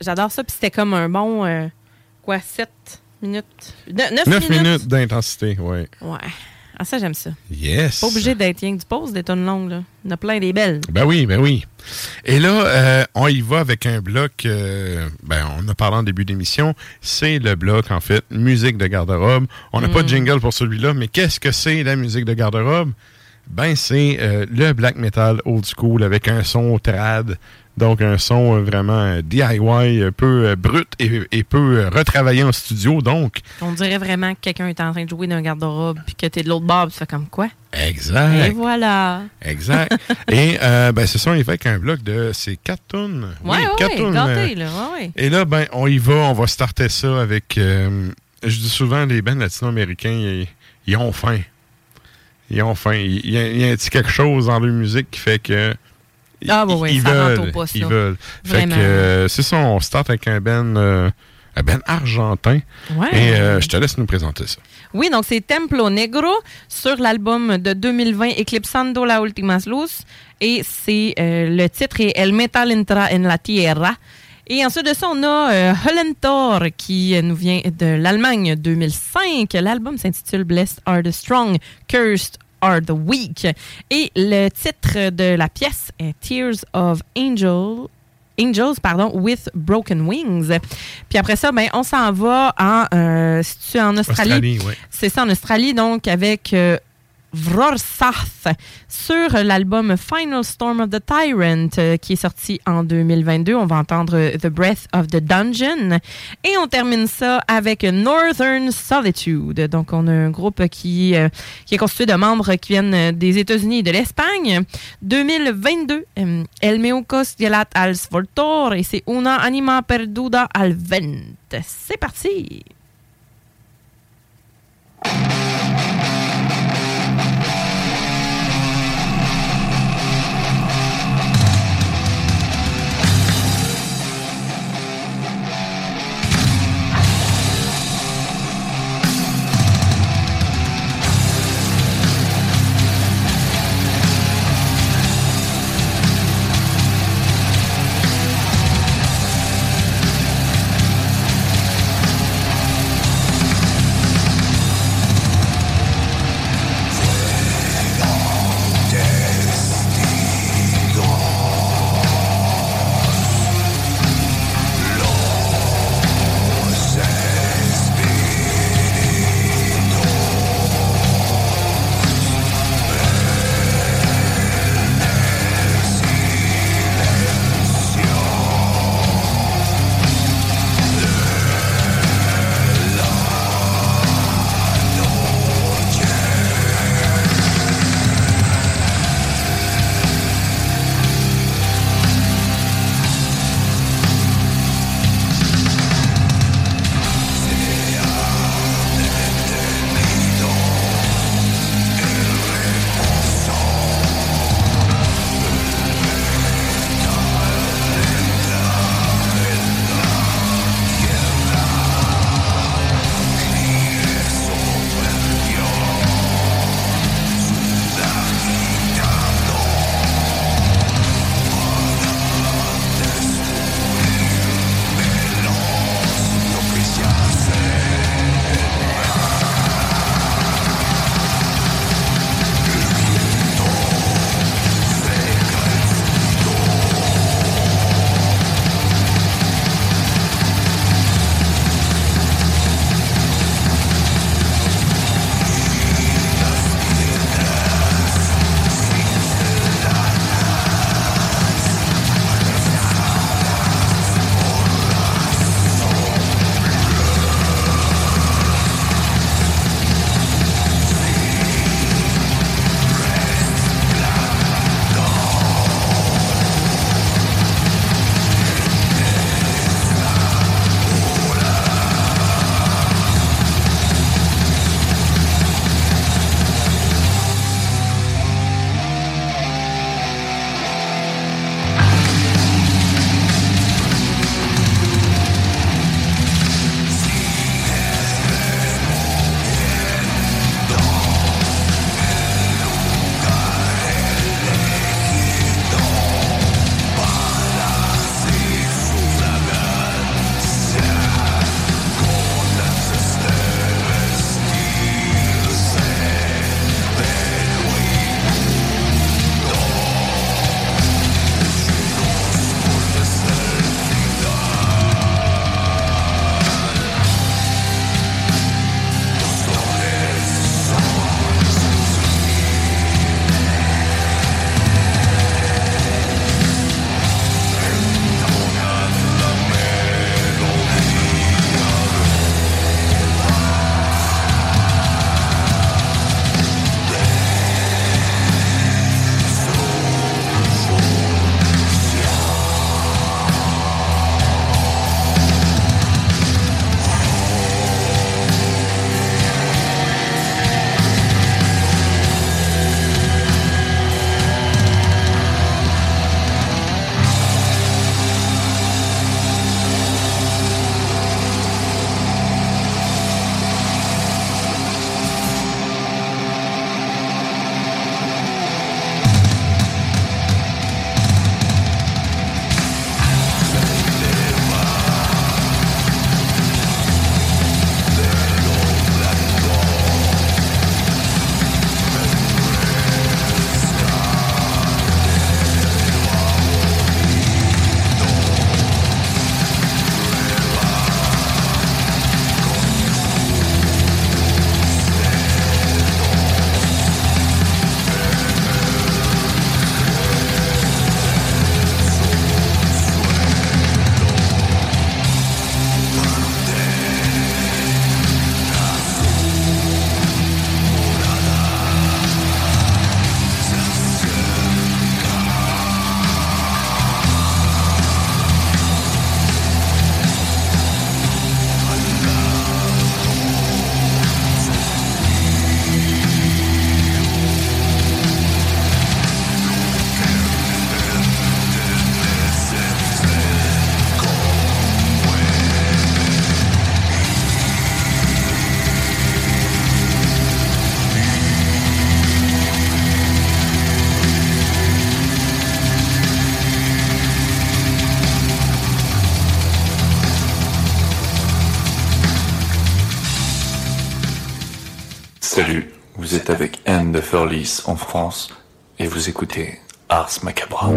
Speaker 2: J'adore ça. Puis c'était comme un bon, euh, quoi, 7 minutes? 9,
Speaker 1: 9 minutes, d'intensité, oui.
Speaker 2: Ouais. Ah, ça, j'aime ça.
Speaker 1: Yes.
Speaker 2: Pas obligé d'être rien que du pause, des tonnes longues, là. Il y en a plein des belles.
Speaker 1: Ben oui, ben oui. Et là, euh, on y va avec un bloc, euh, ben on a parlé en début d'émission, c'est le bloc, en fait, musique de garde-robe. On n'a pas de mm. jingle pour celui-là, mais qu'est-ce que c'est la musique de garde-robe? Ben, c'est euh, le black metal old school avec un son trad, donc, un son vraiment DIY, un peu brut et, peu retravaillé en studio. Donc,
Speaker 2: on dirait vraiment que quelqu'un est en train de jouer d'un garde-robe puis que tu es de l'autre bord, tu fais comme quoi?
Speaker 1: Exact.
Speaker 2: Et voilà.
Speaker 1: Exact. et euh, ben, on y fait avec un bloc de. C'est 4 tonnes.
Speaker 2: Oui, oui, quatre tonnes. Euh, là. Ouais,
Speaker 1: et là, ben, on y va, on va starter ça avec. Euh, je dis souvent, les bands latino-américains, ils, ont faim. Ils ont faim. Il y, a, y a quelque chose dans leur musique qui fait que
Speaker 2: ah, bon, oui, ils, ça veulent,
Speaker 1: pas, Ils veulent. Fait que euh, c'est ça, on start avec un Ben, euh, un ben argentin.
Speaker 2: Ouais.
Speaker 1: Et euh, je te laisse nous présenter ça.
Speaker 2: Oui, donc c'est Templo Negro sur l'album de 2020 Eclipsando la Ultimas Luz. Et c'est le titre est El Metal Entra en la Tierra. Et ensuite de ça, on a Hollentor qui nous vient de l'Allemagne 2005. L'album s'intitule Blessed Are the Strong, Cursed are the Weak. Et le titre de la pièce est Tears of Angel, Angels, pardon, with Broken Wings. Puis après ça, ben, on s'en va en, euh, en Australie? C'est ça, en Australie, donc, avec euh, Vrorsath sur l'album Final Storm of the Tyrant euh, qui est sorti en 2022. On va entendre The Breath of the Dungeon et on termine ça avec Northern Solitude. Donc on a un groupe qui, euh, qui est constitué de membres qui viennent des États-Unis et de l'Espagne. 2022, euh, El Meucos Gelat al Svoltor et c'est Una Anima Perduda al Vent. C'est parti!
Speaker 14: En France et vous écoutez Ars Macabra.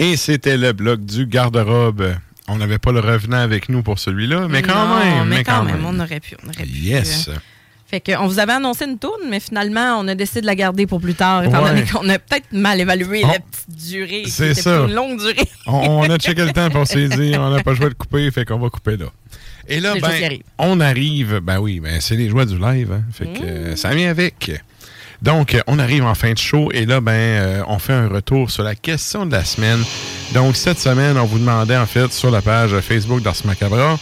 Speaker 1: Et c'était le bloc du garde-robe. On n'avait pas le revenant avec nous pour celui-là, mais quand même.
Speaker 2: Mais, quand, même, on aurait pu. On aurait pu
Speaker 1: yes.
Speaker 2: Euh. Fait qu'on vous avait annoncé une tourne, mais finalement, on a décidé de la garder pour plus tard, étant donné qu'on a peut-être mal évalué la petite durée.
Speaker 1: C'est ça.
Speaker 2: une longue durée.
Speaker 1: on, a checké le temps pour s'est dit, on n'a pas joué de couper, fait qu'on va couper là. Et là, ben, on arrive, ben oui, ben c'est les joies du live, hein, fait que mmh. ça vient avec. Donc, on arrive en fin de show et là, ben, euh, on fait un retour sur la question de la semaine. Donc, cette semaine, on vous demandait, en fait, sur la page Facebook d'Ars Macabra,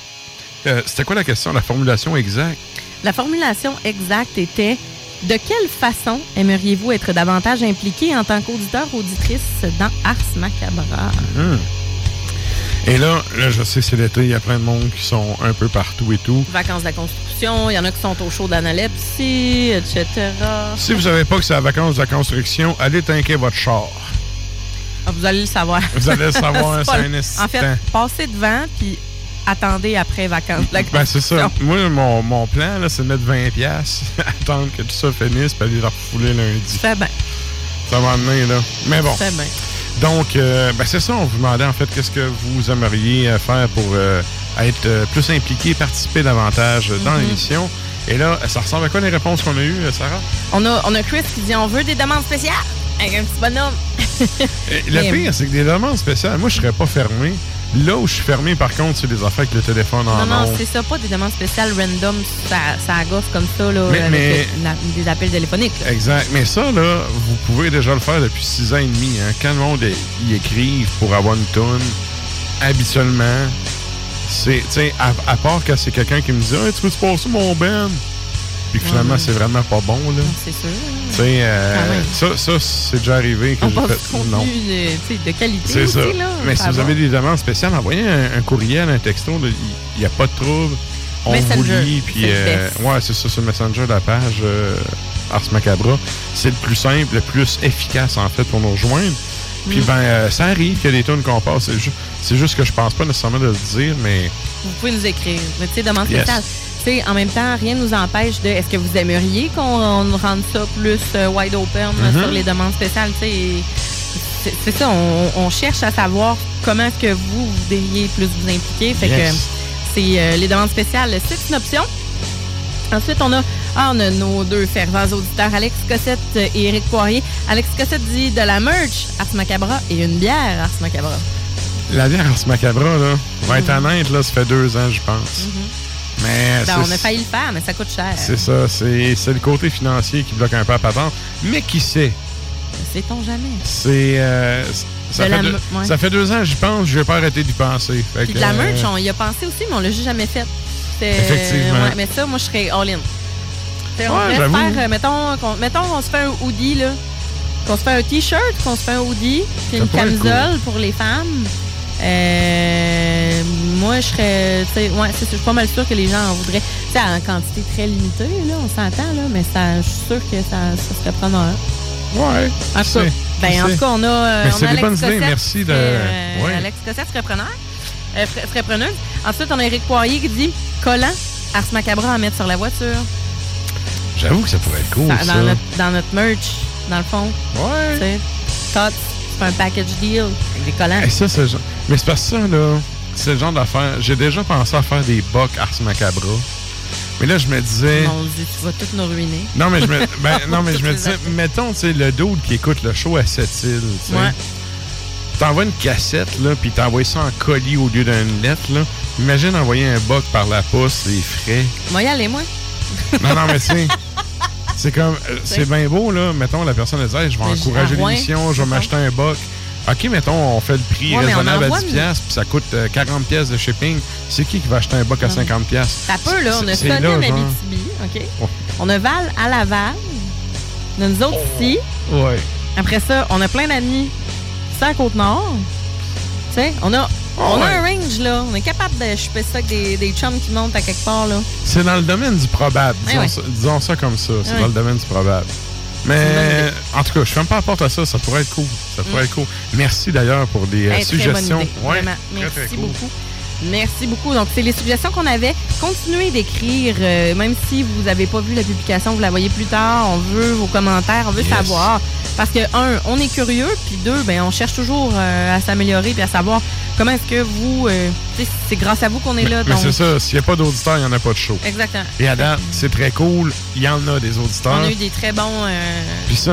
Speaker 1: euh, c'était quoi la question, la formulation exacte?
Speaker 2: La formulation exacte était de quelle façon aimeriez-vous être davantage impliqué en tant qu'auditeur, auditrice dans Ars Macabra?
Speaker 1: Mmh. Et là, là, je sais, c'est l'été, il y a plein de monde qui sont un peu partout et tout.
Speaker 2: Vacances de la construction, il y en a qui sont au chaud d'analepsie, etc.
Speaker 1: Si vous savez pas que c'est la vacances de la construction, allez tanker votre char.
Speaker 2: Ah, vous allez le savoir.
Speaker 1: Vous allez le savoir, c'est un
Speaker 2: En fait, passez devant, puis attendez après vacances de la
Speaker 1: construction. Ben, c'est ça. Moi, mon, mon plan, c'est de mettre 20$, attendre que tout ça finisse, puis aller la refouler lundi.
Speaker 2: Ça fait bien.
Speaker 1: Ça va amener, là. Mais bon.
Speaker 2: Ça fait bien.
Speaker 1: Donc, euh, ben c'est ça, on vous demandait en fait qu'est-ce que vous aimeriez euh, faire pour euh, être plus impliqué, participer davantage dans
Speaker 2: Mhm.
Speaker 1: l'émission. Et là, ça ressemble à quoi les réponses qu'on a eues, Sarah?
Speaker 2: On a, on a Chris qui dit on veut des demandes spéciales avec un petit bonhomme.
Speaker 1: Le pire, c'est que des demandes spéciales, moi, je serais pas fermé. Là où je suis fermé, par contre, c'est des affaires avec le téléphone en
Speaker 2: Non, non, c'est ça, pas des demandes spéciales random, ça, ça gosse comme ça, là,
Speaker 1: Mais-
Speaker 2: avec
Speaker 1: mais-
Speaker 2: le- la- des appels téléphoniques. là.
Speaker 1: Exact. Mais ça, là, vous pouvez déjà le faire depuis six ans et demi. Hein. Quand le monde y écrive pour avoir une toune, habituellement, c'est, tu à, à part que c'est quelqu'un qui me dit hey, Tu veux-tu passer mon Ben? Puis que finalement,
Speaker 2: Ouais.
Speaker 1: c'est vraiment pas bon, là.
Speaker 2: C'est sûr.
Speaker 1: Tu euh,
Speaker 2: Quand même.
Speaker 1: ça, ça c'est déjà arrivé que j'ai fait.
Speaker 2: du
Speaker 1: Non.
Speaker 2: contenu de, qualité
Speaker 1: C'est
Speaker 2: aussi,
Speaker 1: ça.
Speaker 2: là.
Speaker 1: Mais si vous avez des demandes spéciales, envoyez un, un courriel, un texto. Il n'y a pas de trouble. On vous lit. Puis, euh, ouais, c'est ça, sur le Messenger de la page euh, Ars Macabra. C'est le plus simple, le plus efficace, en fait, pour nous rejoindre. Puis, ben, euh, ça arrive qu'il y a des tunes qu'on passe. C'est ju- C'est juste que je pense pas nécessairement de le dire, mais
Speaker 2: Vous pouvez nous écrire. Mais tu sais, demande
Speaker 1: Yes.
Speaker 2: spéciale. Tu sais, en même temps, rien ne nous empêche de. Est-ce que vous aimeriez qu'on on rende ça plus euh, wide open euh,
Speaker 1: Mhm.
Speaker 2: sur les demandes spéciales? C'est- c'est ça, on, on cherche à savoir comment est-ce que vous voudriez plus vous impliquer. Fait
Speaker 1: Yes.
Speaker 2: que c'est euh, les demandes spéciales, c'est une option. Ensuite, on a, ah, on a nos deux fervents auditeurs, Alex Cossette et Éric Poirier. Alex Cossette dit de la merch Ars Macabra et une bière Ars Macabra.
Speaker 1: la bière Ars Macabra, là, pour être honnête, là, ça fait deux ans, je pense. Mais
Speaker 2: Ben, on a failli le faire, mais ça coûte cher.
Speaker 1: c'est ça, c'est le côté financier qui bloque un peu à patente. Mais qui sait?
Speaker 2: Sait-on jamais?
Speaker 1: C'est. euh, ça, fait deux,
Speaker 2: me- ouais.
Speaker 1: ça fait deux ans, j'y pense, je vais pas arrêter d'y penser.
Speaker 2: Puis de la
Speaker 1: euh,
Speaker 2: merch, on y a pensé aussi, mais on l'a juste jamais fait.
Speaker 1: Effectivement.
Speaker 2: ouais, mais ça, moi, je serais all-in. On
Speaker 1: Ouais,
Speaker 2: pourrait faire, euh, mettons, qu'on, mettons, on se fait un hoodie, là. Qu'on se fait un t-shirt, qu'on se fait un hoodie, puis une camisole pour les femmes. Euh, moi, je serais, ouais, c'est je suis pas mal sûre que les gens en voudraient. Tu en quantité très limitée, là, on s'entend, là, mais ça, je suis sûre que ça, ça serait preneur.
Speaker 1: Ouais.
Speaker 2: En tout cas, ben, en tout cas, on a, euh,
Speaker 1: Mais
Speaker 2: on
Speaker 1: c'est
Speaker 2: a
Speaker 1: des
Speaker 2: Alex
Speaker 1: bonnes idées, merci de-
Speaker 2: euh,
Speaker 1: ouais.
Speaker 2: Alex Cossette serait preneur. Serait preneuse. Ensuite, on a Eric Poirier qui dit collant Ars Macabra à mettre sur la voiture.
Speaker 1: J'avoue que ça pourrait être cool,
Speaker 2: dans,
Speaker 1: ça.
Speaker 2: dans notre, dans notre merch, dans le fond.
Speaker 1: Ouais.
Speaker 2: Tots, c'est un package deal avec des collants.
Speaker 1: Et ça, c'est Mais c'est parce que ça, là, c'est le genre d'affaire. J'ai déjà pensé à faire des bocs Ars Macabra. Mais là, je me disais.
Speaker 2: Mon Dieu, tu vas tout nous ruiner.
Speaker 1: Non, mais je me, ben, non, mais je me disais, mettons, tu sais, le dude qui écoute le show à cette île, tu sais.
Speaker 2: Ouais.
Speaker 1: T'envoies une cassette, là, puis t'envoies ça en colis au lieu d'une lettre, là. Imagine envoyer un boc par la poste, c'est frais.
Speaker 2: Moi, y aller, moi.
Speaker 1: Non, non, mais sais, c'est comme, euh, c'est bien beau, là. Mettons, la personne elle dit, Hey, je vais
Speaker 2: Mais
Speaker 1: encourager l'émission, je vais m'acheter un boc. OK, mettons, on fait le prix
Speaker 2: Ouais,
Speaker 1: raisonnable à
Speaker 2: envoie
Speaker 1: 10
Speaker 2: une-
Speaker 1: piastres, puis ça coûte euh, 40 pièces de shipping. C'est qui qui va acheter un boc à 50 piastres?
Speaker 2: Ça peut, là. On a
Speaker 1: C'est là,
Speaker 2: en
Speaker 1: genre.
Speaker 2: Abitibi, OK?
Speaker 1: Oh.
Speaker 2: On a Val à Laval. On a nous autres ici.
Speaker 1: Ouais.
Speaker 2: Après ça, on a plein d'amis. C'est à Côte-Nord. Tu sais, on a, on a
Speaker 1: ouais.
Speaker 2: un range, là. On est capable de choper ça avec des, des chums qui montent à quelque part, là.
Speaker 1: C'est dans le domaine du probable. Disons,
Speaker 2: ouais.
Speaker 1: Ça, disons ça comme ça. C'est
Speaker 2: Ouais.
Speaker 1: dans le domaine du probable. Mais en tout cas, je ferme pas la porte à ça. Ça pourrait être cool. Ça pourrait
Speaker 2: Mm.
Speaker 1: être cool. Merci d'ailleurs pour des euh,
Speaker 2: très bonne
Speaker 1: suggestions.
Speaker 2: idée, vraiment.
Speaker 1: très,
Speaker 2: Merci
Speaker 1: très cool.
Speaker 2: beaucoup. Merci beaucoup. Donc, c'est les suggestions qu'on avait. Continuez d'écrire, euh, même si vous n'avez pas vu la publication, vous la voyez plus tard. On veut vos commentaires, on veut savoir. Parce que, un, on est curieux, puis deux, ben, on cherche toujours euh, à s'améliorer puis à savoir comment est-ce que vous. Euh, c'est grâce à vous qu'on est là.
Speaker 1: Mais c'est ça, s'il n'y a pas d'auditeurs, il n'y en a pas de show.
Speaker 2: Exactement.
Speaker 1: Et date, c'est très cool. Il y en a des auditeurs.
Speaker 2: On a eu des très bons.
Speaker 1: puis ça.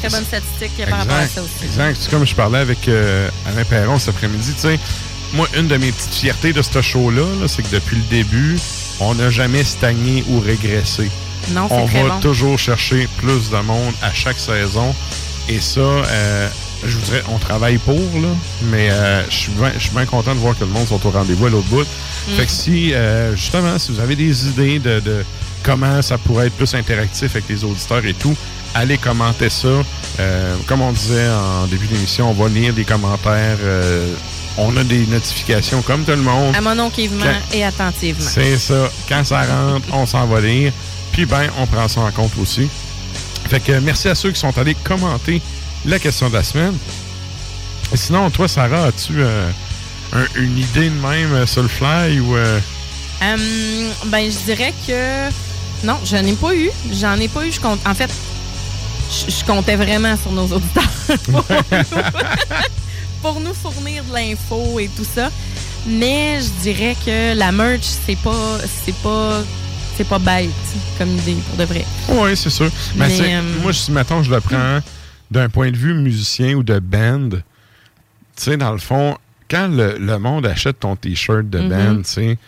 Speaker 2: très bonnes statistiques par rapport à ça aussi.
Speaker 1: Exact. C'est comme je parlais avec Alain Perron cet après-midi, tu sais moi, une de mes petites fiertés de ce show-là, c'est que depuis le début, on n'a jamais stagné ou régressé.
Speaker 2: Non,
Speaker 1: on
Speaker 2: va
Speaker 1: toujours chercher plus de monde à chaque saison. Et ça, euh, je vous dirais, on travaille pour, là, mais euh, je suis bien content de voir que le monde sont au rendez-vous à l'autre bout. Mm. Fait que si, euh, justement, si vous avez des idées de, de, comment ça pourrait être plus interactif avec les auditeurs et tout, allez commenter ça. comme on disait en début d'émission, on va lire des commentaires on a des notifications comme tout le monde.
Speaker 2: Amonoquivement et attentivement.
Speaker 1: C'est ça. Quand ça rentre, on s'en va lire. Puis ben, on prend ça en compte aussi. Fait que merci à ceux qui sont allés commenter la question de la semaine. Et sinon, toi, Sarah, as-tu euh, une idée de même euh, sur le fly ou. Euh?
Speaker 2: Hum, ben, je dirais que. Non, j'en ai pas eu. J'en ai pas eu. Je compte. En fait, je comptais vraiment sur nos auditeurs. pour nous fournir de l'info et tout ça. Mais je dirais que la merch, c'est pas c'est pas c'est pas bête comme idée pour de vrai.
Speaker 1: Oui, c'est sûr. Mais, euh, moi, si maintenant je le prends d'un point de vue musicien ou de band, tu sais, dans le fond, quand le, monde achète ton t-shirt de band, mm-hmm. tu sais,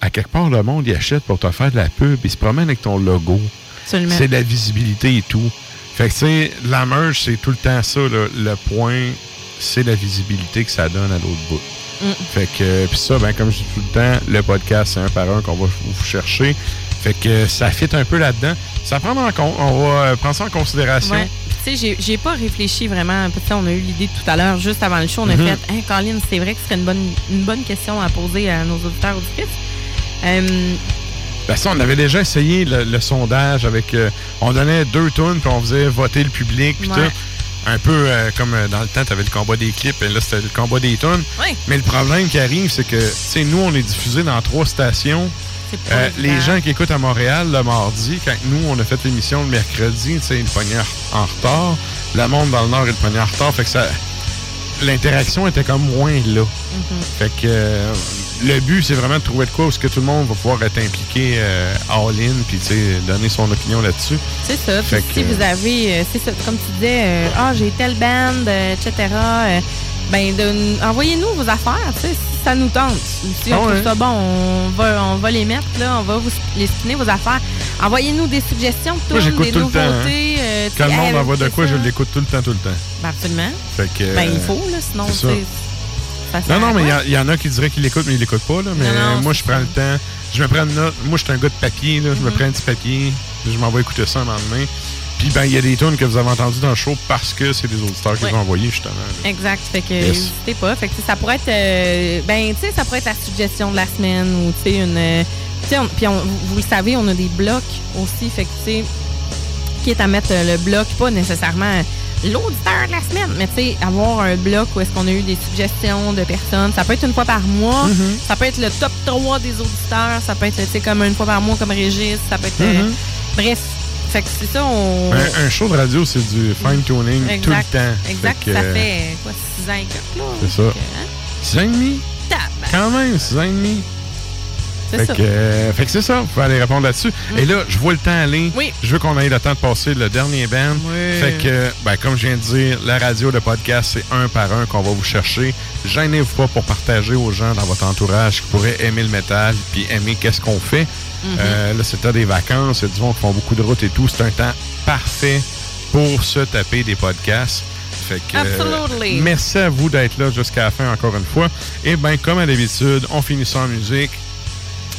Speaker 1: à quelque part, le monde y achète pour te faire de la pub, il se promène avec ton logo. C'est de la visibilité et tout. Fait que, tu sais, la merch, c'est tout le temps ça, le point c'est la visibilité que ça donne à l'autre bout. Mm. Fait que, puis ça, ben, comme je dis tout le temps, le podcast, c'est un par un qu'on va vous chercher. Fait que ça fit un peu là-dedans. Ça prend en compte. On va euh, prendre ça en considération.
Speaker 2: Tu sais, j'ai pas réfléchi vraiment. On a eu l'idée tout à l'heure, juste avant le show. On a mm-hmm. fait, hein, Colin, c'est vrai que ce serait une bonne, une bonne question à poser à nos auditeurs auditrices. Euh,
Speaker 1: ben ça, on avait déjà essayé le, sondage avec. Euh, on donnait deux tonnes, puis on faisait voter le public, puis tout un peu euh, comme euh, dans le temps, tu avais le combat des clips, et là, c'était le combat des tonnes. Mais le problème qui arrive, c'est que, tu sais, nous, on est diffusé dans trois stations. Euh, les gens qui écoutent à Montréal le mardi, quand nous, on a fait l'émission le mercredi, tu sais, ils en retard. Le monde dans le Nord, il le en retard. Fait que ça. L'interaction était comme moins là. Mm-hmm. Fait que le but, c'est vraiment de trouver de quoi où ce que tout le monde va pouvoir être impliqué euh, all-in puis donner son opinion là-dessus.
Speaker 2: C'est ça. si vous avez, euh, c'est ça, comme tu disais, euh, ah, j'ai telle band, etc., ben, envoyez-nous vos affaires, si ça nous tente. Si on ah trouve ça bon, on va, on va les mettre, là, on va vous les spinner vos affaires. Envoyez-nous des suggestions,
Speaker 1: de des nouveautés. Hein. Quand le monde envoie de quoi, je l'écoute tout le temps, tout le temps.
Speaker 2: Ben, absolument. Fait que, ben, il faut, là, sinon, c'est
Speaker 1: non, non, mais il y, en a qui diraient qu'ils l'écoutent, mais ils l'écoutent pas. Là, mais moi, je prends le temps. Je me prends une note. Moi, je suis un gars de papier. Là, Je me mm-hmm. prends un petit papier. Je m'envoie écouter ça le lendemain. Puis, ben, il y a des tunes que vous avez entendues dans le show parce que c'est des auditeurs qui les ont envoyés, justement.
Speaker 2: Exact. Fait que n'hésitez pas. Fait que ça pourrait être. Euh, ben, tu sais, ça pourrait être la suggestion de la semaine ou, tu sais, une. Euh, puis, vous, le savez, on a des blocs aussi. Fait que, tu sais, qui est à mettre le bloc, pas nécessairement l'auditeur de la semaine. Mais tu sais, avoir un bloc où est-ce qu'on a eu des suggestions de personnes, ça peut être une fois par mois, mm-hmm. ça peut être le top 3 des auditeurs, ça peut être, tu sais, comme une fois par mois comme registre, ça peut être... Euh, mm-hmm. bref, fait que c'est ça, on...
Speaker 1: Un, show de radio, c'est du fine-tuning tout le temps.
Speaker 2: Exact, ça fait, quoi, 6 ans et là?
Speaker 1: C'est ça. 6 hein? ans et demi? Quand même, 6 ans et demi. Fait que, euh, fait que, c'est ça, vous pouvez aller répondre là-dessus. Mm. Et là, je vois le temps aller.
Speaker 2: Oui.
Speaker 1: Je veux qu'on ait le temps de passer le dernier band.
Speaker 2: Oui.
Speaker 1: Fait que, ben, comme je viens de dire, la radio, le podcast, c'est un par un qu'on va vous chercher. Gênez-vous pas pour partager aux gens dans votre entourage qui pourraient aimer le métal puis aimer qu'est-ce qu'on fait. Mm-hmm. Euh, là, c'est des vacances, il y a du monde qui font beaucoup de routes et tout. C'est un temps parfait pour se taper des podcasts. Fait que,
Speaker 2: Absolutely.
Speaker 1: merci à vous d'être là jusqu'à la fin encore une fois. Et bien, comme à l'habitude, on finit ça en musique.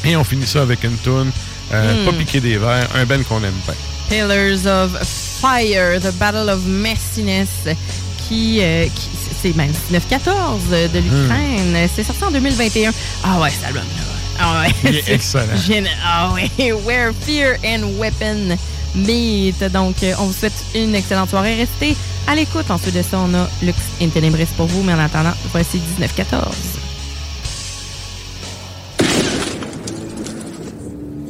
Speaker 1: Et on finit ça avec une tune euh, hmm. pas piqué des verres, un ben qu'on aime bien.
Speaker 2: Pillars of Fire, The Battle of Messiness, qui, euh, qui c'est même 1914 de l'Ukraine. Hmm. C'est sorti en 2021. Ah ouais, cet album-là. Ah ouais.
Speaker 1: Il est excellent.
Speaker 2: ah ouais. Where Fear and Weapon Meet. Donc, euh, on vous souhaite une excellente soirée. Restez à l'écoute. Ensuite de ça, on a Lux Intenebris pour vous. Mais en attendant, voici 1914.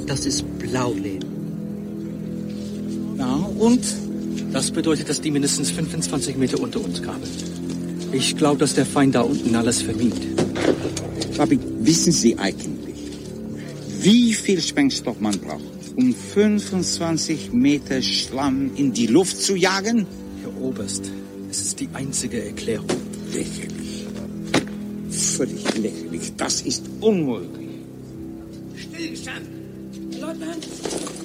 Speaker 15: Das ist Blauleben.
Speaker 16: Ja, und?
Speaker 15: Das bedeutet, dass die mindestens 25 Meter unter uns kamen. Ich glaube, dass der Feind da unten alles vermied.
Speaker 16: Papi, wissen Sie eigentlich, wie viel Sprengstoff man braucht, um 25 Meter Schlamm in die Luft zu jagen?
Speaker 15: Herr Oberst, es ist die einzige Erklärung.
Speaker 16: Lächerlich. Völlig lächerlich. Das ist unmöglich.
Speaker 15: Stillstand! Leutnant!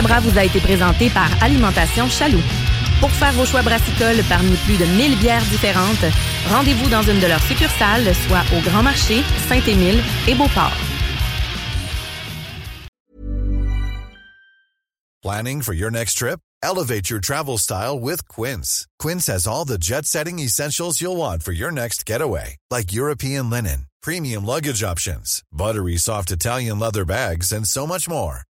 Speaker 6: Ars Macabra vous a été présenté par Alimentation Chaloux. Pour faire vos choix brassicoles parmi plus de 1000 bières différentes, rendez-vous dans une de leurs succursales, soit au Grand Marché, Saint-Émile et Beauport.
Speaker 17: Planning for your next trip? Elevate your travel style with Quince. Quince has all the jet-setting essentials you'll want for your next getaway, like European linen, premium luggage options, buttery soft Italian leather bags, and so much more.